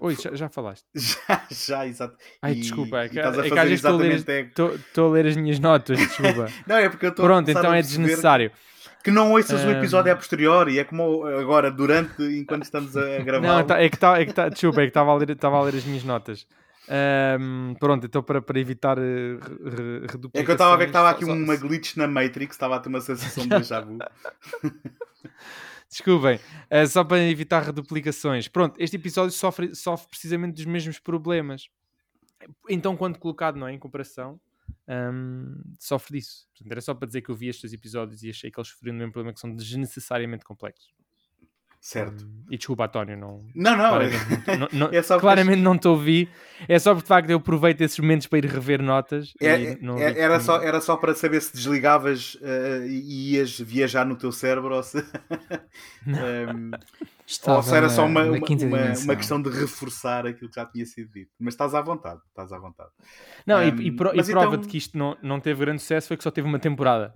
Oi, já, já falaste. já, já, exato. Ai, E- desculpa, é e estás a é fazer vezes estou a, ler, exatamente estou- estou a ler as minhas notas, desculpa. Não, é porque eu estou Pronto, então é desnecessário. Que não ouças o Um, episódio a posteriori, é como agora, durante, enquanto estamos a gravar. Não, tá- é que tá, é que tá, desculpa, é que estava a, ler- a ler as minhas notas. Ahm, pronto, então para, para evitar eh, re- re- É que eu estava a ver que estava aqui reduplicações, uma glitch na Matrix, estava a ter uma sensação de déjà vu. Desculpem, eh, só para evitar reduplicações. Pronto, este episódio sofre, sofre precisamente dos mesmos problemas. Então, quando colocado não é, em comparação, hum, sofre disso. Portanto, era só para dizer que eu vi estes episódios e achei que eles sofriam do mesmo problema, que são desnecessariamente complexos. Certo. Hum, e desculpa, António, não, Não, não. claramente, não, não- É só porque- claramente não te ouvi. É só porque de facto eu aproveito esses momentos para ir rever notas. É- e não é- era, só, era só para saber se desligavas eh, e ias viajar no teu cérebro ou se, Ehm, Estava ou se era só uma, uma, uma- uma questão de reforçar aquilo que já tinha sido dito. Mas estás à vontade, estás à vontade. Não, e- Hum, e, pro- e prova então- de que isto não, não teve grande sucesso foi que só teve uma temporada.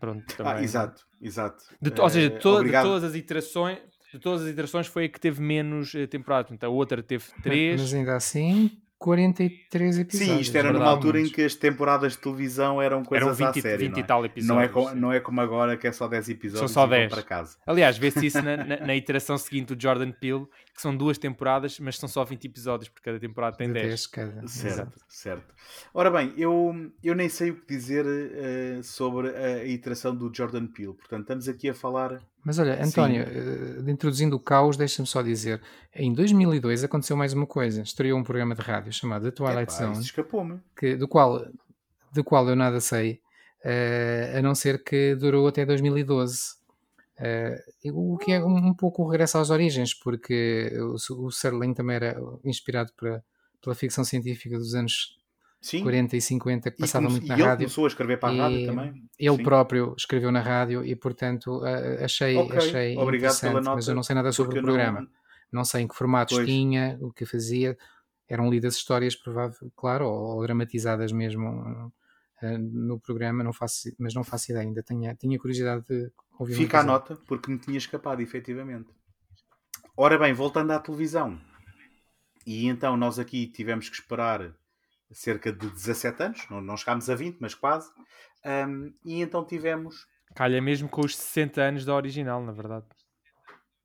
Pronto, também. Ah, exato, exato. De ou seja, Eh, de, to- de todas as iterações, de todas as iterações foi a que teve menos eh, temporada. Portanto, a outra teve Mas três. ainda assim, 43 episódios. Sim, isto era numa altura em que as temporadas de televisão eram coisas eram 20, à série. 20 não é? e tal episódios. Não é, como, não é como agora que é só 10 episódios São só e vão 10. para casa. Aliás, vê-se isso na, na, na iteração seguinte do Jordan Peele, que são duas temporadas, mas são só 20 episódios, porque cada temporada tem de 10. 10 cada. Certo, Exato. certo. Ora bem, eu, eu nem sei o que dizer eh, sobre a iteração do Jordan Peele. Portanto, estamos aqui a falar. Mas olha, António, eh, introduzindo o caos, deixa-me só dizer: em 2002 aconteceu mais uma coisa. Estreou um programa de rádio chamado The Twilight Epá, Zone, escapou-me. que, do, qual, do qual eu nada sei, eh, a não ser que durou até 2012. Eh, o que é um, pouco o regresso às origens, porque o, o Serling também era inspirado pela, pela ficção científica dos anos Sim. 40 e 50, que E, passava muito e na ele rádio. começou a escrever para a E rádio também. Ele Sim. próprio escreveu na rádio e, portanto, achei, Ok, achei obrigado interessante, nota, mas eu não sei nada sobre o programa. não- Não... sei em que formatos Pois. tinha, o que fazia. Eram lidas histórias, provável, claro, ou, ou dramatizadas mesmo no programa, não faço, mas não faço ideia. Ainda tinha, tinha curiosidade de ouvir um Fica a nota, porque me tinha escapado, efetivamente. Ora bem, voltando à televisão. E então nós aqui tivemos que esperar cerca de 17 anos, não, não chegámos a 20, mas quase. Ahm, e então tivemos, Calha mesmo com os 60 anos da original, na verdade.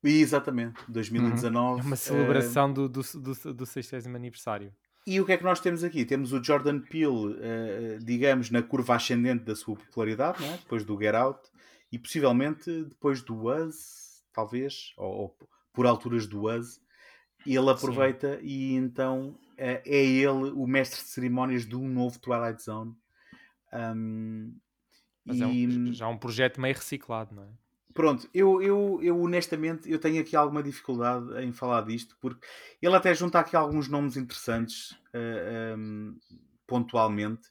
e exatamente, 2019. É uma celebração do, do, do, do 60 aniversário. E o que é que nós temos aqui? Temos o Jordan Peele, eh, digamos, na curva ascendente da sua popularidade, é? depois do Get Out, e possivelmente depois do Us, talvez, ou, ou por alturas do Us, ele aproveita e então eh, é ele o mestre de cerimónias de um novo Twilight Zone. Um, Mas e, é um, já um projeto meio reciclado, não é? Pronto, eu, eu, eu honestamente eu tenho aqui alguma dificuldade em falar disto, porque ele até junta aqui alguns nomes interessantes eh, ehm, pontualmente,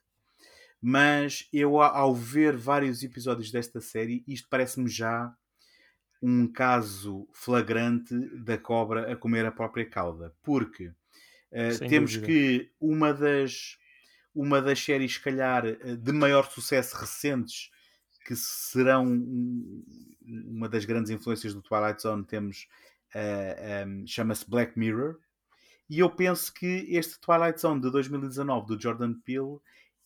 mas eu ao ver vários episódios desta série, isto parece-me já um caso flagrante da cobra a comer a própria cauda, porque Sem temos dúvida. que uma das uma das séries, se calhar, eh, de maior sucesso recentes que serão um- uma das grandes influências do Twilight Zone, temos eh, um, chama-se Black Mirror. E eu penso que este Twilight Zone de 2019 do Jordan Peele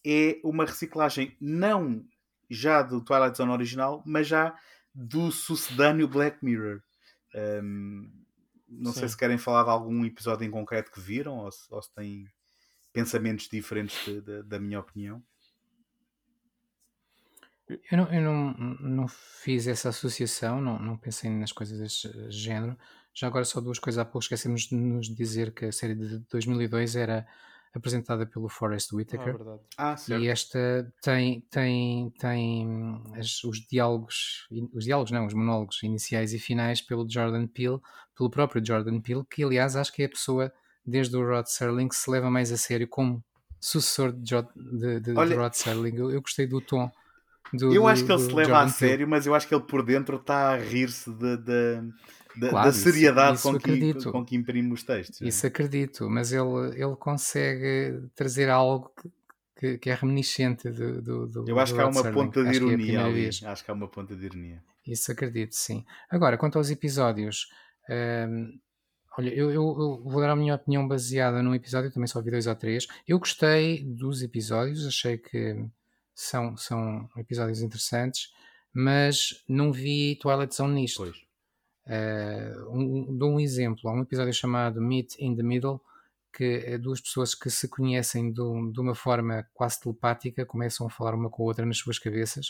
é uma reciclagem não já do Twilight Zone original, mas já do sucedâneo Black Mirror. Um, não sei Sim. se querem falar de algum episódio em concreto que viram ou se, ou se têm pensamentos diferentes de- de- da minha opinião. Eu não, eu não, não fiz essa associação, não, não pensei nas coisas deste género. Já agora, só duas coisas. Há pouco esquecemos de nos dizer que a série de 2002 era apresentada pelo Forrest Ah, Whitaker. verdade. Ah, certo. E esta tem, tem, tem as- os diálogos, os diálogos não, os monólogos iniciais e finais pelo Jordan Peele, pelo próprio Jordan Peele, que aliás acho que é a pessoa, desde o Rod Serling, que se leva mais a sério como sucessor de, de, de- de Olha- Rod Serling. Eu, eu gostei do tom. Do, Eu acho que ele se leva Jordan a Peele. sério, mas eu acho que ele por dentro está a rir-se de- de- de- Claro, da isso- seriedade isso com, que, com que imprime os textos. Isso acredito, mas ele, ele consegue trazer algo que, que, é reminiscente do, do, do Eu acho do que há uma ponta de Acho é ironia primeira ali. Acho que há uma ponta de ironia. Isso acredito, sim. Agora, quanto aos episódios, hum, olha, eu, eu- eu vou dar a minha opinião baseada num episódio, também só vi dois ou três. Eu gostei dos episódios, achei que são, são episódios interessantes, mas não vi Twilight Zone nisto. Pois. Uh, um, dou um exemplo, há um episódio chamado Meet in the Middle, que é duas pessoas que se conhecem de, um- de uma forma quase telepática, começam a falar uma com a outra nas suas cabeças.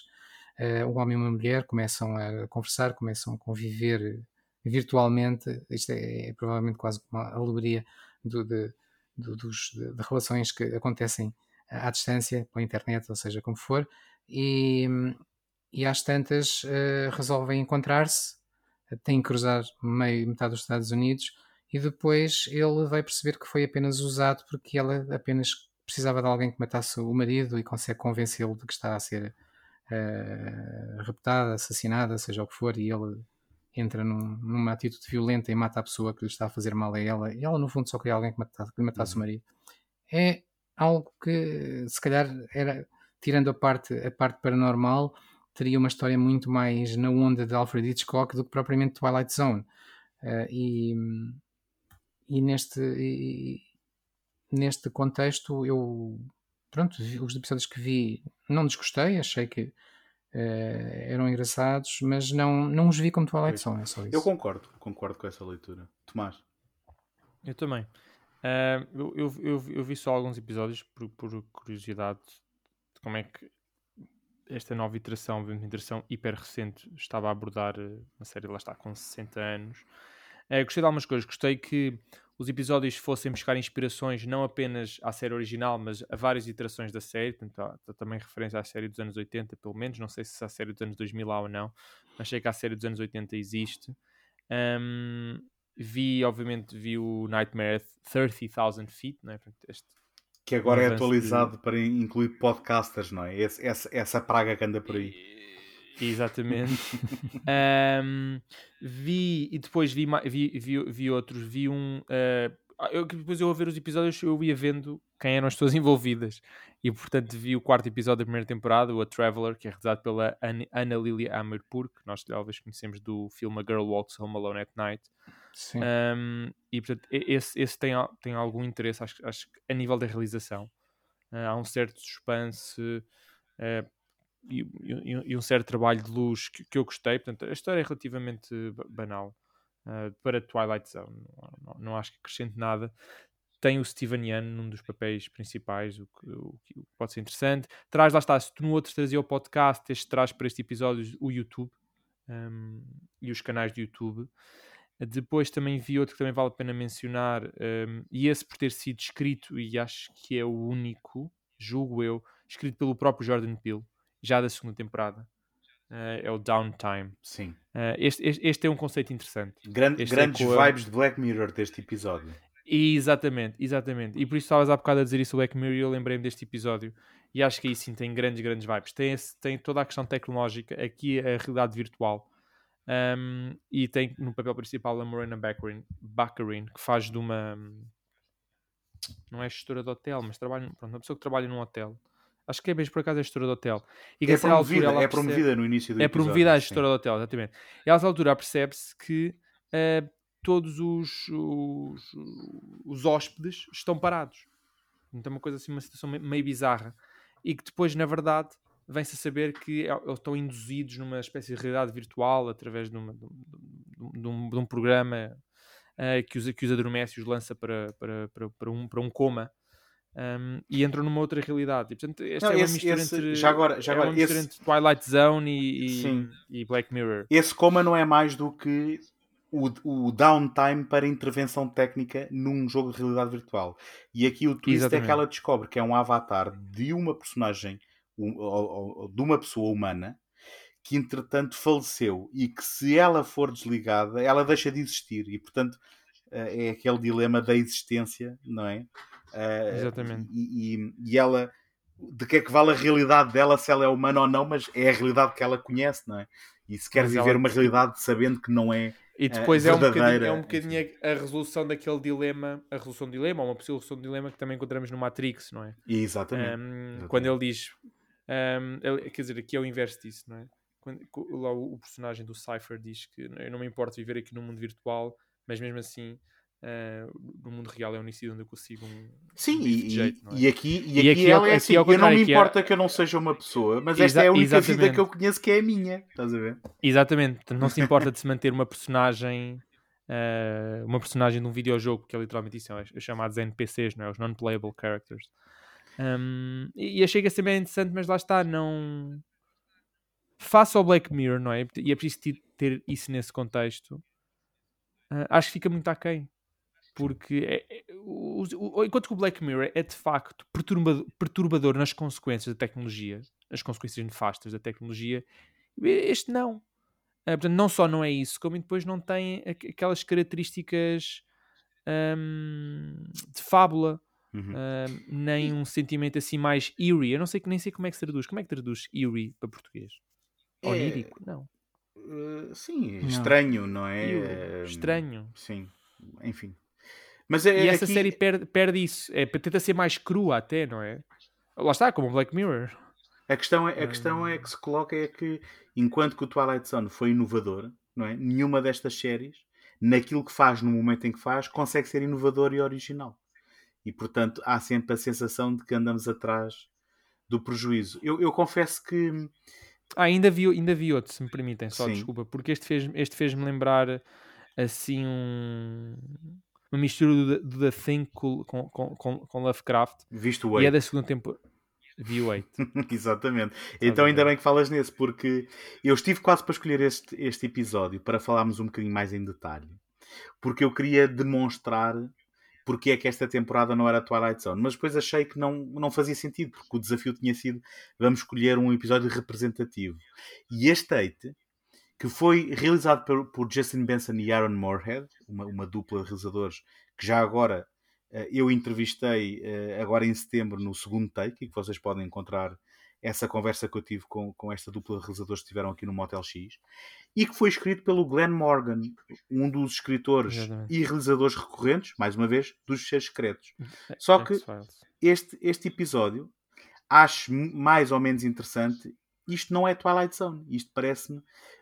Uh, um homem e uma mulher começam a conversar, começam a conviver virtualmente. Isto é, é provavelmente quase uma alegoria do- de, do- dos- de- de relações que acontecem à distância, pela internet, ou seja, como for. E, e às tantas uh, resolvem encontrar-se tem que cruzar meio metade dos Estados Unidos e depois ele vai perceber que foi apenas usado porque ela apenas precisava de alguém que matasse o marido e consegue convencê-lo de que está a ser eh, raptada, assassinada, seja o que for, e ele entra num- numa atitude violenta e mata a pessoa que lhe está a fazer mal a ela, e ela no fundo só queria alguém que matasse, que lhe matasse o marido. É algo que se calhar era, tirando a parte, a parte paranormal, teria uma história muito mais na onda de Alfred Hitchcock do que propriamente Twilight Zone. Eh, e, e neste. E, neste contexto, eu pronto, os episódios que vi não desgostei, achei que uh, eram engraçados, mas não, não os vi como Twilight Zone, é só isso. Eu concordo, concordo com essa leitura. Tomás? Eu também. Uh, eu, eu, eu, eu, vi só alguns episódios por, por, curiosidade de como é que esta nova iteração, uma iteração hiper recente, estava a abordar eh, uma série, lá está, com 60 anos. Uh, gostei de algumas coisas. Gostei que os episódios fossem buscar inspirações não apenas à série original, mas a várias iterações da série, portanto, há, há também referência à série dos anos 80, pelo menos, não sei se a série dos anos 2000 há ou não, mas sei que a série dos anos 80 existe. Um, vi, obviamente, vi o Nightmare 30,000 Feet, né? este, que agora é atualizado de... para incluir podcasters, não é? Esse, essa, essa praga que anda por aí. Exatamente. um, vi e depois vi, vi, vi, vi outros. Vi um. Uh, eu, depois eu a ver os episódios eu ia vendo quem eram as pessoas envolvidas e portanto vi o quarto episódio da primeira temporada, o A Traveler, que é realizado pela Ana Lilia Amerpur, que nós talvez conhecemos do filme A Girl Walks Home Alone at Night. Sim. Um, e portanto esse, esse tem, tem algum interesse, acho, acho que a nível da realização. Uh, há um certo suspense. Uh, e, e, e, um certo trabalho de luz que, que, eu gostei. Portanto, a história é relativamente banal uh, para Twilight Zone. Não, não, não, acho que acrescente nada. Tem o Steven Yeun num dos papéis principais, o que, o que, pode ser interessante. Traz, lá está, se tu no outro trazia o podcast, este traz para este episódio o YouTube um, e os canais de YouTube. Depois também vi outro que também vale a pena mencionar, um, e esse por ter sido escrito, e acho que é o único, julgo eu, escrito pelo próprio Jordan Peele, já da segunda temporada. Uh, é o Downtime. Sim. Uh, este, este, este, é um conceito interessante. Grande, grandes é vibes de Black Mirror deste episódio. Exatamente, exatamente. E por isso estavas há bocado a dizer isso Black Mirror e eu lembrei-me deste episódio. E acho que aí sim tem grandes, grandes vibes. Tem, esse, tem toda a questão tecnológica, aqui a realidade virtual. Um, e tem no papel principal a Morena Baccarin, Baccarin que faz de uma. Não é gestora de hotel, mas trabalha. Pronto, uma pessoa que trabalha num hotel Acho que é mesmo por acaso a gestora do hotel. E que é promovida, altura, é promovida no início do É episódio, promovida a gestora sim. do hotel, exatamente. E a essa altura percebe-se que uh, todos os, os, os, hóspedes estão parados. Então, uma coisa assim, uma situação meio bizarra. E que depois, na verdade, vem-se a saber que é, eles estão induzidos numa espécie de realidade virtual através de, uma, de, um, de, um, um, programa uh, que, os, que os adormece e os lança para, para, para, para, um, para um coma um, e entram numa outra realidade. E, portanto, esta não, é uma esse, mistura esse, entre, já agora, já é agora, esse, entre Twilight Zone e, e, e, Black Mirror. Esse coma não é mais do que o, o downtime para intervenção técnica num jogo de realidade virtual. E aqui o twist Exatamente. é que ela descobre que é um avatar de uma personagem, de uma pessoa humana, que entretanto faleceu e que se ela for desligada, ela deixa de existir. E portanto eh, é aquele dilema da existência, não é? Uh, Exatamente. E, e, e, ela, de que é que vale a realidade dela, se ela é humana ou não, mas é a realidade que ela conhece, não é? E se quer mas viver ela... uma realidade sabendo que não é. E depois uh, é, um bocadinho, é um bocadinho a resolução daquele dilema, a resolução do dilema, ou uma possível resolução do dilema que também encontramos no Matrix, não é? Exatamente. Um, Exatamente. Quando ele diz, um, ele, quer dizer, aqui é o inverso disso, não é? Quando, lá o, o personagem do Cypher diz que eu não me importo viver aqui no mundo virtual, mas mesmo assim Uh, no mundo real é um sítio onde eu consigo um, Sim, um e, jeito, é? e, aqui, e, e aqui, aqui ela é assim, eu não me é importa é... que eu não seja uma pessoa, mas esta é a única exatamente. vida que eu conheço que é a minha, estás a ver? Exatamente, Portanto, não se importa de se manter uma personagem uh, uma personagem de um videojogo, que é literalmente isso, é os chamados NPCs, não é? os Non-Playable Characters. Um, e achei que ia ser bem interessante, mas lá está, não... Faça o Black Mirror, não é? E é preciso ter isso nesse contexto. Uh, acho que fica muito aquém porque é, é, o, o, enquanto que o Black Mirror é de facto perturbador, perturbador nas consequências da tecnologia, as consequências nefastas da tecnologia, este não. Uh, portanto, não só não é isso, como depois não tem aquelas características um, de fábula, uhum. um, nem um sentimento assim mais eerie. Eu não sei, nem sei como é que se traduz. Como é que traduz eerie para português? É... Onírico? Não. Uh, sim, estranho, não, não é? Estranho. Sim, enfim. Mas é, e essa aqui... série perde, perde isso. É, tenta ser mais crua até, não é? Lá está, como Black Mirror. A questão, é, a questão é que se coloca é que, enquanto que o Twilight Zone foi inovador, não é? nenhuma destas séries, naquilo que faz no momento em que faz, consegue ser inovador e original. E portanto há sempre a sensação de que andamos atrás do prejuízo. Eu, eu confesso que. Ah, ainda vi, ainda vi outro, se me permitem, só Sim. desculpa, porque este fez-me este fez lembrar assim um, uma mistura do, do The Thing com, com, com, com Lovecraft Visto o e é da segunda temporada. Vi o 8. Exatamente. Então ainda bem que falas nesse, porque eu estive quase para escolher este, este episódio para falarmos um bocadinho mais em detalhe. Porque eu queria demonstrar porque é que esta temporada não era Twilight Zone. Mas depois achei que não, não fazia sentido, porque o desafio tinha sido vamos escolher um episódio representativo. E este Eight, que foi realizado por, por Justin Benson e Aaron Moorhead, uma, uma dupla de realizadores que já agora eh, eu entrevistei eh, agora em setembro no segundo take, e que vocês podem encontrar essa conversa que eu tive com, com esta dupla de realizadores que estiveram aqui no Motel X, e que foi escrito pelo Glenn Morgan, um dos escritores Exatamente. e realizadores recorrentes, mais uma vez, dos Seus Secretos. Só que este, este episódio acho mais ou menos interessante. Isto não é Twilight Zone, isto parece-me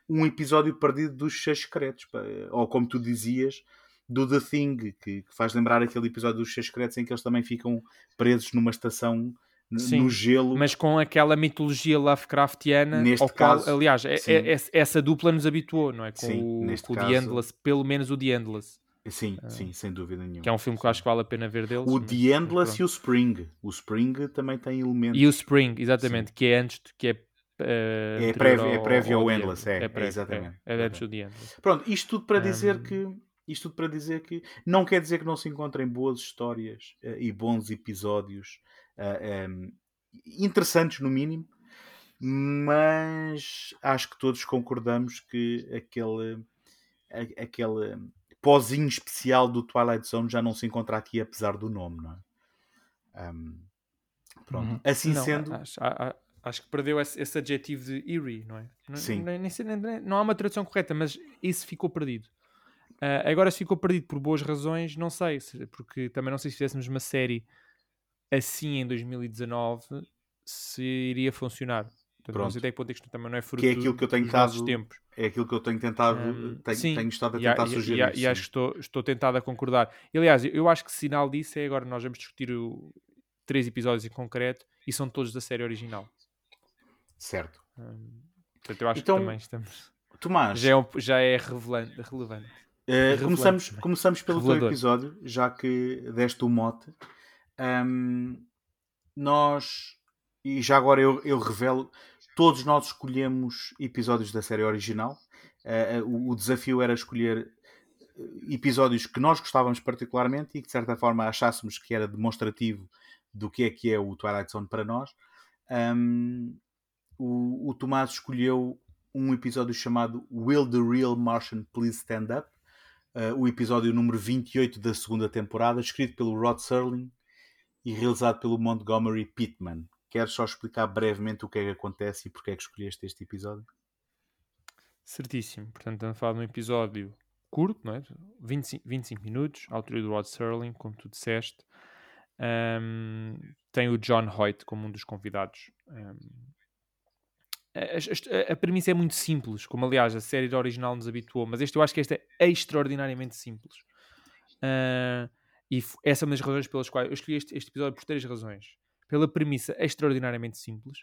um episódio perdido dos Seus Secretos, pá. ou como tu dizias, do The Thing, que, que faz lembrar aquele episódio dos Seus Secretos em que eles também ficam presos numa estação Sim, no gelo. Mas com aquela mitologia Lovecraftiana, Neste ao qual, caso, aliás, é- sim. é- essa dupla nos habituou, não é? Com Sim, o, neste com o caso- The Endless, pelo menos o The Endless, Sim, sim, sem dúvida nenhuma. Ah. que é um filme que eu acho que vale a pena ver deles. O mas- The Endless e o Spring. O Spring também tem elementos. E o Spring, exatamente, que é antes, que é eh, É prévio- é prévio ao The Endless, é, é prévio, exatamente, É, é antes do The Endless. Pronto, isto tudo para dizer Hum. que isto tudo para dizer que não quer dizer que não se encontrem boas histórias eh, e bons episódios eh, em, interessantes no mínimo, mas acho que todos concordamos que aquele a- aquele pozinho especial do Twilight Zone já não se encontra aqui apesar do nome, não é? Hum, pronto. Uhum. Assim Não, sendo, acho, acho que perdeu esse, esse adjetivo de eerie, não é? Não, Sim. nem- nem nem- não há uma tradução correta, mas isso ficou perdido. Ah, agora, se ficou perdido por boas razões, não sei, se- porque também não sei se fizéssemos uma série assim em 2019 se iria funcionar. Portanto, não Pronto. sei até que ponto isto também não é fruto Que é aquilo que eu tenho estado tempos. é aquilo que eu tenho tentado, tenho, sim, tenho estado a E, tentar e- sugerir. e e sim. acho que estou, estou tentado a concordar. E, aliás, eu acho que sinal disso é agora nós vamos discutir o- três episódios em concreto e são todos da série original. Certo. Hum, portanto, eu acho Então, que também estamos. Tomás, Já é, um- já é revelante, relevante. Revelante começamos, também. começamos pelo teu Revelador. episódio, já que deste o mote. Ahm, nós, e já agora eu, eu revelo, todos nós escolhemos episódios da série original. Eh, o, o desafio era escolher episódios que nós gostávamos particularmente e que de certa forma achássemos que era demonstrativo do que é que é o Twilight Zone para nós. Ahm, o, o Tomás escolheu um episódio chamado Will the Real Martian Please Stand Up? Uh, o episódio número 28 da segunda temporada, escrito pelo Rod Serling e realizado pelo Montgomery Pittman. Queres só explicar brevemente o que é que acontece e porque é que escolheste este episódio? Certíssimo. Portanto, estamos a falar de um episódio curto, não é? 25, 25 minutos, autoria do Rod Serling, como tu disseste. Ahm, tem o John Hoyt como um dos convidados. Ahm, a, a- a premissa é muito simples, como aliás a série original nos habituou, mas este eu acho que este é extraordinariamente simples. Ah, e essa é uma das razões pelas quais eu escolhi este, este episódio por três razões. Pela premissa extraordinariamente simples,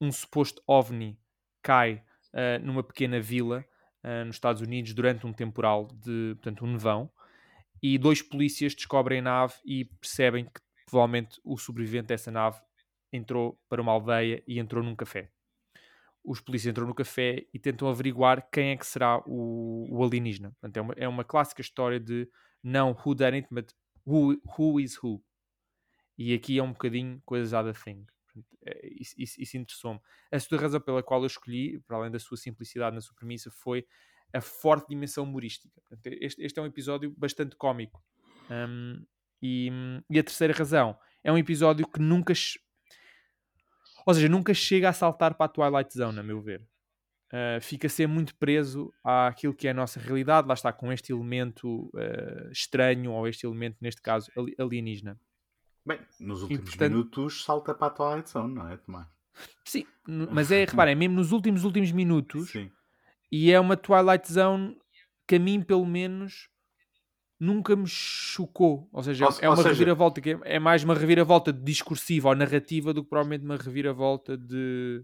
um suposto OVNI cai ah, numa pequena vila ah, nos Estados Unidos durante um temporal de, portanto, um nevão, e dois polícias descobrem a nave e percebem que provavelmente o sobrevivente dessa nave entrou para uma aldeia e entrou num café. Os polícias entram no café e tentam averiguar quem é que será o, o alienígena. Portanto, é, uma, é uma clássica história de não who done it, but who, who is who. E aqui é um bocadinho coisas out of thing. Portanto, é- Isso, isso, isso interessou-me. A segunda razão pela qual eu escolhi, para além da sua simplicidade na sua premissa, foi a forte dimensão humorística. Portanto, este, este é um episódio bastante cómico. Um, e, e a terceira razão é um episódio que nunca. Ou seja, nunca chega a saltar para a Twilight Zone, a meu ver. Uh, fica a ser muito preso àquilo que é a nossa realidade, lá está, com este elemento uh, estranho, ou este elemento, neste caso, ali- alienígena. Bem, nos últimos portanto- minutos salta para a Twilight Zone, não é, Tomás? Sim, mas é, reparem, mesmo nos últimos últimos minutos, Sim. e é uma Twilight Zone que a mim, pelo menos, nunca me chocou. Ou seja, Ou- é uma seja- reviravolta que é, é mais uma reviravolta discursiva ou narrativa do que provavelmente uma reviravolta de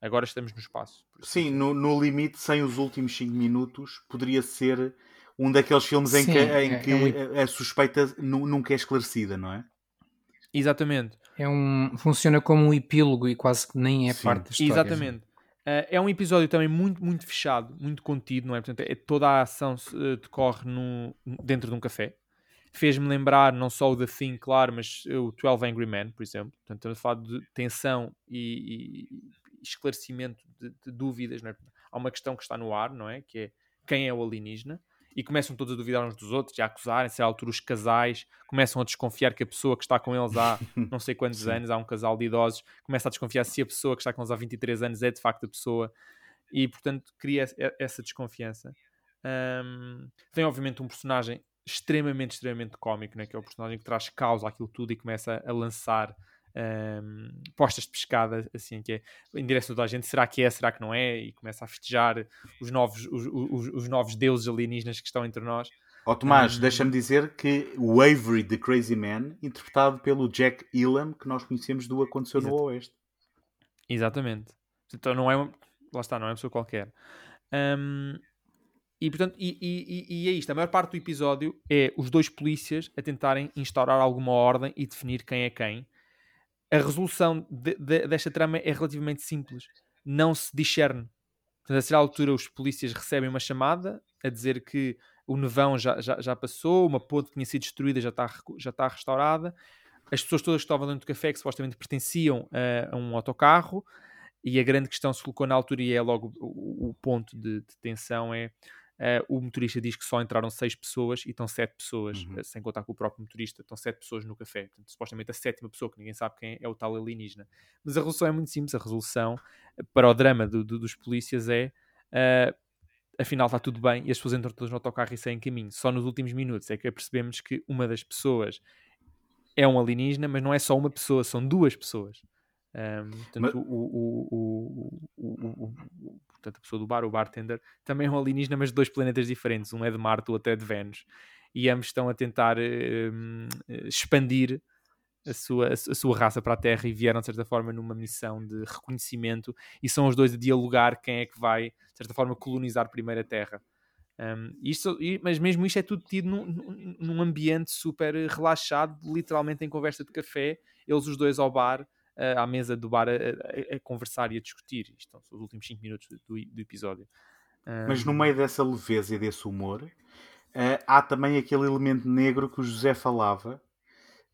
agora estamos no espaço. assim Sim, no, no limite, sem os últimos 5 minutos, poderia ser um daqueles filmes em Sim, que, é- em é que um- a, a suspeita nu- nunca é esclarecida, não é? Exatamente. É um, funciona como um epílogo e quase que nem é Sim, parte da história. Exatamente. Uh, é um episódio também muito, muito fechado, muito contido, não é? Portanto, é, toda a ação uh, decorre no, dentro de um café. Fez-me lembrar não só o The Thing, claro, mas o 12 Angry Men, por exemplo. Portanto, estamos a falar de tensão e, e esclarecimento de, de dúvidas, não é? Há uma questão que está no ar, não é? Que é quem é o alienígena? E começam todos a duvidar uns dos outros a acusarem-se. À altura, os casais começam a desconfiar que a pessoa que está com eles há não sei quantos anos, há um casal de idosos, começa a desconfiar se a pessoa que está com eles há 23 anos é de facto a pessoa. E, portanto, cria essa desconfiança. Ahm, tem, obviamente, um personagem extremamente, extremamente cómico, né? que é o personagem que traz causa àquilo tudo e começa a lançar ahm, postas de pescada, assim, que é em direção a toda a gente, será que é, será que não é? E começa a festejar os novos, os, os- os novos deuses alienígenas que estão entre nós. Ó Tomás, Hum. deixa-me dizer que o Avery de Crazy Man, interpretado pelo Jack Elam, que nós conhecemos do Aconteceu no. Oeste. Exatamente. Então não é uma... Lá está, não é uma pessoa qualquer. Ahm, e portanto, e- e- e é isto. A maior parte do episódio é os dois polícias a tentarem instaurar alguma ordem e definir quem é quem. A resolução de- de- desta trama é relativamente simples. Não se discerne. Portanto, a certa altura os polícias recebem uma chamada a dizer que o nevão já, já, já passou, uma ponte que tinha sido destruída já está, já está restaurada. As pessoas todas que estavam dentro do café, que supostamente pertenciam a, a um autocarro, e a grande questão se colocou na altura, e é logo o, o ponto de, de tensão, é eh, o motorista diz que só entraram seis pessoas e estão sete pessoas, Uhum. eh, sem contar com o próprio motorista, estão sete pessoas no café. Portanto, supostamente a sétima pessoa, que ninguém sabe quem é, é o tal alienígena. Mas a resolução é muito simples, a resolução para o drama do- do- dos polícias é eh, afinal está tudo bem e as pessoas entram todas no autocarro e saem em caminho. Só nos últimos minutos é que percebemos que uma das pessoas é um alienígena, mas não é só uma pessoa, são duas pessoas. Ahm, portanto, Mas- o, o, o, o, portanto, a pessoa do bar, o bartender, também é um alienígena, mas de dois planetas diferentes. Um é de Marte, o outro é de Vênus. E ambos estão a tentar eh, expandir a sua, a su- a sua raça para a Terra e vieram, de certa forma, numa missão de reconhecimento e são os dois a dialogar quem é que vai, de certa forma, colonizar primeiro a Terra. Um, isto, mas mesmo isto é tudo tido num- num ambiente super relaxado, literalmente em conversa de café, eles os dois ao bar, ah, à mesa do bar, a, a- a conversar e a discutir. Isto são os últimos 5 minutos do, do episódio. Mas no Um, meio dessa leveza e desse humor, eh, há também aquele elemento negro que o José falava,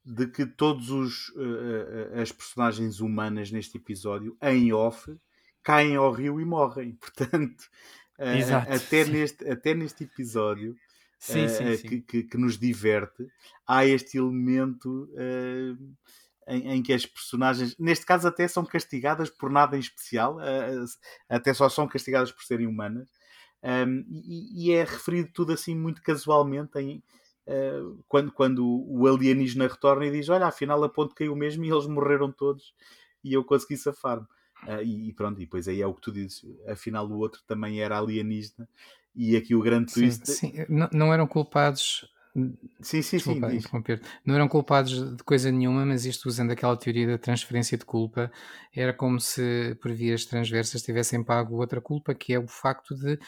de que todos os eh, as personagens humanas neste episódio, em off, caem ao rio e morrem. Portanto, eh, Exato, até, sim. neste, até neste episódio Sim, eh, sim. Que, que- que nos diverte, há este elemento em, em que as personagens, neste caso, até são castigadas por nada em especial, eh, até só são castigadas por serem humanas. Um, e, e é referido tudo assim muito casualmente em, uh, quando, quando o alienígena retorna e diz: Olha, afinal a ponte caiu mesmo e eles morreram todos e eu consegui safar-me. Uh, e, e pronto, e depois aí é o que tu dizes: afinal o outro também era alienígena. E aqui o grande Sim, twist. Sim, não, não eram culpados. Sim, sim. sim, Desculpa interromper. Não eram culpados de coisa nenhuma, mas isto usando aquela teoria da transferência de culpa, era como se por vias transversas tivessem pago outra culpa, que é o facto de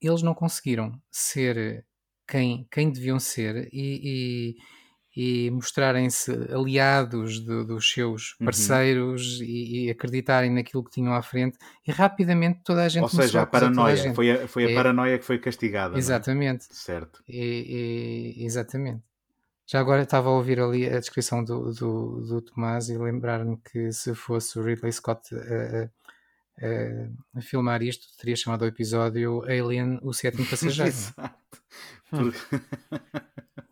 eles não conseguiram ser quem, quem deviam ser e, e, e mostrarem-se aliados do- dos seus Uhum. parceiros e, e acreditarem naquilo que tinham à frente e rapidamente toda a gente Ou seja, a paranoia. gente. Foi a, foi a É- paranoia que foi castigada. é? Exatamente. Certo. E- e- exatamente. Já agora estava a ouvir ali a descrição do, do, do Tomás e lembrar-me que se fosse o Ridley Scott a, a- a- a filmar isto, teria chamado o episódio Alien, o sétimo passageiro. Exato. Porque-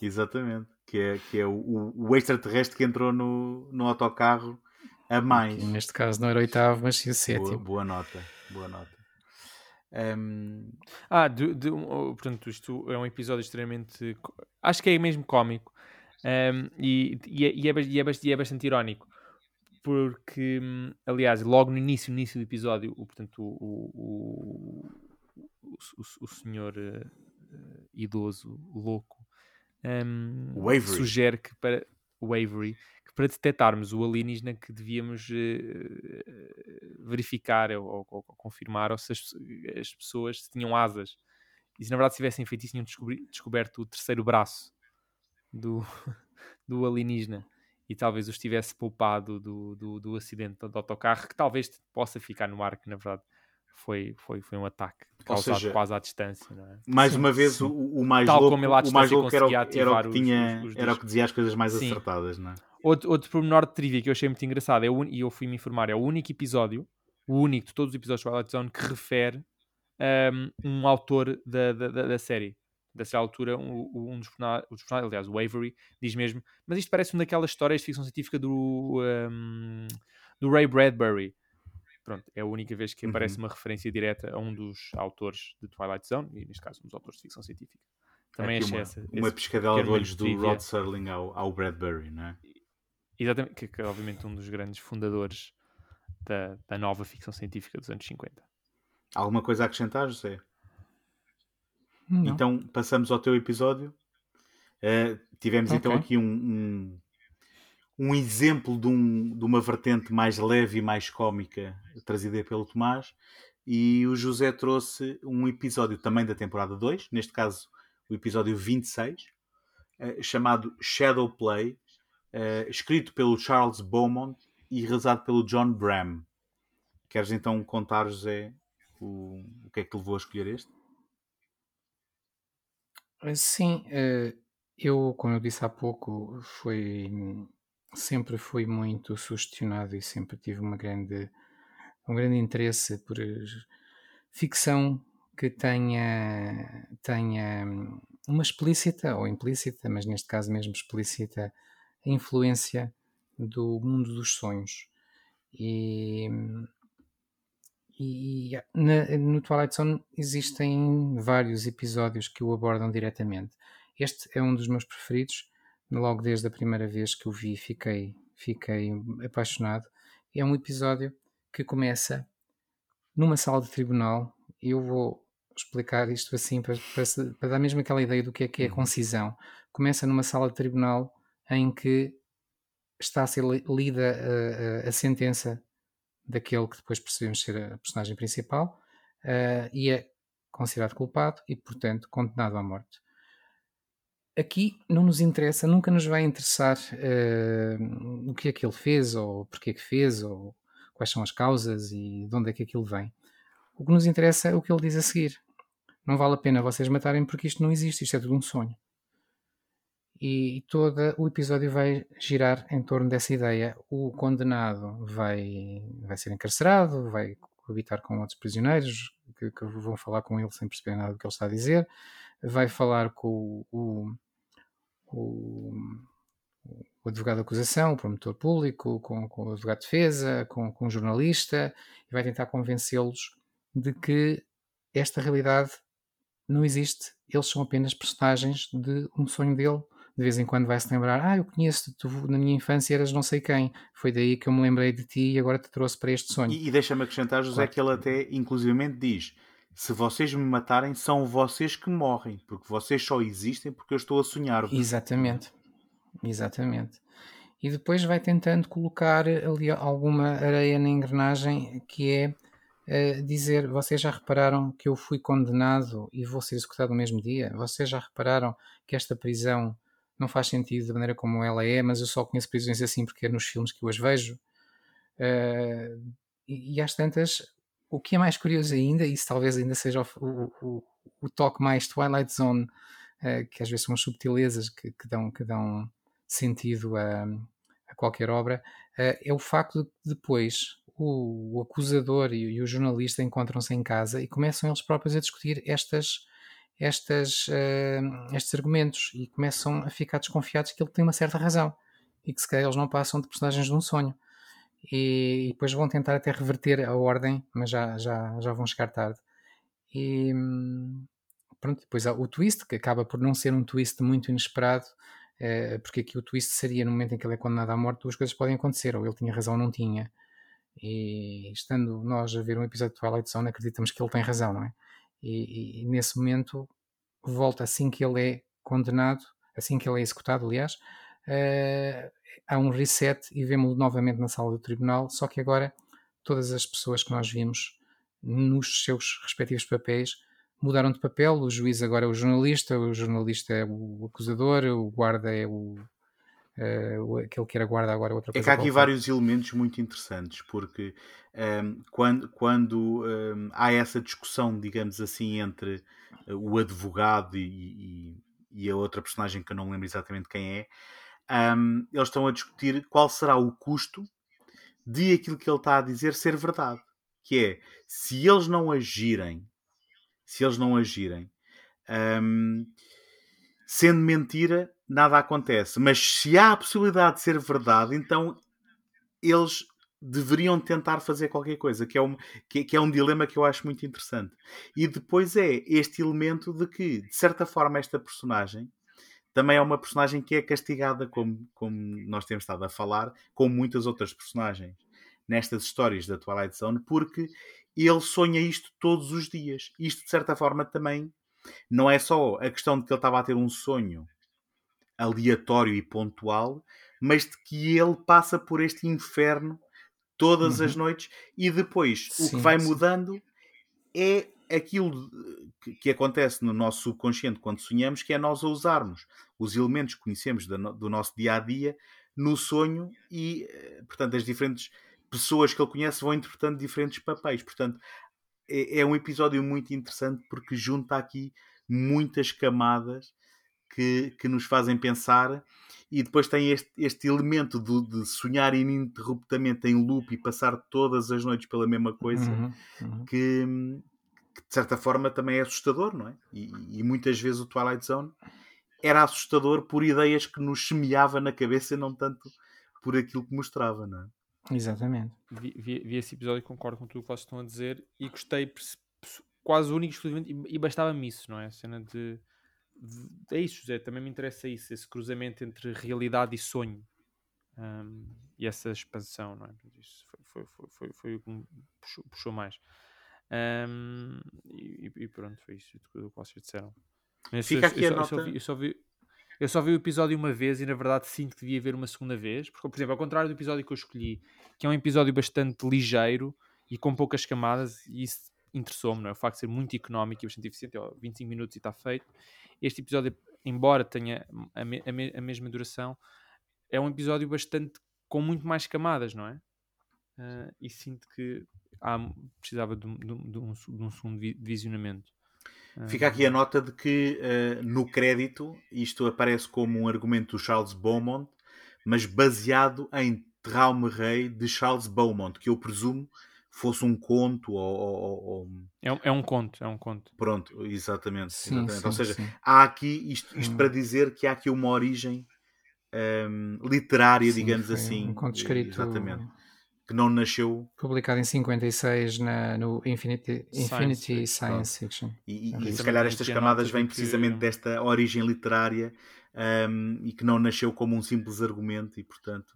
Exatamente. Que é, que é o, o- o extraterrestre que entrou no, no autocarro a mais. Que neste caso não era oitavo, mas sim o Boa, sétimo. boa nota. Boa nota. Hum, Ah, de, de- um- oh, portanto, isto é um episódio extremamente. Acho que é mesmo cómico. Um, e, e, é, e, é, bas- e é e é bastante irónico. Porque, hum, aliás, logo no início, no início do episódio, o, portanto, o, o, o, o, o senhor. eh, idoso, louco, um, sugere que para o Avery que para detectarmos o alienígena que devíamos eh, verificar ou, ou- ou confirmar ou se as, as pessoas se tinham asas. E se na verdade se tivessem feito isso tinham descobri- descoberto o terceiro braço do, do alienígena. E talvez os tivesse poupado do, do, do acidente do autocarro que talvez possa ficar no ar que na verdade foi, foi, foi um ataque causado seja, quase à distância não é? Mais Sim, uma vez, o, o mais Tal louco, como ele à o mais distância louco era, era o ativar que os- tinha, os- os era o que dizia as coisas mais Sim. acertadas, não é? Outro, outro pormenor de trivia que eu achei muito engraçado é o un- e eu fui me informar, é o único episódio, o único de todos os episódios de Twilight Zone que refere um, um autor da, da, da- da série. Dessa altura, um, um dos personagens, os personagens, aliás, o Avery, diz mesmo, mas isto parece uma daquelas histórias de ficção científica do, um, do Ray Bradbury. Pronto, é a única vez que Uhum. aparece uma referência direta a um dos autores de Twilight Zone, e neste caso, um dos autores de ficção científica. Também achei uma, essa, uma piscadela de olhos do. Rod Serling ao, ao Bradbury, não é? Exatamente, que, que é obviamente um dos grandes fundadores da, da nova ficção científica dos anos 50. Alguma coisa a acrescentar, José? Não. Então, passamos ao teu episódio. Uh, tivemos então Ok. aqui um, um, um exemplo de, um- de uma vertente mais leve e mais cómica trazida pelo Tomás. E o José trouxe um episódio também da temporada 2, neste caso o episódio 26, eh, chamado Shadow Play, eh, escrito pelo Charles Beaumont e realizado pelo John Bram. Queres então contar, José, o, o que é que levou a escolher este? Sim, eh, eu, como eu disse há pouco, foi, sempre fui muito sugestionado e sempre tive uma grande, um grande interesse por ficção que tenha, tenha hum, uma explícita ou implícita, mas neste caso mesmo explícita, influência do mundo dos sonhos. E, e na- no Twilight Zone existem vários episódios que o abordam diretamente. Este é um dos meus preferidos. Logo desde a primeira vez que o vi, fiquei, fiquei apaixonado. É um episódio que começa numa sala de tribunal. Eu vou explicar isto assim para, para, para dar mesmo aquela ideia do que é que é a Uhum. concisão. Começa numa sala de tribunal em que está a ser li- lida a, a- a sentença daquele que depois percebemos ser a personagem principal eh, e é considerado culpado e, portanto, condenado à morte. Aqui não nos interessa, nunca nos vai interessar eh, o que é que ele fez, ou porque é que fez, ou quais são as causas e de onde é que aquilo vem. O que nos interessa é o que ele diz a seguir. Não vale a pena vocês matarem porque isto não existe, isto é tudo um sonho. E todo o episódio vai girar em torno dessa ideia. O condenado vai, vai ser encarcerado, vai coabitar com outros prisioneiros que, que vão falar com ele sem perceber nada do que ele está a dizer, vai falar com o, o advogado de acusação, o promotor público, com, com o advogado de defesa, com, com o jornalista, e vai tentar convencê-los de que esta realidade não existe, eles são apenas personagens de um sonho dele. De vez em quando vai-se lembrar: Ah, eu conheço-te, tu na minha infância eras não sei quem, foi daí que eu me lembrei de ti e agora te trouxe para este sonho. E, e deixa-me acrescentar, José, Claro. que ele até inclusivamente diz: se vocês me matarem, são vocês que morrem, porque vocês só existem porque eu estou a sonhar-vos. Exatamente, exatamente. E depois vai tentando colocar ali alguma areia na engrenagem que é eh, dizer: vocês já repararam que eu fui condenado e vou ser executado no mesmo dia? Vocês já repararam que esta prisão não faz sentido da maneira como ela é, mas eu só conheço prisões assim porque é nos filmes que eu as vejo? Eh, e, e às tantas, o que é mais curioso ainda, e isso talvez ainda seja o, o, o, toque mais Twilight Zone, eh, que às vezes são as subtilezas que, que dão, que dão sentido a, a qualquer obra, eh, é o facto de que depois o, o acusador e, e o jornalista encontram-se em casa e começam eles próprios a discutir estas, estas, eh, estes argumentos e começam a ficar desconfiados que ele tem uma certa razão e que se calhar eles não passam de personagens de um sonho. E, e depois vão tentar até reverter a ordem, mas já, já, já vão chegar tarde. E hum, pronto, depois há o twist, que acaba por não ser um twist muito inesperado, eh, porque aqui o twist seria no momento em que ele é condenado à morte, duas coisas podem acontecer, ou ele tinha razão ou não tinha. E estando nós a ver um episódio de Twilight Zone, acreditamos que ele tem razão, não é? E, e- e nesse momento volta assim que ele é condenado, assim que ele é executado, aliás, uh, há um reset e vemos-lo novamente na sala do tribunal, só que agora todas as pessoas que nós vimos nos seus respectivos papéis mudaram de papel, o juiz agora é o jornalista, o jornalista é o acusador, o guarda é o uh, aquele que era guarda agora é outra coisa. É que há aqui vários elementos muito interessantes, porque um, ehm, quando, quando um, ehm, há essa discussão, digamos assim, entre o advogado e, e, e, a outra personagem que eu não lembro exatamente quem é, um, eles estão a discutir qual será o custo de aquilo que ele está a dizer ser verdade. Que é, se eles não agirem, se eles não agirem, um, sendo mentira, nada acontece. Mas se há a possibilidade de ser verdade, então eles deveriam tentar fazer qualquer coisa, que é, um, que, que, é um dilema que eu acho muito interessante. E depois é este elemento de que, de certa forma, esta personagem também é uma personagem que é castigada, como, como nós temos estado a falar, com muitas outras personagens nestas histórias da Twilight Zone, porque ele sonha isto todos os dias. Isto, de certa forma, também não é só a questão de que ele estava a ter um sonho aleatório e pontual, mas de que ele passa por este inferno todas uhum. as noites e depois sim, o que vai sim. mudando é aquilo que, acontece no nosso subconsciente quando sonhamos, que é nós a usarmos os elementos que conhecemos do nosso dia a dia no sonho e, eh, portanto, as diferentes pessoas que ele conhece vão interpretando diferentes papéis. Portanto, é, é um episódio muito interessante porque junta aqui muitas camadas que, que nos fazem pensar e depois tem este, este elemento de, de, sonhar ininterruptamente em loop e passar todas as noites pela mesma coisa uhum, uhum. Que, que, de certa forma também é assustador, não é? E, e, muitas vezes o Twilight Zone era assustador por ideias que nos semeava na cabeça e não tanto por aquilo que mostrava, não é? Exatamente. Vi, vi, vi esse episódio e concordo com tudo o que vocês estão a dizer e gostei quase único exclusivamente e, e bastava-me isso, não é? A cena de, de, É isso, José, também me interessa isso, esse cruzamento entre realidade e sonho. Um, e essa expansão, não é? Isso foi, foi, foi, foi, o que me puxou, puxou mais. Um, e, e, pronto, foi isso o que vocês disseram. Fica aqui eu, a nota. Só vi, eu só vi, eu só vi o episódio uma vez e na verdade sinto que devia ver uma segunda vez. Porque, por exemplo, ao contrário do episódio que eu escolhi, que é um episódio bastante ligeiro e com poucas camadas, e isso interessou-me, não é? O facto de ser muito económico e bastante eficiente, ó, 25 minutos e está feito. Este episódio, embora tenha a, me, a, me, a, mesma duração, é um episódio bastante com muito mais camadas, não é? Uh, e sinto que há, precisava de, de, de, um, de um segundo visionamento. Fica aqui a nota de que uh, no crédito isto aparece como um argumento do Charles Beaumont, mas baseado em Traume Rei de Charles Beaumont, que eu presumo fosse um conto ou, ou, ou... É, um, é, um, conto, é um conto. Pronto, exatamente. Sim, exatamente. Sim, ou seja, sim. há aqui isto, isto para dizer que há aqui uma origem um, literária, digamos assim. Um conto escrito. Exatamente que não nasceu. Publicado em 56 na, no Infinity, Infinity Science, Science Fiction. E, e, e se calhar estas camadas vêm precisamente que... desta origem literária um, e que não nasceu como um simples argumento e, portanto,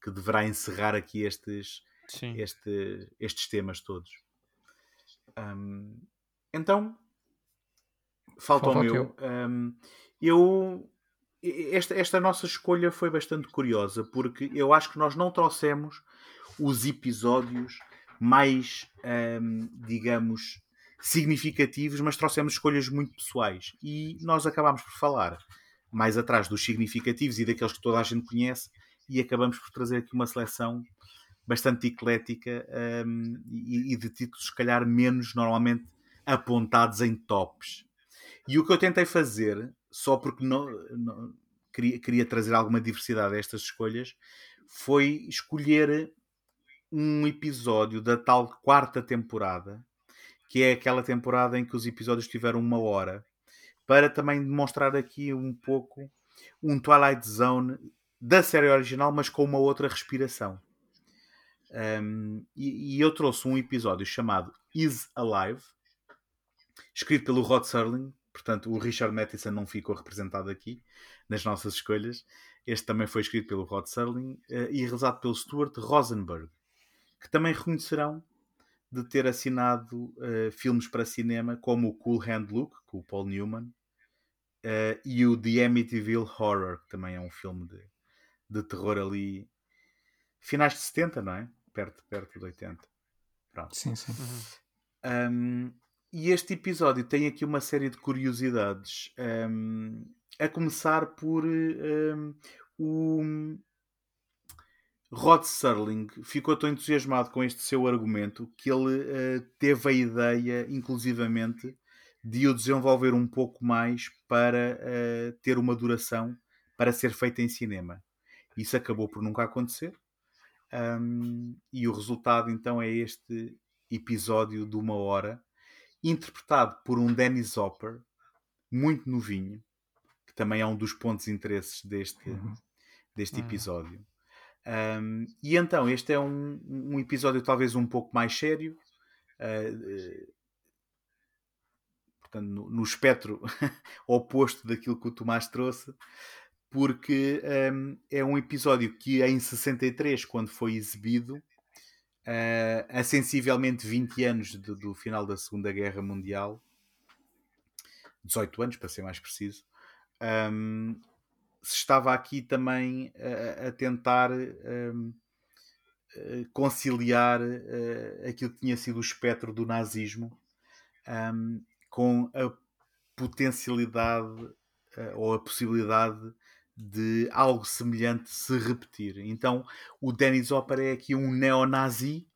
que deverá encerrar aqui estes, este, estes temas todos. Um, então, falta, falta o meu. Um, eu. Esta, esta nossa escolha foi bastante curiosa porque eu acho que nós não trouxemos os episódios mais, um, digamos, significativos, mas trouxemos escolhas muito pessoais. E nós acabámos por falar mais atrás dos significativos e daqueles que toda a gente conhece, e acabamos por trazer aqui uma seleção bastante eclética um, e, e, de títulos, se calhar, menos normalmente apontados em tops. E o que eu tentei fazer, só porque não, não queria, queria trazer alguma diversidade a estas escolhas, foi escolher um episódio da tal quarta temporada, que é aquela temporada em que os episódios tiveram uma hora, para também demonstrar aqui um pouco um Twilight Zone da série original, mas com uma outra respiração. Um, e, e, eu trouxe um episódio chamado Is Alive, escrito pelo Rod Serling. Portanto, o Richard Matheson não ficou representado aqui nas nossas escolhas. Este também foi escrito pelo Rod Serling uh, e realizado pelo Stuart Rosenberg que também reconhecerão de ter assinado uh, filmes para cinema como o Cool Hand Luke, com o Paul Newman, Uh, e o The Amityville Horror, que também é um filme de, de terror ali. Finais de 70, não é? Perto, perto de 80. Pronto. Sim, sim. Uhum. Um, e este episódio tem aqui uma série de curiosidades. Um, a começar por um, o Rod Serling ficou tão entusiasmado com este seu argumento que ele uh, teve a ideia, inclusivamente, de o desenvolver um pouco mais para uh, ter uma duração para ser feita em cinema. Isso acabou por nunca acontecer. Um, e o resultado então é este episódio de uma hora, interpretado por um Dennis Hopper, muito novinho, que também é um dos pontos de interesses deste, uhum. deste uhum. episódio. Um, e então, este é um, um, episódio talvez um pouco mais sério, uh, portanto, no, no espectro oposto daquilo que o Tomás trouxe, porque um, é um episódio que em 63, quando foi exibido, uh, a sensivelmente 20 anos do, do, final da Segunda Guerra Mundial, 18 anos para ser mais preciso, um, se estava aqui também a, a tentar um, conciliar uh, aquilo que tinha sido o espectro do nazismo um, com a potencialidade uh, ou a possibilidade de algo semelhante se repetir. Então, o Dennis Hopper é aqui um neonazi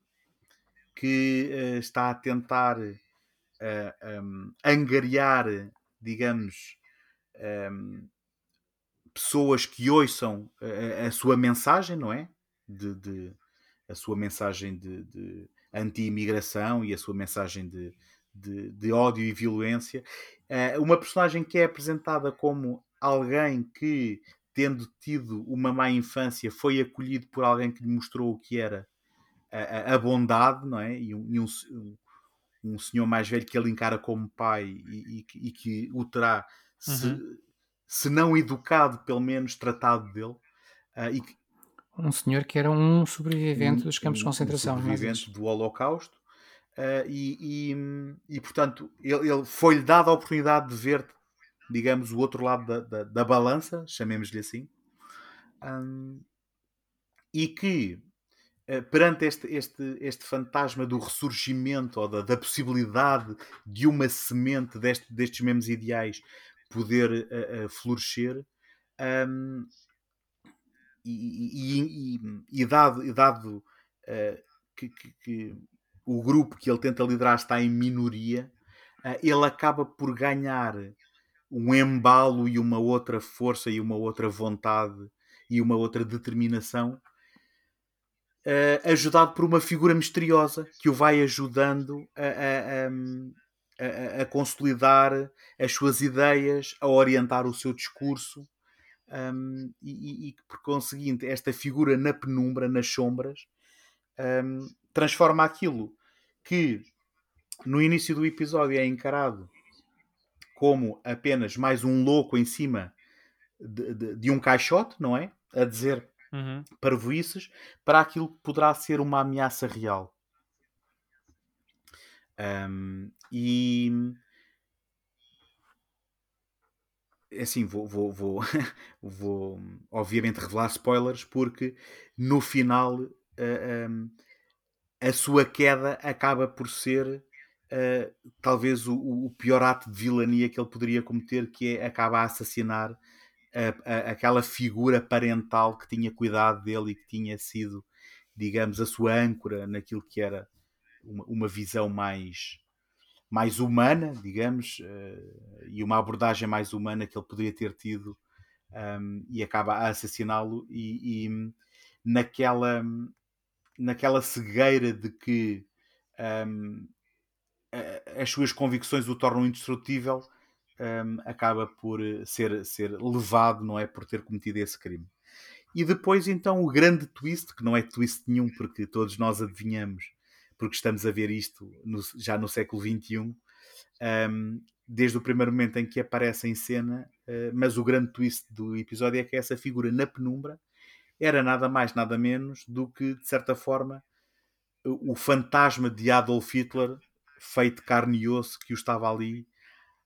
que uh, está a tentar um, angariar, digamos, um, pessoas que ouçam a, a, sua mensagem, não é? De, de a sua mensagem de, de anti-imigração e a sua mensagem de, de, ódio e violência. Uh, uma personagem que é apresentada como alguém que, tendo tido uma má infância, foi acolhido por alguém que lhe mostrou o que era a, a bondade, não é? E um, e um, um, senhor mais velho que ele encara como pai e, e, e que o terá, uhum. Se, não educado, pelo menos tratado dele. Uh, e que, um senhor que era um sobrevivente dos campos de concentração. Um sobrevivente do Holocausto Uh, e, e, e, portanto ele, ele foi-lhe dada a oportunidade de ver, digamos, o outro lado da, da, da balança, chamemos-lhe assim, um, e que uh, perante este, este, este fantasma do ressurgimento ou da, da possibilidade de uma semente deste, destes mesmos ideais poder uh, florescer. Um, e, e, dado, e dado que, que, que o grupo que ele tenta liderar está em minoria, uh, ele acaba por ganhar um embalo e uma outra força e uma outra vontade e uma outra determinação, uh, ajudado por uma figura misteriosa que o vai ajudando a, a, a consolidar as suas ideias, a orientar o seu discurso. Um, e, e, por conseguinte, esta figura na penumbra, nas sombras, um, transforma aquilo que no início do episódio é encarado como apenas mais um louco em cima de, de, de um caixote, não é? A dizer uhum. parvoices, para aquilo que poderá ser uma ameaça real. Um, e assim, vou, vou, vou, vou obviamente revelar spoilers, porque no final uh, um, a sua queda acaba por ser uh, talvez o, o, pior ato de vilania que ele poderia cometer, que é acaba a assassinar a, a, aquela figura parental que tinha cuidado dele e que tinha sido, digamos, a sua âncora naquilo que era uma, uma visão mais mais humana, digamos, uh, e uma abordagem mais humana que ele poderia ter tido um, e acaba a assassiná-lo e, e, naquela naquela cegueira de que um, as suas convicções o tornam indestrutível, um, acaba por eh, ser, ser levado, não é? Por ter cometido esse crime. E depois, então, o grande twist, que não é twist nenhum, porque todos nós adivinhamos, porque estamos a ver isto no, já no século XXI, um, desde o primeiro momento em que aparece em cena, uh, mas o grande twist do episódio é que essa figura na penumbra era nada mais, nada menos do que, de certa forma, o fantasma de Adolf Hitler feito carne e osso que o estava ali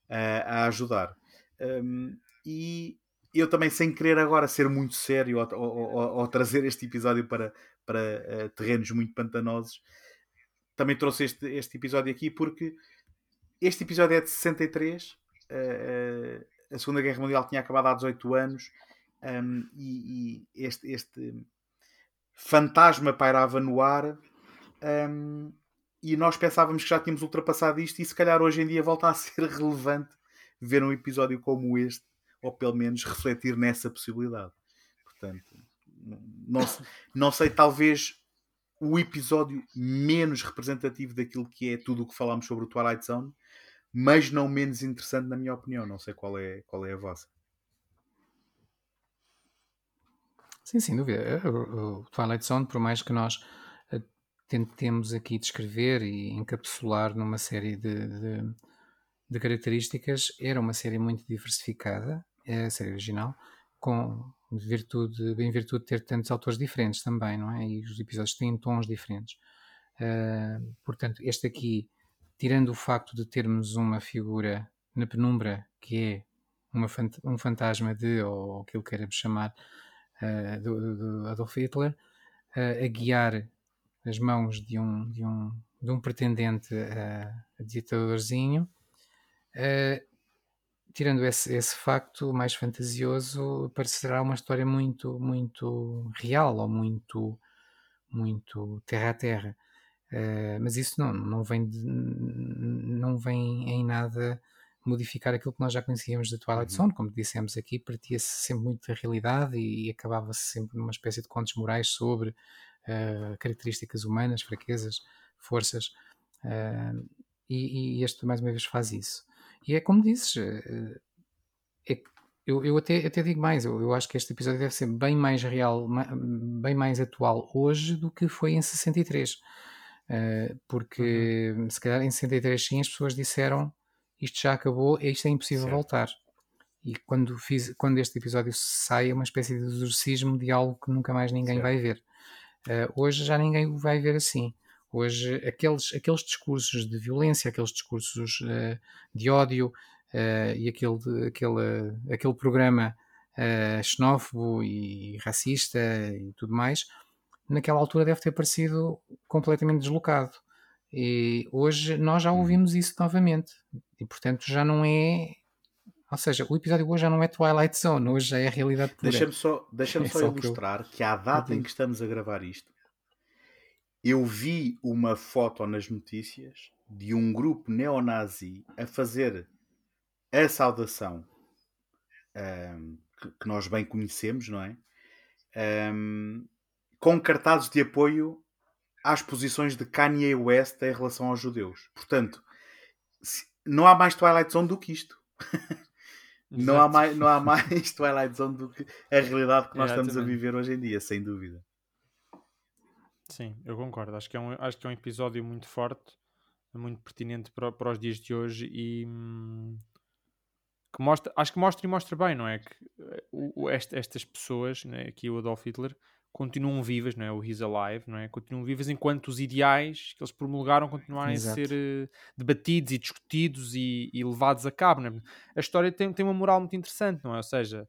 uh, a ajudar. Um, e eu também, sem querer agora ser muito sério ou, ou, ou, ou trazer este episódio para, para uh, terrenos muito pantanosos, também trouxe este, este episódio aqui porque este episódio é de 63. Uh, uh, a Segunda Guerra Mundial tinha acabado há 18 anos um, e, e, este, este fantasma pairava no ar. Um, e nós pensávamos que já tínhamos ultrapassado isto, e se calhar hoje em dia volta a ser relevante ver um episódio como este, ou pelo menos refletir nessa possibilidade. Portanto, não, não sei, talvez o episódio menos representativo daquilo que é tudo o que falámos sobre o Twilight Zone, mas não menos interessante na minha opinião. Não sei qual é, qual é a vossa. Sim, sem dúvida. O Twilight Zone, por mais que nós eh, tentemos aqui descrever e encapsular numa série de, de, de características, era uma série muito diversificada, é a série original, com virtude, em virtude de ter tantos autores diferentes também, não é? E os episódios têm tons diferentes. Uh, portanto, este aqui, tirando o facto de termos uma figura na penumbra que é uma, um fantasma de, ou aquilo que queremos chamar, uh, do, do, Adolf Hitler, uh, a guiar as mãos de um, de um, de um pretendente a ditadorzinho, tirando esse, esse facto mais fantasioso, parecerá uma história muito, muito real ou muito, muito terra a terra. Uh, mas isso não, não, vem de, não vem em nada modificar aquilo que nós já conhecíamos da Twilight uhum. Zone, como dissemos aqui, partia-se sempre muito da realidade e, e acabava-se sempre numa espécie de contos morais sobre uh, características humanas, fraquezas, forças, uh, e, e, este mais uma vez faz isso. E é como dizes, eh, é, eu, eu até, até digo mais, eu, eu, acho que este episódio deve ser bem mais real, bem mais atual hoje do que foi em 63. Uh, eh, porque uhum. se calhar em 63 sim as pessoas disseram isto já acabou, isto é impossível certo. voltar. E quando, fiz, quando este episódio sai é uma espécie de exorcismo de algo que nunca mais ninguém certo. vai ver. Hoje já ninguém o vai ver assim. Hoje, aqueles, aqueles discursos de violência, aqueles discursos uh, de ódio uh, e aquele, aquele, aquele programa uh, xenófobo e racista e tudo mais, naquela altura deve ter parecido completamente deslocado. E hoje nós já uhum. ouvimos isso novamente. E portanto já não é. Ou seja, o episódio hoje já não é Twilight Zone, hoje já é a realidade pura. Deixa-me só, deixa é só ilustrar que, eu... que à data em que estamos a gravar isto, eu vi uma foto nas notícias de um grupo neonazi a fazer a saudação um, que, nós bem conhecemos, não é? Um, com cartazes de apoio às posições de Kanye West em relação aos judeus. Portanto, não há mais Twilight Zone do que isto. não, há mais, não há mais Twilight Zone do que a realidade que nós Exatamente. estamos a viver hoje em dia, sem dúvida. Sim, eu concordo. Acho que é um, acho que é um episódio muito forte, muito pertinente para, para os dias de hoje e hum, que mostra, acho que mostra e mostra bem, não é? Que eh, o, estas pessoas, né, aqui o Adolf Hitler, continuam vivas, não é? O He's Alive, não é? Continuam vivas enquanto os ideais que eles promulgaram continuarem Exato. a ser uh, debatidos e discutidos e, e, levados a cabo, não é? A história tem, tem uma moral muito interessante, não é? Ou seja,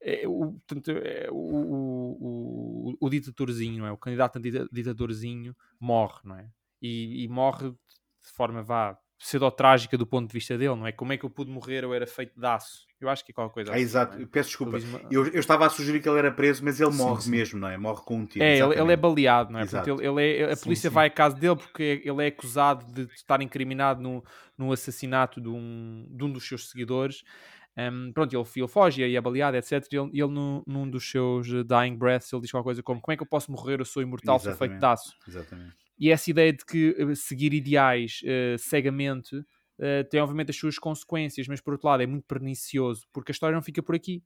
é, o, portanto, é, o, o, o, o ditadorzinho, não é? O candidato a ditadorzinho morre, não é? E, e morre de forma, vá, pseudo-trágica do ponto de vista dele, não é? Como é que eu pude morrer? Eu era feito de aço. Eu acho que é qualquer coisa. Ah, exato. É? Peço desculpa. Uma... Eu, eu estava a sugerir que ele era preso, mas ele morre sim, mesmo, não é? Morre com um tiro. É, ele, ele, é baleado, não é? Portanto, ele, ele é, a polícia sim, vai à casa dele porque ele é acusado de estar incriminado no, no assassinato de um, de um dos seus seguidores. Um, pronto, ele, ele foge e é baleado, etc. E ele, ele num, num, dos seus eh, dying breaths, ele diz qualquer coisa como: Como é que eu posso morrer? Eu sou imortal, Exatamente. sou feito de aço. Exatamente. E essa ideia de que uh, seguir ideais uh, cegamente uh, tem, obviamente, as suas consequências, mas por outro lado é muito pernicioso porque a história não fica por aqui.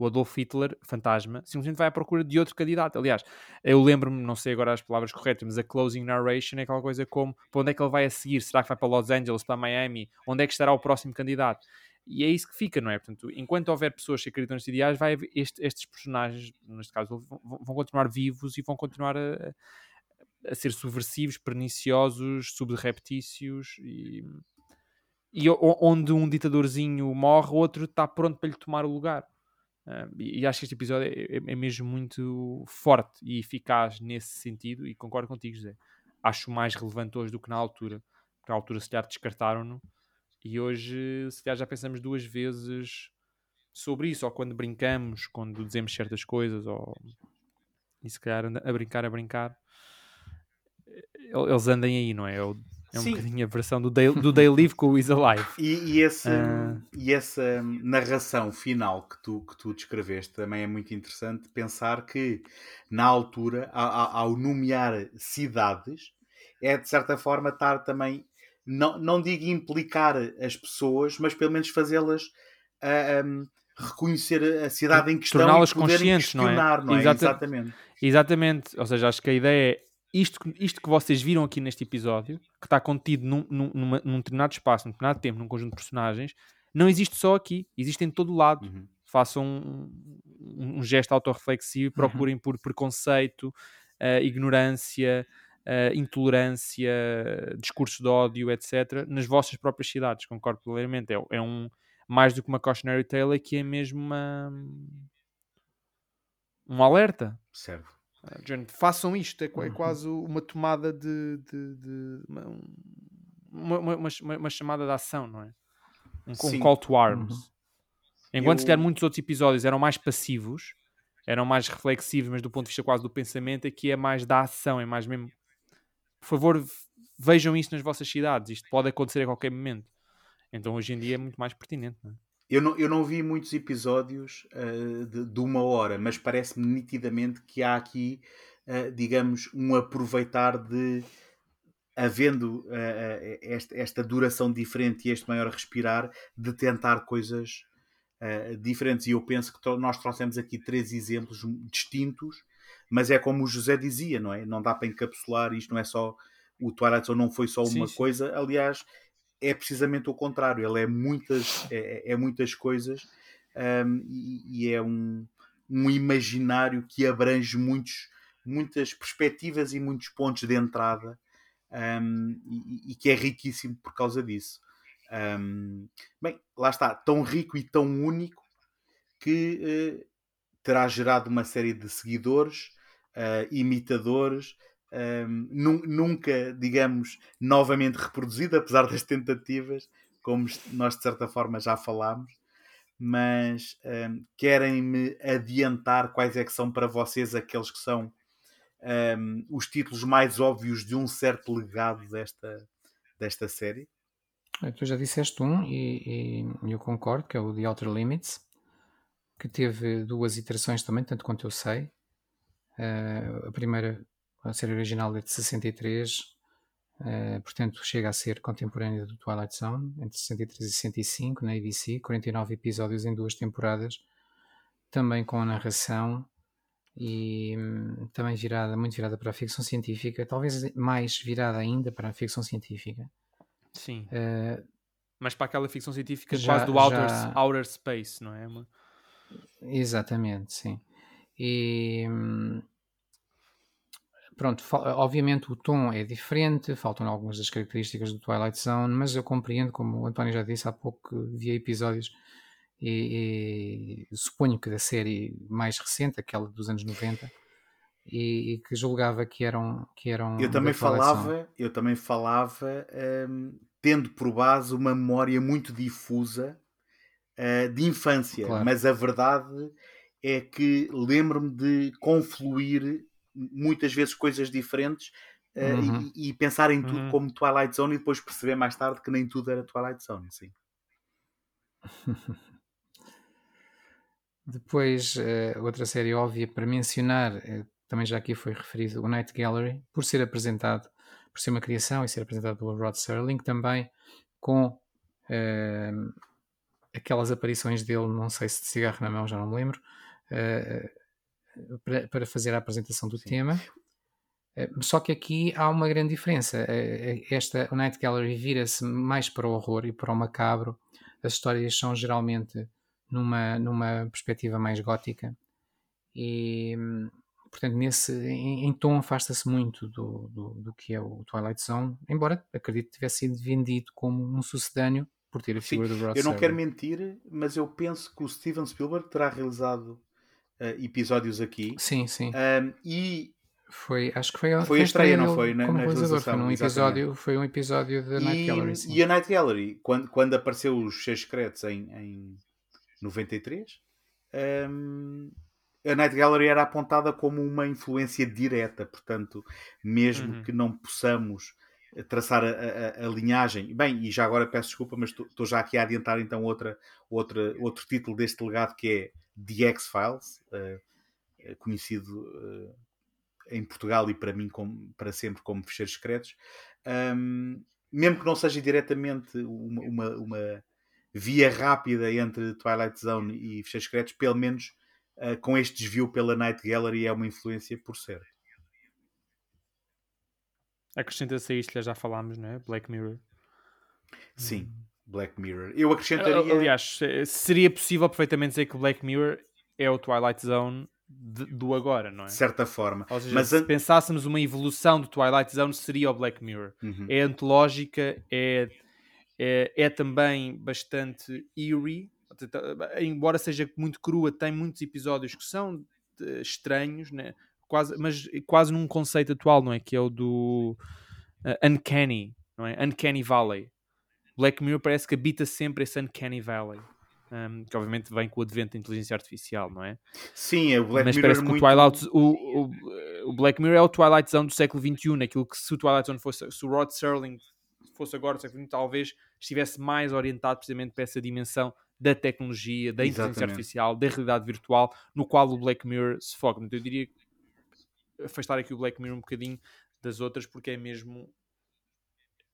O Adolf Hitler, fantasma, simplesmente vai à procura de outro candidato. Aliás, eu lembro-me, não sei agora as palavras corretas, mas a closing narration é aquela coisa como para onde é que ele vai a seguir? Será que vai para Los Angeles, para Miami? Onde é que estará o próximo candidato? E é isso que fica, não é? Portanto, enquanto houver pessoas que acreditam nestes ideais, vai este, estes personagens, neste caso, vão, vão, continuar vivos e vão continuar a, a ser subversivos, perniciosos, subreptícios e, e onde um ditadorzinho morre, outro está pronto para lhe tomar o lugar. E, acho que este episódio é, é, é, mesmo muito forte e eficaz nesse sentido, e concordo contigo, José. Acho mais relevante hoje do que na altura, porque na altura se calhar descartaram-no, e hoje se calhar já pensamos duas vezes sobre isso, ou quando brincamos, quando dizemos certas coisas, ou e se calhar a brincar, a brincar, eles andem aí, não é? É, é um Sim. bocadinho a versão do Day, do Day Live com o Is Alive. E, e, esse, uh... e essa narração final que tu, que tu descreveste também é muito interessante pensar que na altura, ao, ao nomear cidades, é de certa forma estar também, não, não digo implicar as pessoas, mas pelo menos fazê-las ah, reconhecer a cidade em questão torná-las conscientes, não é? Não é? Exatamente. Exatamente. Ou seja, acho que a ideia é isto, isto que vocês viram aqui neste episódio, que está contido num, num, numa, num determinado espaço, num determinado tempo, num conjunto de personagens, não existe só aqui, existe em todo o lado. Uhum. Façam um, um, um gesto autorreflexivo, uhum. procurem uhum. por preconceito, uh, ignorância, uh, intolerância, discurso de ódio, etc., nas vossas próprias cidades. Concordo plenamente. É, é um mais do que uma cautionary tale, é que é mesmo uma um alerta. Certo. Uh, façam isto, é, é uhum. quase uma tomada de, de, de uma, uma, uma, uma, chamada de ação, não é? Um, um call to arms. Uhum. Enquanto Eu... se calhar muitos outros episódios eram mais passivos, eram mais reflexivos, mas do ponto de vista quase do pensamento, aqui é mais da ação, é mais mesmo. Por favor, vejam isso nas vossas cidades, isto pode acontecer a qualquer momento. Então hoje em dia é muito mais pertinente. Não é? Eu não, eu não vi muitos episódios uh, de, de, uma hora, mas parece-me nitidamente que há aqui, uh, digamos, um aproveitar de, havendo uh, esta, esta, duração diferente e este maior respirar, de tentar coisas diferentes. E eu penso que nós trouxemos aqui três exemplos distintos, mas é como o José dizia, não é? Não dá para encapsular, isto não é só. O Twilight Zone não foi só uma sim, coisa, aliás, é precisamente o contrário. Ele é muitas, é, é muitas coisas um, e, e, é um, um imaginário que abrange muitos, muitas perspectivas e muitos pontos de entrada um, e, e, que é riquíssimo por causa disso. Um, bem, lá está, tão rico e tão único que uh, terá gerado uma série de seguidores, uh, imitadores, um, nunca, digamos, novamente reproduzido, apesar das tentativas, como nós de certa forma já falámos. Mas um, querem-me adiantar quais é que são para vocês aqueles que são um, os títulos mais óbvios de um certo legado desta, desta série? Tu já disseste um e, e, eu concordo, que é o The Outer Limits, que teve duas iterações também, tanto quanto eu sei. Uh, a primeira a série original é de 63, uh, eh, portanto chega a ser contemporânea do Twilight Zone, entre 63 e 65 na ABC, 49 episódios em duas temporadas, também com a narração e hum, também virada, muito virada para a ficção científica, talvez mais virada ainda para a ficção científica. Sim. Uh, mas para aquela ficção científica já, quase do outer, já... outer space, não é? Exatamente, sim. E, hum, pronto, obviamente o tom é diferente, faltam algumas das características do Twilight Zone, mas eu compreendo, como o António já disse há pouco, que via episódios e, e suponho que da série mais recente, aquela dos anos 90, e, e que julgava que eram que eram eu também falava eu também falava um, tendo por base uma memória muito difusa uh, de infância claro. mas a verdade é que lembro-me de confluir muitas vezes coisas diferentes uh, uhum. e, e, pensar em tudo uhum. como Twilight Zone e depois perceber mais tarde que nem tudo era Twilight Zone, sim. depois, uh, outra série óbvia para mencionar, uh, também já aqui foi referido, o Night Gallery, por ser apresentado, por ser uma criação e ser apresentado pelo Rod Serling, também com aquelas aparições dele, não sei se de cigarro na mão, já não me lembro, uh, para, para fazer a apresentação do Sim. tema. Eh, só que aqui há uma grande diferença. Eh, eh, esta o Night Gallery vira-se mais para o horror e para o macabro. As histórias são geralmente numa, numa perspectiva mais gótica. E, portanto, nesse, em, em tom afasta-se muito do, do, do, que é o Twilight Zone, embora acredito que tivesse sido vendido como um sucedâneo por ter a Sim, figura do Rod eu não quero mentir, mas eu penso que o Steven Spielberg terá realizado uh, episódios aqui Sim, sim. um, e Foi, acho que foi, a- Foi a estreia, não foi, na- como na realizador. Foi exatamente. episódio, foi um episódio da Night e, Gallery. Sim. e a Night Gallery, quando, quando apareceu os Seis Secretos em, em 93, hum, a Night Gallery era apontada como uma influência direta, portanto, mesmo Uhum. que não possamos traçar a, a- a linhagem. Bem, e já agora peço desculpa, mas estou já aqui a adiantar então outra, outra, outro título deste legado que é The X-Files, eh, conhecido eh, em Portugal e para mim como, para sempre como Fecheiros Secretos. Hum, mesmo que não seja diretamente uma, uma, uma via rápida entre Twilight Zone e Fecheiros Secretos, pelo menos eh, com este desvio pela Night Gallery é uma influência por certo. Acrescenta-se a isto já falámos, não é? Black Mirror. Sim, Black Mirror. Eu acrescentaria. Aliás, se- seria possível perfeitamente dizer que o Black Mirror é o Twilight Zone de- do agora, não é? de certa forma. Seja, Mas se pensássemos uma evolução do Twilight Zone, seria o Black Mirror. Uhum. É antológica, é, é, é também bastante eerie, embora seja muito crua, tem muitos episódios que são eh, estranhos, né? quase, mas quase num conceito atual, não é? Que é o do eh, Uncanny, não é? Uncanny Valley. Black Mirror parece que habita sempre esse Uncanny Valley. um, que obviamente vem com o advento da inteligência artificial, não é? Sim, é o Black mas Mirror parece que muito... o, Twilight, o, o, o Black Mirror é o Twilight Zone do século XXI, naquilo que se o Twilight Zone fosse, se o Rod Serling fosse agora do século XXI, talvez estivesse mais orientado precisamente para essa dimensão da tecnologia, da inteligência Exatamente. artificial, da realidade virtual, no qual o Black Mirror se foca. Então eu diria afastar aqui o Black Mirror um bocadinho das outras, porque é mesmo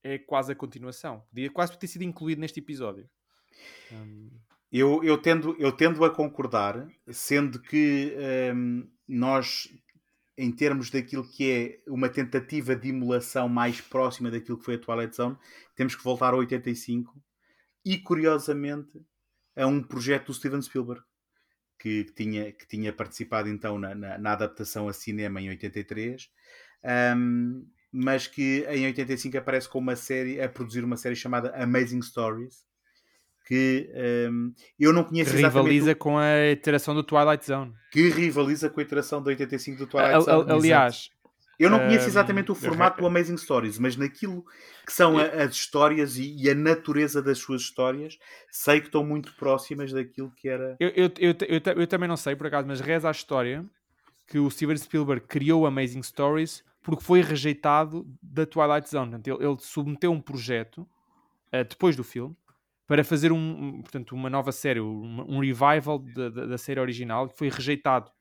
é quase a continuação. Podia quase ter sido incluído neste episódio. Um, Eu, eu, tendo, eu tendo a concordar, sendo que hum, nós, em termos daquilo que é uma tentativa de emulação mais próxima daquilo que foi a Twilight Zone, temos que voltar a 85 e, curiosamente, a um projeto do Steven Spielberg, que, que tinha, que tinha participado então na, na, na adaptação a cinema em 83, hum, mas que em 85 aparece com uma série, a produzir uma série chamada Amazing Stories, que hum, eu não que conheço exatamente rivaliza o- com a iteração do Twilight Zone. que rivaliza com a iteração de 85 do A- Twilight a- Zone. aliás, eu não conheço hum, exatamente o formato do Amazing Stories, mas naquilo que são a- as histórias e, e a natureza das suas histórias, sei que estão muito próximas daquilo que era. Eu, eu, eu, eu, eu também não sei, por acaso, mas reza a história que o Steven Spielberg criou Amazing Stories porque foi rejeitado da Twilight Zone. Portanto, ele, ele submeteu um projeto eh, depois do filme para fazer um, um, portanto, uma nova série, um, um revival da, da, da série original que foi rejeitado.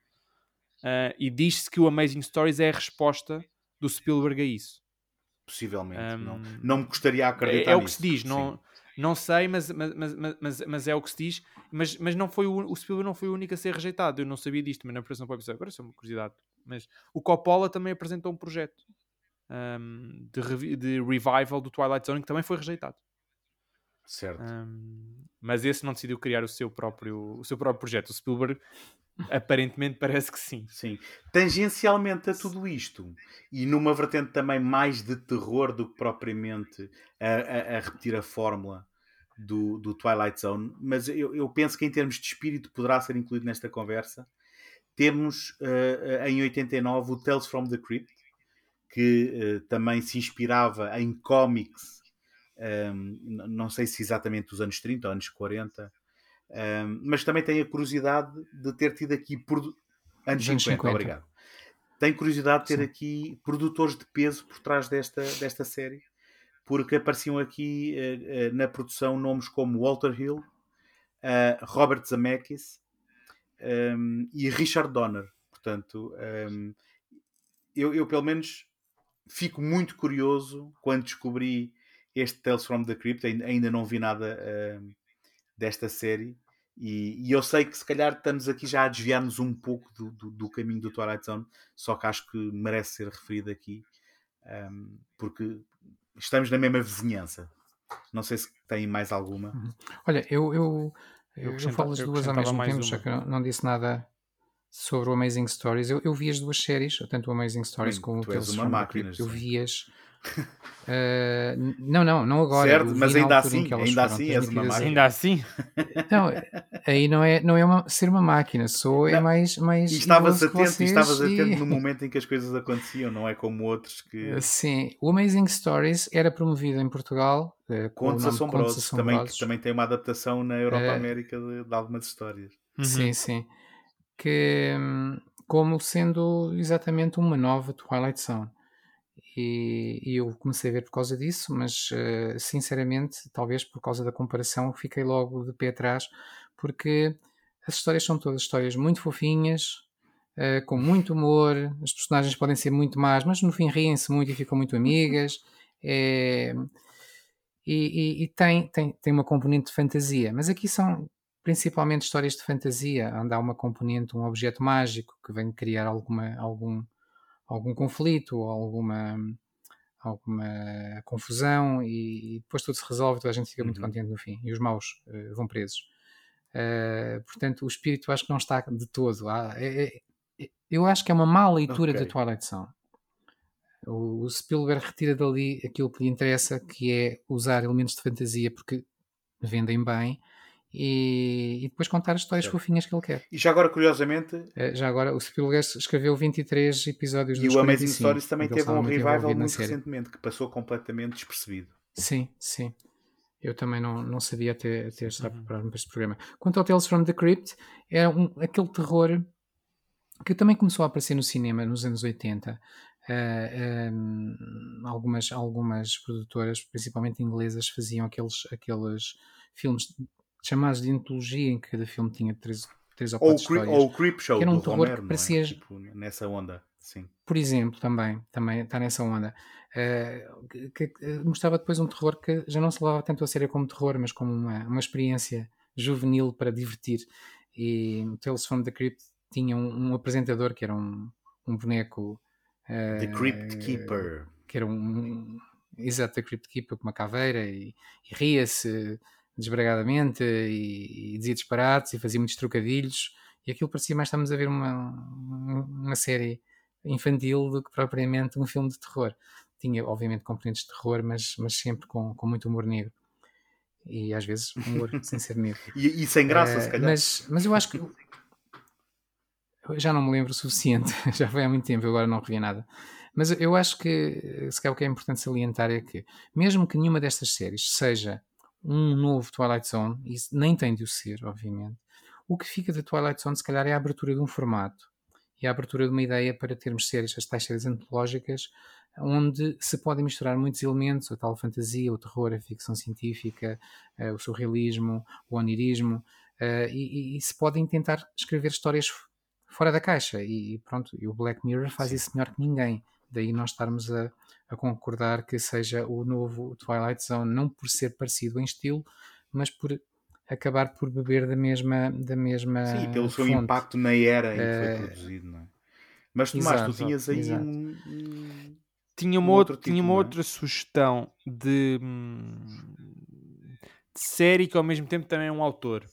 Eh, e diz-se que o Amazing Stories é a resposta do Spielberg a isso. Possivelmente. Hum, não, não me gostaria de acreditar É, é o que nisso. se diz, Sim. não, não sei, mas, mas, mas, mas- mas, é o que se diz. Mas, mas não foi o, o Spielberg não foi o único a ser rejeitado. Eu não sabia disto, mas na apresentação para o episódio. Agora isso é uma curiosidade. Mas o Coppola também apresentou um projeto um, de, revi- de revival do Twilight Zone que também foi rejeitado. Certo. Um, mas esse não decidiu criar o seu próprio, o seu próprio projeto. O Spielberg aparentemente parece que sim. Sim. Tangencialmente a tudo isto, e numa vertente também mais de terror do que propriamente a, a- a repetir a fórmula do, do Twilight Zone, mas eu, eu penso que em termos de espírito poderá ser incluído nesta conversa. Temos eh, em 89 o Tales from the Crypt, que eh, também se inspirava em cómics, ehm, n- não sei se exatamente dos anos 30 ou anos 40, ehm, mas também tenho a curiosidade de ter tido aqui produ- anos Dos anos 50, 50. obrigado. Tenho curiosidade de ter Sim. aqui produtores de peso por trás desta, desta série, porque apareciam aqui eh, na produção nomes como Walter Hill, Robert Zemeckis um, e Richard Donner. Portanto, um, eu, eu, pelo menos fico muito curioso quando descobri este Tales from the Crypt. Ainda, não vi nada um, desta série. E, e, eu sei que se calhar estamos aqui já a desviar-nos um pouco do, do, do, caminho do Twilight Zone, só que acho que merece ser referido aqui, um, porque estamos na mesma vizinhança. Não sei se tem mais alguma. Olha, eu, eu, eu, eu falo as duas ao mesmo tempo, já que eu não, não, disse nada sobre o Amazing Stories. Eu, eu vi as duas séries, tanto o Amazing Stories Bem, como o Tales uma from the máquina, Crypt. Eu sim. vi-as Uh, não, não, não agora. Certo, mas ainda assim, ainda assim és uma máquina. Ainda assim? Não, aí não é, não é uma, ser uma máquina, sou é mais. mais e estavas atento, e estavas e... atento no momento em que as coisas aconteciam, não é como outros que. Sim, o Amazing Stories era promovido em Portugal. Uh, Contos Assombrosos, Contos Também, também tem uma adaptação na Europa uh, América de, de, algumas histórias. Uhum. Sim, sim. Que, hum, como sendo exatamente uma nova Twilight Zone. E, e, eu comecei a ver por causa disso, mas uh, sinceramente, talvez por causa da comparação, fiquei logo de pé atrás, porque as histórias são todas histórias muito fofinhas, uh, com muito humor, as personagens podem ser muito más, mas no fim riem-se muito e ficam muito amigas. É, e, e, e tem, tem, tem uma componente de fantasia, mas aqui são principalmente histórias de fantasia, onde há uma componente, um objeto mágico que vem criar alguma, algum algum conflito ou alguma, alguma confusão e, e, depois tudo se resolve toda a gente fica muito uhum. contente no fim e os maus uh, vão presos. Uh, portanto, o espírito acho que não está de todo. é, é, é, eu acho que é uma má leitura okay. da Twilight Zone. O, o Spielberg retira dali aquilo que lhe interessa, que é usar elementos de fantasia porque vendem bem e, e depois contar as histórias fofinhas que ele quer. E já agora, curiosamente. É, já agora, o Spielberg escreveu 23 episódios E o Amazing 45, Stories também teve um revival muito recentemente que passou completamente despercebido. Sim, sim. Eu também não, não sabia até, até estar uhum. preparado para este programa. Quanto ao Tales from the Crypt, é um, aquele terror que também começou a aparecer no cinema nos anos 80. Uh, um, algumas, algumas produtoras, principalmente inglesas, faziam aqueles, aqueles filmes chamados de antologia, em que cada filme tinha três, três ou quatro ou histórias. Ou o Creep Show que era um do terror Romero, que parecia... É? Tipo, nessa onda, sim. Por exemplo, também, também está nessa onda. Uh, que, que, mostrava depois um terror que já não se levava tanto a sério como terror, mas como uma, uma experiência juvenil para divertir. E Tales from the Crypt tinha um, um apresentador que era um, um boneco... Uh, the Crypt Keeper. Que era um... Exato, The Crypt Keeper com uma caveira e, e ria-se desbragadamente e, e, dizia disparates e fazia muitos trocadilhos e aquilo parecia mais estamos a ver uma, uma série infantil do que propriamente um filme de terror. Tinha, obviamente, componentes de terror, mas, mas sempre com, com muito humor negro. E às vezes humor sem ser negro. e, e, sem graça, uh, se calhar. Mas, mas eu acho que. Eu já não me lembro o suficiente, já foi há muito tempo, agora não revi nada. Mas eu acho que, se calhar, o que é importante salientar é que, mesmo que nenhuma destas séries seja um novo Twilight Zone, e nem tem de o ser, obviamente. O que fica da Twilight Zone, se calhar, é a abertura de um formato e a abertura de uma ideia para termos séries, as tais séries antológicas, onde se podem misturar muitos elementos, a tal fantasia, o terror, a ficção científica, uh, o surrealismo, o onirismo, uh, e, e, e, se podem tentar escrever histórias fora da caixa. E, e pronto, e o Black Mirror faz Sim. isso melhor que ninguém. Daí nós estarmos a, a concordar que seja o novo Twilight Zone, não por ser parecido em estilo, mas por acabar por beber da mesma da mesma Sim, pelo seu fonte. impacto na era em que foi uh, produzido, não é? Mas Tomás, exato, tu tinhas aí exato. um, tinha uma, um outra, tinha uma é? outra sugestão de, de, série que ao mesmo tempo também é um autor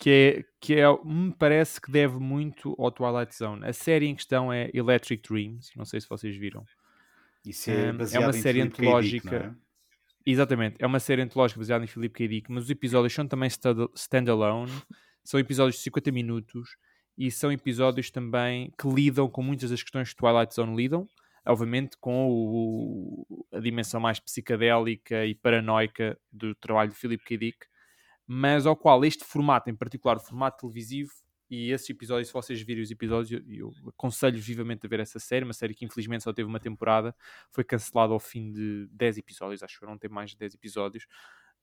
que é, que é me parece que deve muito ao Twilight Zone. A série em questão é Electric Dreams, não sei se vocês viram. Isso é, é uma série antológica. É? Exatamente, é uma série antológica baseada em Philip K. Dick, mas os episódios são também standalone, são episódios de 50 minutos e são episódios também que lidam com muitas das questões que Twilight Zone lidam, obviamente com o, a dimensão mais psicadélica e paranoica do trabalho de Philip K. Dick, mas ao qual este formato, em particular o formato televisivo, e esses episódios, se vocês virem os episódios, eu, aconselho vivamente a ver essa série, uma série que infelizmente só teve uma temporada, foi cancelada ao fim de 10 episódios, acho que não tem mais de 10 episódios,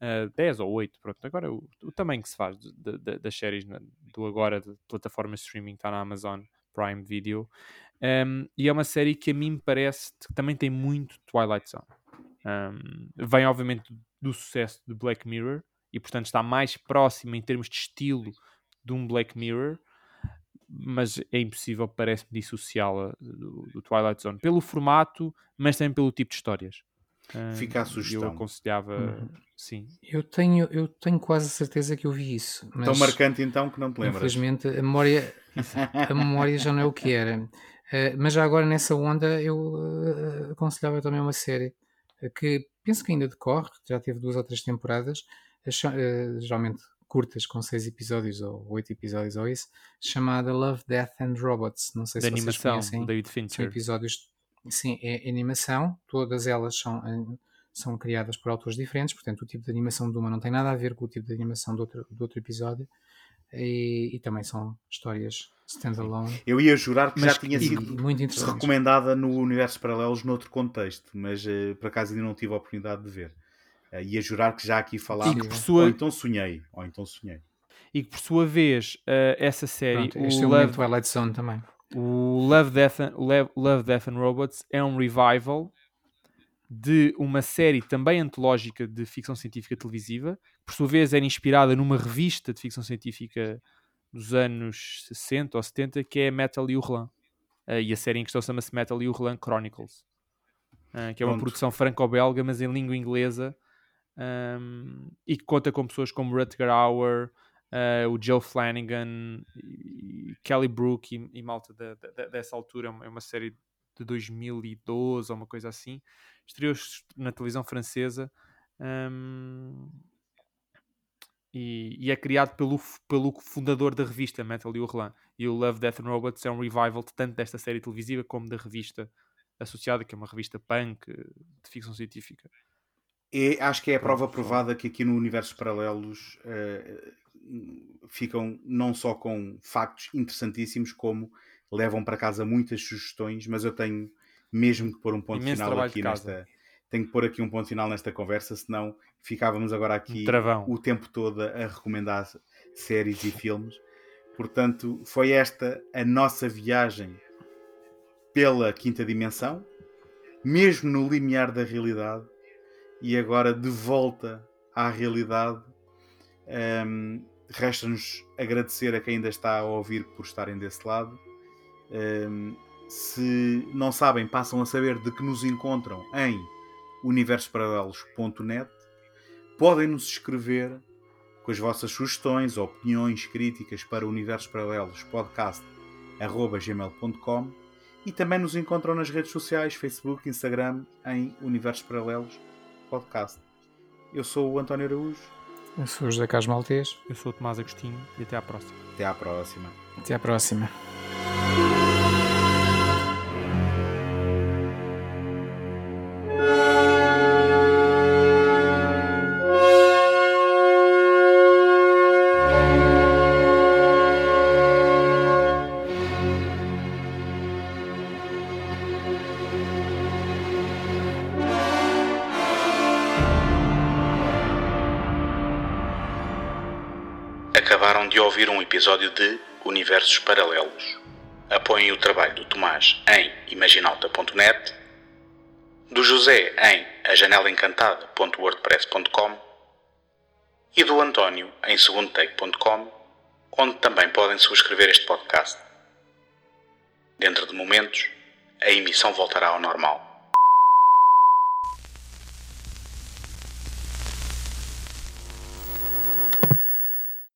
uh, ah, 10 ou 8, pronto. Agora o, o tamanho que se faz de, de, de, das séries na, do agora, de plataforma streaming, está na Amazon Prime Video, um, e é uma série que a mim me parece que também tem muito Twilight Zone. Um, vem obviamente do sucesso de Black Mirror e portanto está mais próximo em termos de estilo de um Black Mirror, mas é impossível, parece-me, dissociá-la do, do, Twilight Zone pelo formato, mas também pelo tipo de histórias. Fica a sugestão. Eu aconselhava, uhum. sim. Eu tenho, eu tenho quase certeza que eu vi isso. Tão marcante então que não te lembras. Infelizmente a memória, a memória já não é o que era. Uh, mas já agora nessa onda eu uh, aconselhava também uma série que penso que ainda decorre, já teve duas ou três temporadas, geralmente curtas, com seis episódios ou oito episódios ou isso, chamada Love, Death and Robots. Não sei da se animação, vocês conhecem. David Fincher. São episódios, sim, é animação, todas elas são, são criadas por autores diferentes, portanto o tipo de animação de uma não tem nada a ver com o tipo de animação do outro, do outro episódio. E, e também são histórias standalone. Eu ia jurar que Mas já tinha sido recomendada no Universos Paralelos noutro contexto, mas eh, por acaso ainda não tive a oportunidade de ver. Eh, ia jurar que já aqui falámos, E por ou sua, então sonhei, ou então sonhei. e que por sua vez, eh, essa série, Pronto, este é o o Love, Twilight Zone também. O Love, Death and, Love, Love, Death and Robots é um revival de uma série também antológica de ficção científica televisiva, que por sua vez era inspirada numa revista de ficção científica dos anos 60 ou 70, que é Metal Hurlant. Uh, e a série em questão chama-se Metal Hurlant Chronicles, uh, que é uma Pronto. produção franco-belga, mas em língua inglesa, um, e que conta com pessoas como Rutger Hauer, Uh, o Joe Flanagan, e Kelly Brook e, e malta da- da- dessa altura, é uma- é série de 2012 ou uma coisa assim, estreou-se na televisão francesa. Um, e, e é criado pelo, pelo fundador da revista Metal Hurlant e o Love, Death and Robots é um revival de tanto desta série televisiva como da revista associada, que é uma revista punk de ficção científica. E acho que é a prova provada que aqui no Universos Paralelos eh, ficam não só com factos interessantíssimos, como levam para casa muitas sugestões, mas eu tenho mesmo que pôr um ponto Imenso final aqui nesta. Tenho que pôr aqui um ponto final nesta conversa, senão ficávamos agora aqui Um o tempo todo a recomendar séries e filmes. Portanto, foi esta a nossa viagem pela quinta dimensão, mesmo no limiar da realidade, e agora de volta à realidade. Hum, Resta-nos agradecer a quem ainda está a ouvir por estarem desse lado. Hum, se não sabem, passam a saber de que nos encontram em universosparalelos.net. Podem nos escrever com as vossas sugestões, opiniões, críticas para o Universos Paralelos podcast.gmail.com e também nos encontram nas redes sociais, Facebook, Instagram, em Universos Paralelos Podcast. Eu sou o António Araújo. Eu sou o José Carlos Maltês. Eu sou o Tomás Agostinho e até à próxima. Até à próxima. Até à próxima. Episódio de Universos Paralelos. Apoiem o trabalho do Tomás em imaginalta.net, do José em ajanelaencantada.wordpress.com e do António em segundotake.com, onde também podem subscrever este podcast. Dentro de momentos, a emissão voltará ao normal.